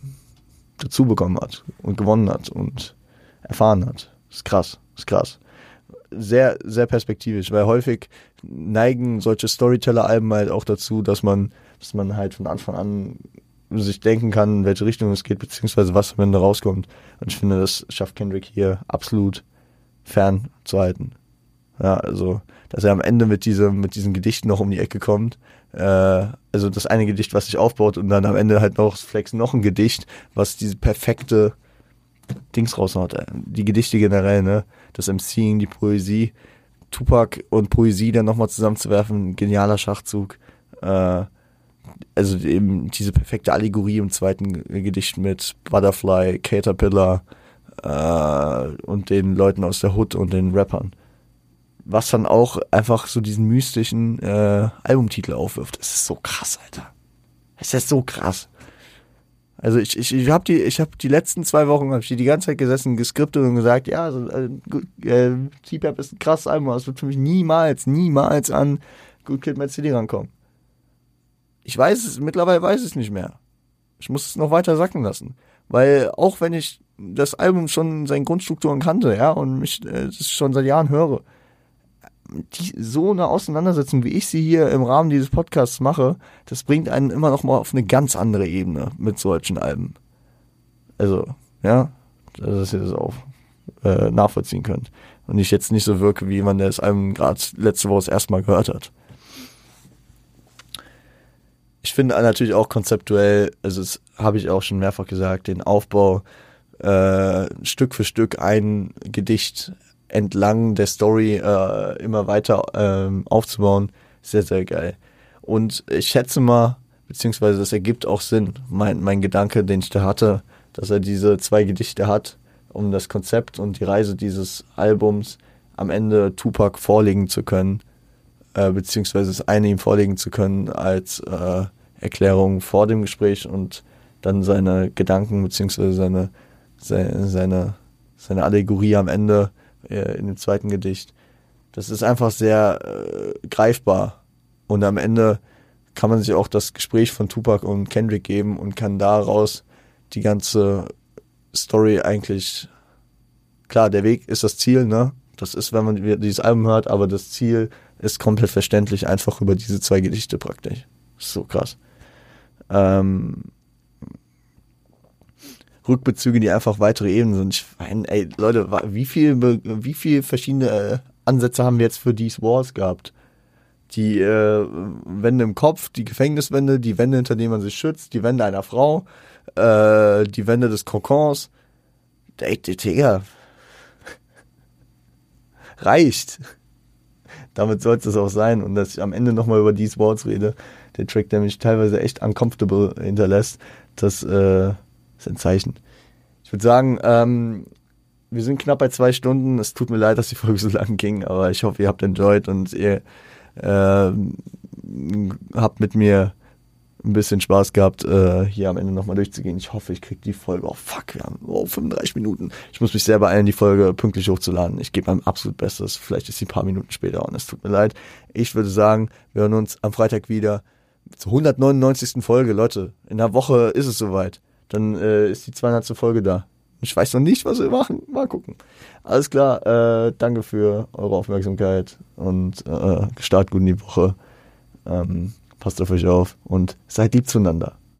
dazu bekommen hat und gewonnen hat und erfahren hat. ist krass, ist krass sehr, sehr perspektivisch, weil häufig neigen solche Storyteller-Alben halt auch dazu, dass man, dass man halt von Anfang an sich denken kann, in welche Richtung es geht, beziehungsweise was am Ende rauskommt. Und ich finde, das schafft Kendrick hier absolut fernzuhalten. Ja, also, dass er am Ende mit diesem, mit diesen Gedichten noch um die Ecke kommt. Äh, also das eine Gedicht, was sich aufbaut und dann am Ende halt noch Flex noch ein Gedicht, was diese perfekte Dings raushaut. Die Gedichte generell, ne? Das MCing, die Poesie. Tupac und Poesie dann nochmal zusammenzuwerfen, genialer Schachzug. Äh, also eben diese perfekte Allegorie im zweiten Gedicht mit Butterfly, Caterpillar äh, und den Leuten aus der Hood und den Rappern. Was dann auch einfach so diesen mystischen äh, Albumtitel aufwirft. Es ist so krass, Alter. Es ist so krass. Also ich, ich, ich habe die, ich habe die letzten zwei Wochen hab ich die ganze Zeit gesessen, geskriptet und gesagt, ja, also, äh, äh, T-Pap ist ein krasses Album, es wird für mich niemals, niemals an Good Kid, Mad City rankommen. Ich weiß es, mittlerweile weiß ich es nicht mehr. Ich muss es noch weiter sacken lassen. Weil auch wenn ich das Album schon in seinen Grundstrukturen kannte, ja, und mich äh, das schon seit Jahren höre, die, so eine Auseinandersetzung, wie ich sie hier im Rahmen dieses Podcasts mache, das bringt einen immer noch mal auf eine ganz andere Ebene mit solchen Alben. Also, ja, dass ihr das auch äh, nachvollziehen könnt. Und ich jetzt nicht so wirke, wie jemand, der das Album gerade letzte Woche das erste Mal gehört hat. Ich finde natürlich auch konzeptuell, also das habe ich auch schon mehrfach gesagt, den Aufbau äh, Stück für Stück ein Gedicht entlang der Story äh, immer weiter ähm, aufzubauen, sehr, sehr geil. Und ich schätze mal, beziehungsweise das ergibt auch Sinn, mein, mein Gedanke, den ich da hatte, dass er diese zwei Gedichte hat, um das Konzept und die Reise dieses Albums am Ende Tupac vorlegen zu können, äh, beziehungsweise das eine ihm vorlegen zu können als äh, Erklärung vor dem Gespräch und dann seine Gedanken beziehungsweise seine, seine, seine, seine Allegorie am Ende in dem zweiten Gedicht. Das ist einfach sehr äh, greifbar. Und am Ende kann man sich auch das Gespräch von Tupac und Kendrick geben und kann daraus die ganze Story eigentlich, klar, der Weg ist das Ziel, ne? Das ist, wenn man dieses Album hört, aber das Ziel ist komplett verständlich, einfach über diese zwei Gedichte praktisch. So krass. Ähm, Rückbezüge, die einfach weitere Ebenen sind. Ich meine, ey, Leute, wie viel, wie viel verschiedene äh, Ansätze haben wir jetzt für These Wars gehabt? Die äh, Wände im Kopf, die Gefängniswände, die Wände, hinter denen man sich schützt, die Wände einer Frau, äh, die Wände des Kokons. Ey, Digga. Reicht. Damit soll es auch sein. Und dass ich am Ende nochmal über These Words rede, der Track, der mich teilweise echt uncomfortable hinterlässt, das äh, ist ein Zeichen. Ich würde sagen, ähm, wir sind knapp bei zwei Stunden. Es tut mir leid, dass die Folge so lang ging, aber ich hoffe, ihr habt enjoyed und ihr äh, habt mit mir ein bisschen Spaß gehabt, äh, hier am Ende nochmal durchzugehen. Ich hoffe, ich kriege die Folge. Oh fuck, wir haben oh, 35 Minuten. Ich muss mich sehr beeilen, die Folge pünktlich hochzuladen. Ich gebe mein absolut Bestes. Vielleicht ist sie ein paar Minuten später und es tut mir leid. Ich würde sagen, wir hören uns am Freitag wieder zur 199. Folge. Leute, in einer Woche ist es soweit. Dann äh, ist die 200. Folge da. Ich weiß noch nicht, was wir machen. Mal gucken. Alles klar. Äh, danke für eure Aufmerksamkeit und äh, start gut in die Woche. Ähm, passt auf euch auf und seid lieb zueinander.